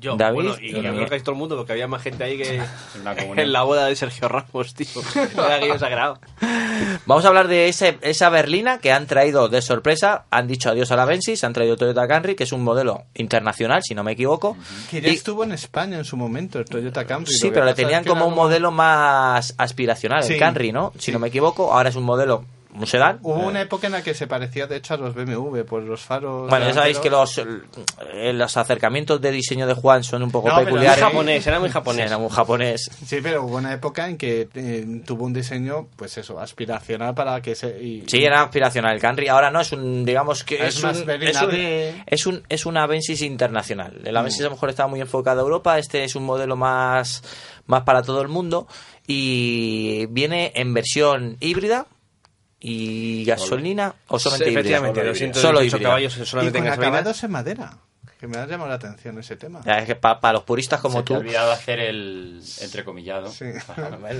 Yo, David. bueno, y yo creo que todo el mundo, porque había más gente ahí que *laughs* en la boda de Sergio Ramos, tío. *laughs* Era aquello sagrado. Vamos a hablar de ese, esa berlina que han traído de sorpresa. Han dicho adiós a la Bensis, han traído Toyota Camry, que es un modelo internacional, si no me equivoco. Que ya Y- estuvo en España en su momento, el Toyota Camry. Sí, pero le tenían como un modelo más aspiracional, Sí. el Camry, ¿no? Si no me equivoco, ahora es un modelo, un sedán. Hubo Eh, una época en la que se parecía, de hecho, a los BMW por los faros. Bueno, ya sabéis que los, eh, los acercamientos de diseño de Juan son un poco No, peculiares. muy japonés, era muy japonés. Era muy japonés. Sí, pero hubo una época en que eh, tuvo un diseño, pues eso, aspiracional para que se. y- Sí, era aspiracional el Camry. Ahora no, es un, digamos que Es es, más un, es, un, de- es, un- es una Avensis internacional. La Mm. Avensis a lo mejor estaba muy enfocada a Europa, este es un modelo más, más para todo el mundo y viene en versión híbrida y gasolina o solamente Sí, híbrida. efectivamente, Solo 218 híbrida. caballos y solamente con en gasolina. acabados en madera. Que me ha llamado la atención ese tema. Ya, es que para los puristas como Se te tú. ha olvidado hacer el entrecomillado.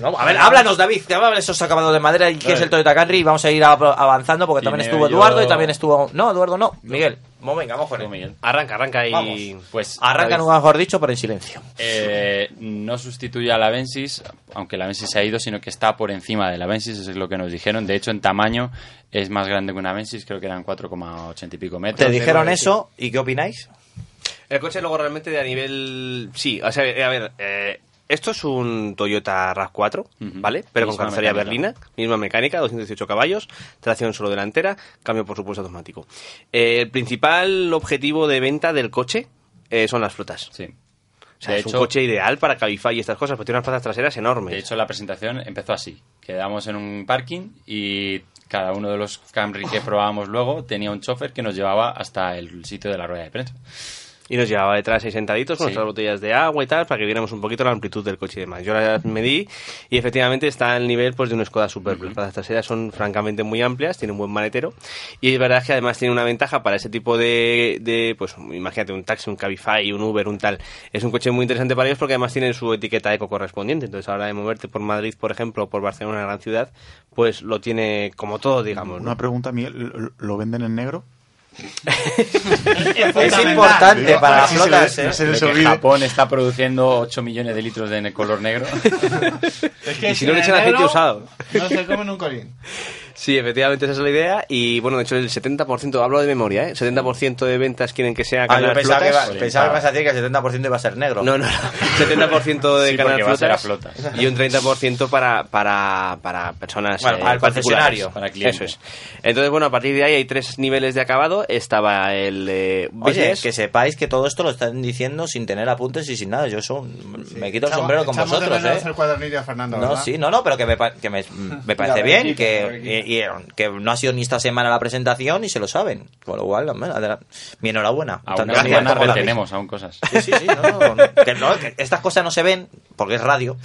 No, *laughs* a ver, háblanos, David. Te habla de esos acabados de madera y qué es el Toyota Camry y vamos a ir avanzando porque también estuvo yo- Eduardo y también estuvo. No, Eduardo no. Miguel. Bueno, venga, vamos con él. Miguel. Arranca, arranca y... Vamos. Pues Arranca, nunca mejor dicho, pero en silencio. eh, no sustituye a la Avensis, aunque la Avensis se ha ido, sino que está por encima de la Avensis, eso es lo que nos dijeron. De hecho, en tamaño es más grande que una Avensis, creo que eran 4,80 y pico metros. Te dijeron eso y ¿qué opináis? El coche luego realmente a nivel... Sí, o sea, a ver, eh, esto es un Toyota RAV4, ¿vale? Pero con carrocería berlina, misma mecánica, 218 caballos, tracción solo delantera, cambio por supuesto automático. Eh, el principal objetivo de venta del coche eh, son las flotas. Sí. O sea, De es hecho- un coche ideal para Cabify y estas cosas, porque tiene unas plazas traseras enormes. De hecho, la presentación empezó así. Quedamos en un parking y cada uno de los Camry que probábamos luego tenía un chofer que nos llevaba hasta el sitio de la rueda de prensa. Y nos llevaba detrás ahí sentaditos con Sí. nuestras botellas de agua y tal, para que viéramos un poquito la amplitud del coche y demás. Yo las medí y efectivamente está al nivel pues de un Skoda Superb. Las plazas traseras son francamente muy amplias, tiene un buen maletero y es verdad que además tiene una ventaja para ese tipo de, de, pues imagínate un taxi, un Cabify, un Uber, un tal. Es un coche muy interesante para ellos porque además tienen su etiqueta eco correspondiente. Entonces a la hora de moverte por Madrid, por ejemplo, o por Barcelona, una gran ciudad, pues lo tiene como todo, digamos. ¿no? Una pregunta, Miguel, ¿lo- ¿lo venden en negro? Es importante para las se flotas, ¿eh? no se les que olvide. Japón está produciendo 8 millones de litros de color negro. Y si no le echan aceite usado. No se comen un colín. Sí, efectivamente esa es la idea y bueno, de hecho el 70%, hablo de memoria, ¿eh? 70% de ventas quieren que sea Ah, yo Canal pensaba que, Flotas. iba- pensaba que ibas a decir que el 70% iba a ser negro. No, no, no. *laughs* 70% de Sí, Canal porque va a ser a Flotas, flotas. y un 30% para, para, para personas Bueno, eh, al particulares. concesionario. Para clientes. Eso es. Entonces, bueno, a partir de ahí hay tres niveles de acabado. Estaba el eh, Oye, que sepáis que todo esto lo están diciendo sin tener apuntes y sin nada. Yo eso me quito el Echamos- sombrero con vosotros, ¿eh? el cuadernillo a Fernando, No, sí, no, no, pero que me, que me, me parece bien, que. Y- y- que no ha sido ni esta semana la presentación y se lo saben. Con lo cual, mi enhorabuena. Aún Tanto no retenemos aún cosas. Sí, sí, sí, no, no, que no, que estas cosas no se ven porque es radio.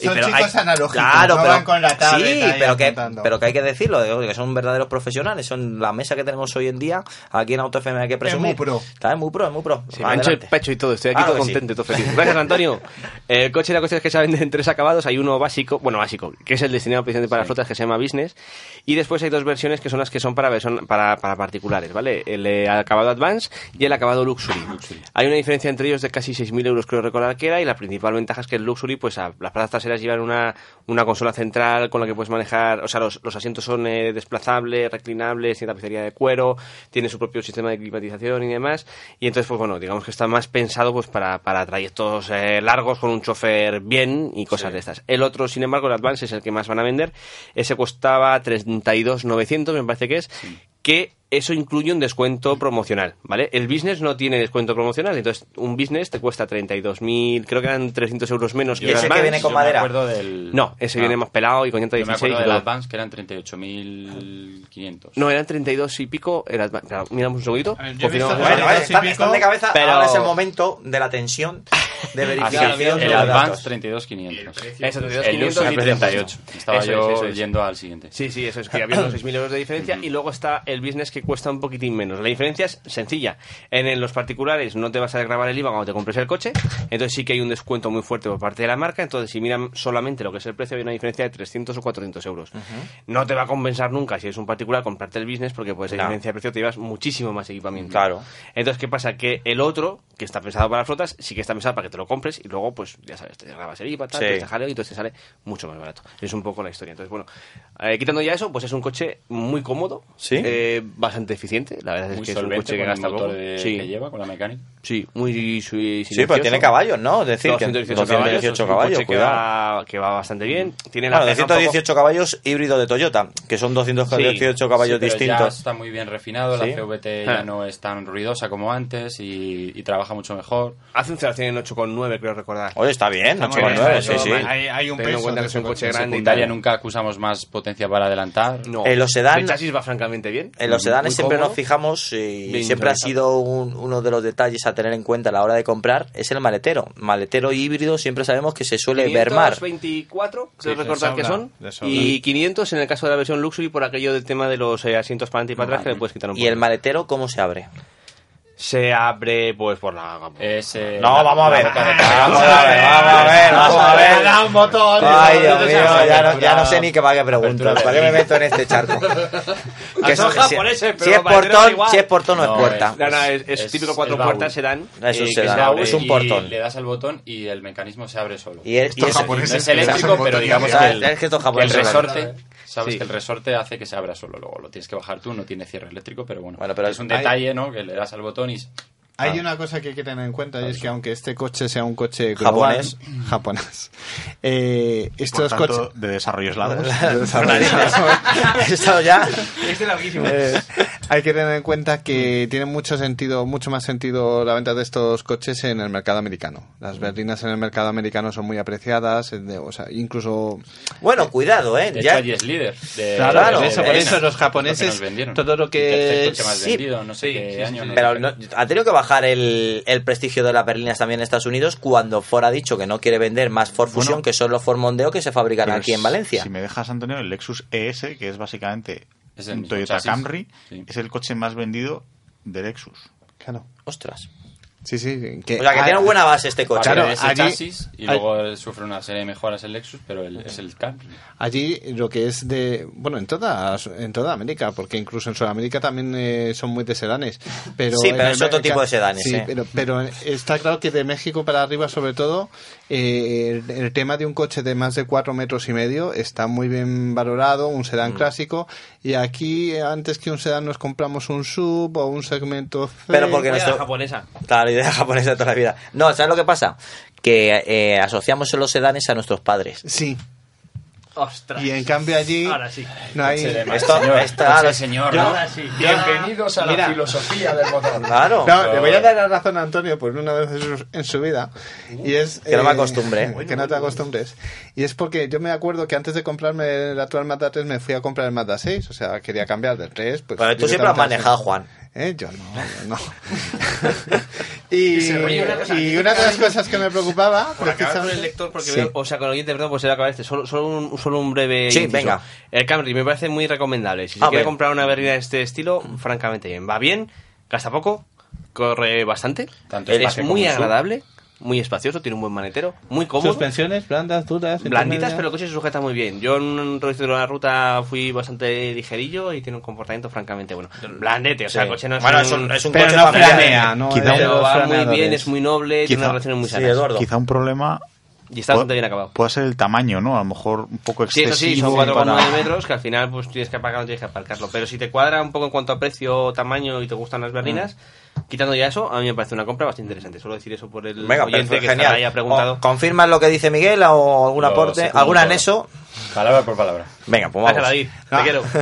Son chicos analógicos, Claro, no pero, van con la tablet sí, pero que, pero que hay que decirlo, digo, que son verdaderos profesionales, son la mesa que tenemos hoy en día, aquí en Auto FM hay que presumir. muy pro. Está, es muy pro, es muy pro. Se me el pecho y todo, estoy aquí Claro todo sí. contento y todo feliz. Gracias, Antonio. *laughs* El coche, la cuestión es que se venden en tres acabados. Hay uno básico, bueno, básico, que es el destinado precisamente para flotas, que se llama Business. Y después hay dos versiones que son las que son para, versión- para, para particulares, ¿vale? El eh, acabado Advance y el acabado Luxury. Hay una diferencia entre ellos de casi 6.000 euros, creo recordar que era, y la principal ventaja es que el Luxury, pues a- las plazas traseras llevan una, una consola central con la que puedes manejar, o sea, los, los asientos son eh, desplazables, reclinables, tiene tapicería de cuero, tiene su propio sistema de climatización y demás, y entonces, pues bueno, digamos que está más pensado pues para, para trayectos eh, largos con un chofer bien y cosas de estas. El otro, sin embargo, el Advance es el que más van a vender, ese costaba 32.900, me parece que es, que eso incluye un descuento promocional, ¿vale? El business no tiene descuento promocional, entonces un business te cuesta 32.000, creo que eran 300 euros menos ¿Y que el ese que Advance. viene con Yo me madera? del... No, ese Ah. viene más pelado y con llanta Yo me 16 acuerdo y del. Advance que eran 38.500. No, eran 32 y pico. Era, claro, miramos un segundito. yo he visto. Bueno, Bueno, vale, están, sí, están de cabeza, pero- ahora es el momento de la tensión de *laughs* verificación el Advance datos. 32.500. Eso, 32.500 El Luxury y 38. Estaba Eso es, yo eso es. yendo al siguiente. Sí, sí, eso es que había unos 6.000 euros de diferencia y luego está el business que cuesta un poquitín menos. La diferencia es sencilla. En, los particulares no te vas a grabar el IVA cuando te compres el coche, entonces sí que hay un descuento muy fuerte por parte de la marca, entonces si miran solamente lo que es el precio hay una diferencia de 300 o 400 euros. No te va a compensar nunca si es un particular comprarte el business porque pues la No. diferencia de precio te llevas muchísimo más equipamiento. Claro. Entonces, ¿qué pasa? Que el otro, que está pensado para flotas, sí que está pensado para que te lo compres y luego, pues, ya sabes, te grabas el IVA, tal, Sí. te jaleo y entonces te sale mucho más barato. Es un poco la historia. Entonces, bueno, eh, quitando ya eso, pues es un coche muy cómodo, Sí. eh, bastante eficiente. La verdad es Muy que es un coche que gasta motor poco. de- sí. que lleva, con la mecánica. Sí, muy Sí, pero tiene caballos, ¿no? Es decir, que 218 218 caballos, caballos, es un coche que cuidado. va, que va bastante bien. Tiene la Claro, ceja un poco- 218 caballos híbrido de Toyota, que son 218 caballos Sí, pero Ya distintos. está muy bien refinado, Sí. la CVT ya Ah. no es tan ruidosa como antes y, y trabaja mucho mejor. Hace un 0 en 8,9, creo recordar. Oye, está bien, Está muy 8,9, sí, sí. Hay, hay un Teniendo en peso cuenta de que es un coche En grande y secundaria nunca acusamos más potencia para adelantar. No. En los sedán- El chasis va francamente bien. En los sedanes Muy siempre cómodo. nos fijamos y Bien siempre ha sido un- uno de los detalles a tener en cuenta a la hora de comprar, es el maletero. Maletero híbrido siempre sabemos que se suele mermar. 524, creo Sí, recordar que son. Y 500 en el caso de la versión Luxury por aquello del tema de los eh, asientos para adelante y para atrás que le puedes quitar un ¿Y poco. el maletero cómo se abre? Se abre pues por la... Ese- No, la- vamos a ver. Vamos a ver, vamos a ver, *laughs* vamos a ver. Da un botón. Ay, Dios mío, ya no, ya no sé ni qué para qué de ¿Para qué me meto en este charco? *laughs* Que son eso- si, japoneses, pero si es portón, si es portón no, No, es puerta. No, no, es, es Es- típico cuatro es puertas. Es un que sedán, se abre es un portón. Le das al botón y el mecanismo se abre solo. Y, el- y no es les eléctrico, pero digamos que el, Es resorte, sabes Sí. que el resorte hace que se abra solo. Luego lo tienes que bajar tú, no tiene cierre eléctrico, pero bueno. Bueno, pero es un hay- detalle, ¿no? Que le das al botón y Hay Ah. una cosa que hay que tener en cuenta y es que aunque este coche sea un coche Japonés. global, *laughs* japonés, eh, Por estos tanto, coches de desarrollo eslados. He estado ya. Este larguísimo. Eh, Hay que tener en cuenta que tiene mucho sentido, mucho más sentido la venta de estos coches en el mercado americano. Las berlinas en el mercado americano son muy apreciadas, eh, de- o sea, incluso... Bueno, cuidado, ¿eh? De Ya- hecho, allí es líder. De, Claro, eso, por eso los lo japoneses, nos vendieron. todo lo que- El tercer coche más Sí. vendido, no sé qué año. no Pero no- ha tenido que bajar el, el prestigio de las berlinas también en Estados Unidos cuando Ford ha dicho que no quiere vender más Ford Fusion, Bueno. que son los Ford Mondeo que se fabrican aquí en Valencia. Si me dejas, Antonio, el Lexus ES, que es básicamente Es el mismo Toyota chasis. Camry, es el coche más vendido de Lexus. Claro. Ostras. Sí, sí. O sea, que tiene buena base este coche. Claro, de ese allí- chasis y luego sufre una serie de mejoras el Lexus, pero el- es el Camry. Allí lo que es de, bueno, en toda, en toda América, porque incluso en Sudamérica también eh, son muy de sedanes. Pero Sí, pero es otro tipo de sedanes, Sí, ¿eh? pero, pero está claro que de México para arriba, sobre todo, eh, el, el tema de un coche de más de cuatro metros y medio está muy bien valorado, un Mm. sedán clásico. Y aquí, eh, antes que un sedán, nos compramos un sub o un segmento C. Pero porque nuestro... japonesa. Claro, idea *laughs* japonesa de toda la vida. No, ¿sabes lo que pasa? Que eh, asociamos los sedanes a nuestros padres. Sí. Ostras. Y en cambio allí Ahora sí. no hay... Esto, esta- Yo- a Mira. la filosofía del motor. Claro. No, le voy a dar la razón a Antonio por una vez en su, vida. Y es. Que no me acostumbre. *laughs* Que no te acostumbres. Y es porque yo me acuerdo que antes de comprarme el actual Mazda 3 me fui a comprar el Mazda 6. O sea, quería cambiar del 3. Pues Pero tú siempre has manejado, 6. Juan. ¿Eh? Yo no, yo no. *laughs* y, una cosa. y una de las cosas que me preocupaba. Por con el precisamente- lector, porque Sí. veo- o sea, con el oyente, perdón, pues se va a acabar este. Solo, solo, un, solo un breve. Sí, inciso. venga. El Camry me parece muy recomendable. Si se Ah, quiere bien. comprar una berlina de este estilo, francamente bien. Va bien, gasta poco, corre bastante, Tanto es muy sub. Muy espacioso, tiene un buen manetero, muy cómodo. Suspensiones blandas, duras. Blanditas, pero el coche se sujeta muy bien. Yo en un de la ruta fui bastante ligerillo y tiene un comportamiento francamente bueno. Blandete, o sea, el Sí. coche no es Bueno, un... es un- es un Pero coche no familiar. planea, no Quizá pero va muy bien, es muy noble, tiene Quizá- unas relaciones muy Sí, sanas. Eduardo. Quizá un problema Y está bastante bien acabado. pueda ser el tamaño, ¿no? A lo mejor un poco Sí, excesivo. eso sí, son 4,9 para- metros que al final pues tienes que aparcarlo, tienes que aparcarlo. Pero si te cuadra un poco en cuanto a precio, tamaño y te gustan las berlinas, quitando ya eso, a mí me parece una compra bastante interesante. Solo decir eso por el Venga, oyente que genial. está ahí ha preguntado. ¿Confirmas lo que dice Miguel o algún Lo aporte? ¿Algún anexo? Palabra por palabra. Venga, pues vamos. Ir, te Ah. quiero. *laughs*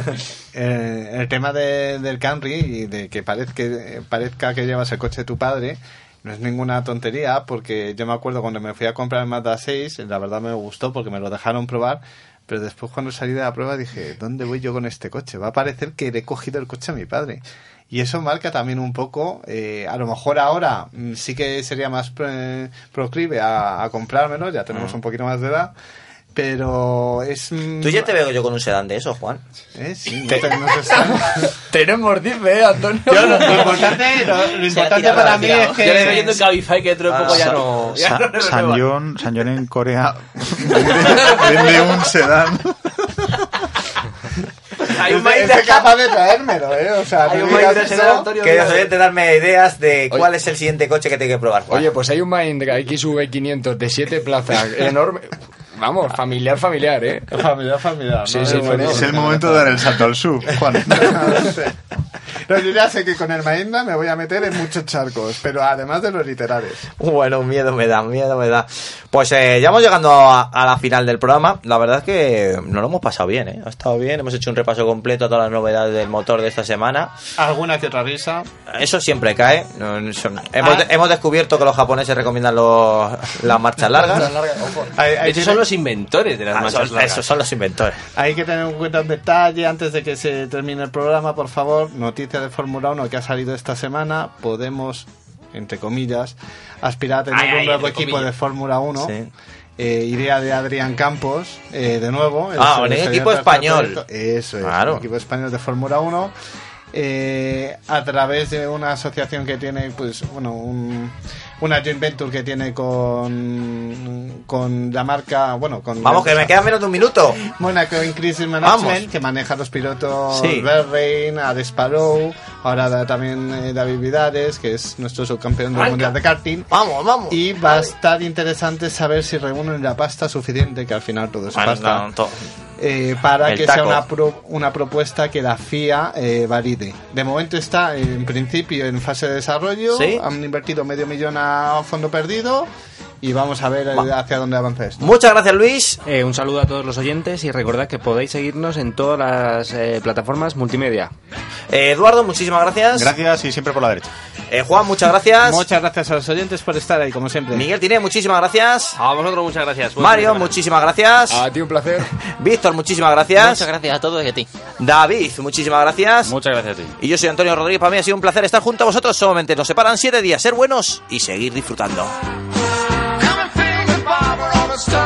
Eh, el tema de- del Camry y de que parezca, parezca que llevas el coche de tu padre no es ninguna tontería porque yo me acuerdo cuando me fui a comprar el Mazda 6 la verdad me gustó porque me lo dejaron probar pero después cuando salí de la prueba dije ¿dónde voy yo con este coche? va a parecer que le he cogido el coche a mi padre y eso marca también un poco eh, a lo mejor ahora mm, sí que sería más pre- proclive a, a comprármelo ya tenemos un poquito más de edad pero es Tú ya te veo yo con un sedán de eso, Juan. ¿Eh? Sí, *laughs* te-. *laughs* Tenemos, dice, ¿eh, Antonio? Yo lo, lo importante, lo, lo importante tirado, para mí tirado. es que... Yo le veo yendo en Cabify que dentro de poco ya no... ya Sa- no San. John, San John en Corea vende, *laughs* vende un sedán. Hay un es capaz de traérmelo, ¿eh? O sea, Hay un Antonio. Que los oyentes darme ideas de Oye. cuál es el siguiente coche que tiene que probar. Juan. Oye, pues hay un Mahindra XV500 de 7 plazas, enorme. Vamos, familiar, familiar, ¿eh? *laughs* Familiar, familiar. Sí, ¿no? sí, Es bueno. Es el momento de dar el salto al sub, Juan. *laughs* No sé. No, yo ya sé que con el Mahindra me voy a meter en muchos charcos, pero además de los literales. Bueno, miedo me da, miedo me da. Pues eh, ya hemos llegando a, a la final del programa. La verdad es que nos lo hemos pasado bien, ¿eh? Ha estado bien, hemos hecho un repaso completo a todas las novedades del motor de esta semana. Alguna que otra risa. Eso siempre cae. No, eso- hemos, Ah. hemos descubierto que los japoneses recomiendan los, las marchas largas. Hay, hay Esos que- son los inventores de las Ah, marchas son- largas. esos son los inventores. Hay que tener en cuenta un detalle antes de que se termine el programa, por favor. Noticia de Fórmula 1 que ha salido esta semana. Podemos, entre comillas, aspirar a tener Ay, un ay, nuevo equipo comillas. de Fórmula 1. Sí. Eh, idea de Adrián Campos, eh, de nuevo. el Ah, un señor equipo español. proyecto. Eso es, Claro. un equipo español de Fórmula 1. eh, a través de una asociación que tiene, pues, bueno, un, una joint venture que tiene con, con la marca, bueno, con Vamos, que me queda menos de un minuto. Monaco Increasing Management, Vamos. que maneja los pilotos Sí. Berrein, Alex Palou, ahora da- también eh, David Vidares, que es nuestro subcampeón del Mundial de Karting. Vamos, vamos. Y va a estar interesante saber si reúnen la pasta suficiente, que al final todo es Bueno, pasta, no, eh, para El que sea una, pro- una propuesta que la FIA eh, valide. De momento está en principio en fase de desarrollo, Sí. han invertido medio millón a fondo perdido y vamos a ver hacia dónde avanza esto. Muchas gracias, Luis. Eh, un saludo a todos los oyentes y recordad que podéis seguirnos en todas las eh, plataformas multimedia. Eh, Eduardo, muchísimas gracias. Gracias y siempre por la derecha. Eh, Juan, muchas gracias. Muchas gracias a los oyentes por estar ahí, como siempre. Miguel Tiné, muchísimas gracias. A vosotros muchas gracias. Buen Mario, muchísimas gracias. A ti un placer. *laughs* Víctor, muchísimas gracias. Muchas gracias a todos y a ti. David, muchísimas gracias. Muchas gracias a ti. Y yo soy Antonio Rodríguez. Para mí ha sido un placer estar junto a vosotros. Solamente nos separan siete días. Ser buenos y seguir disfrutando. stop.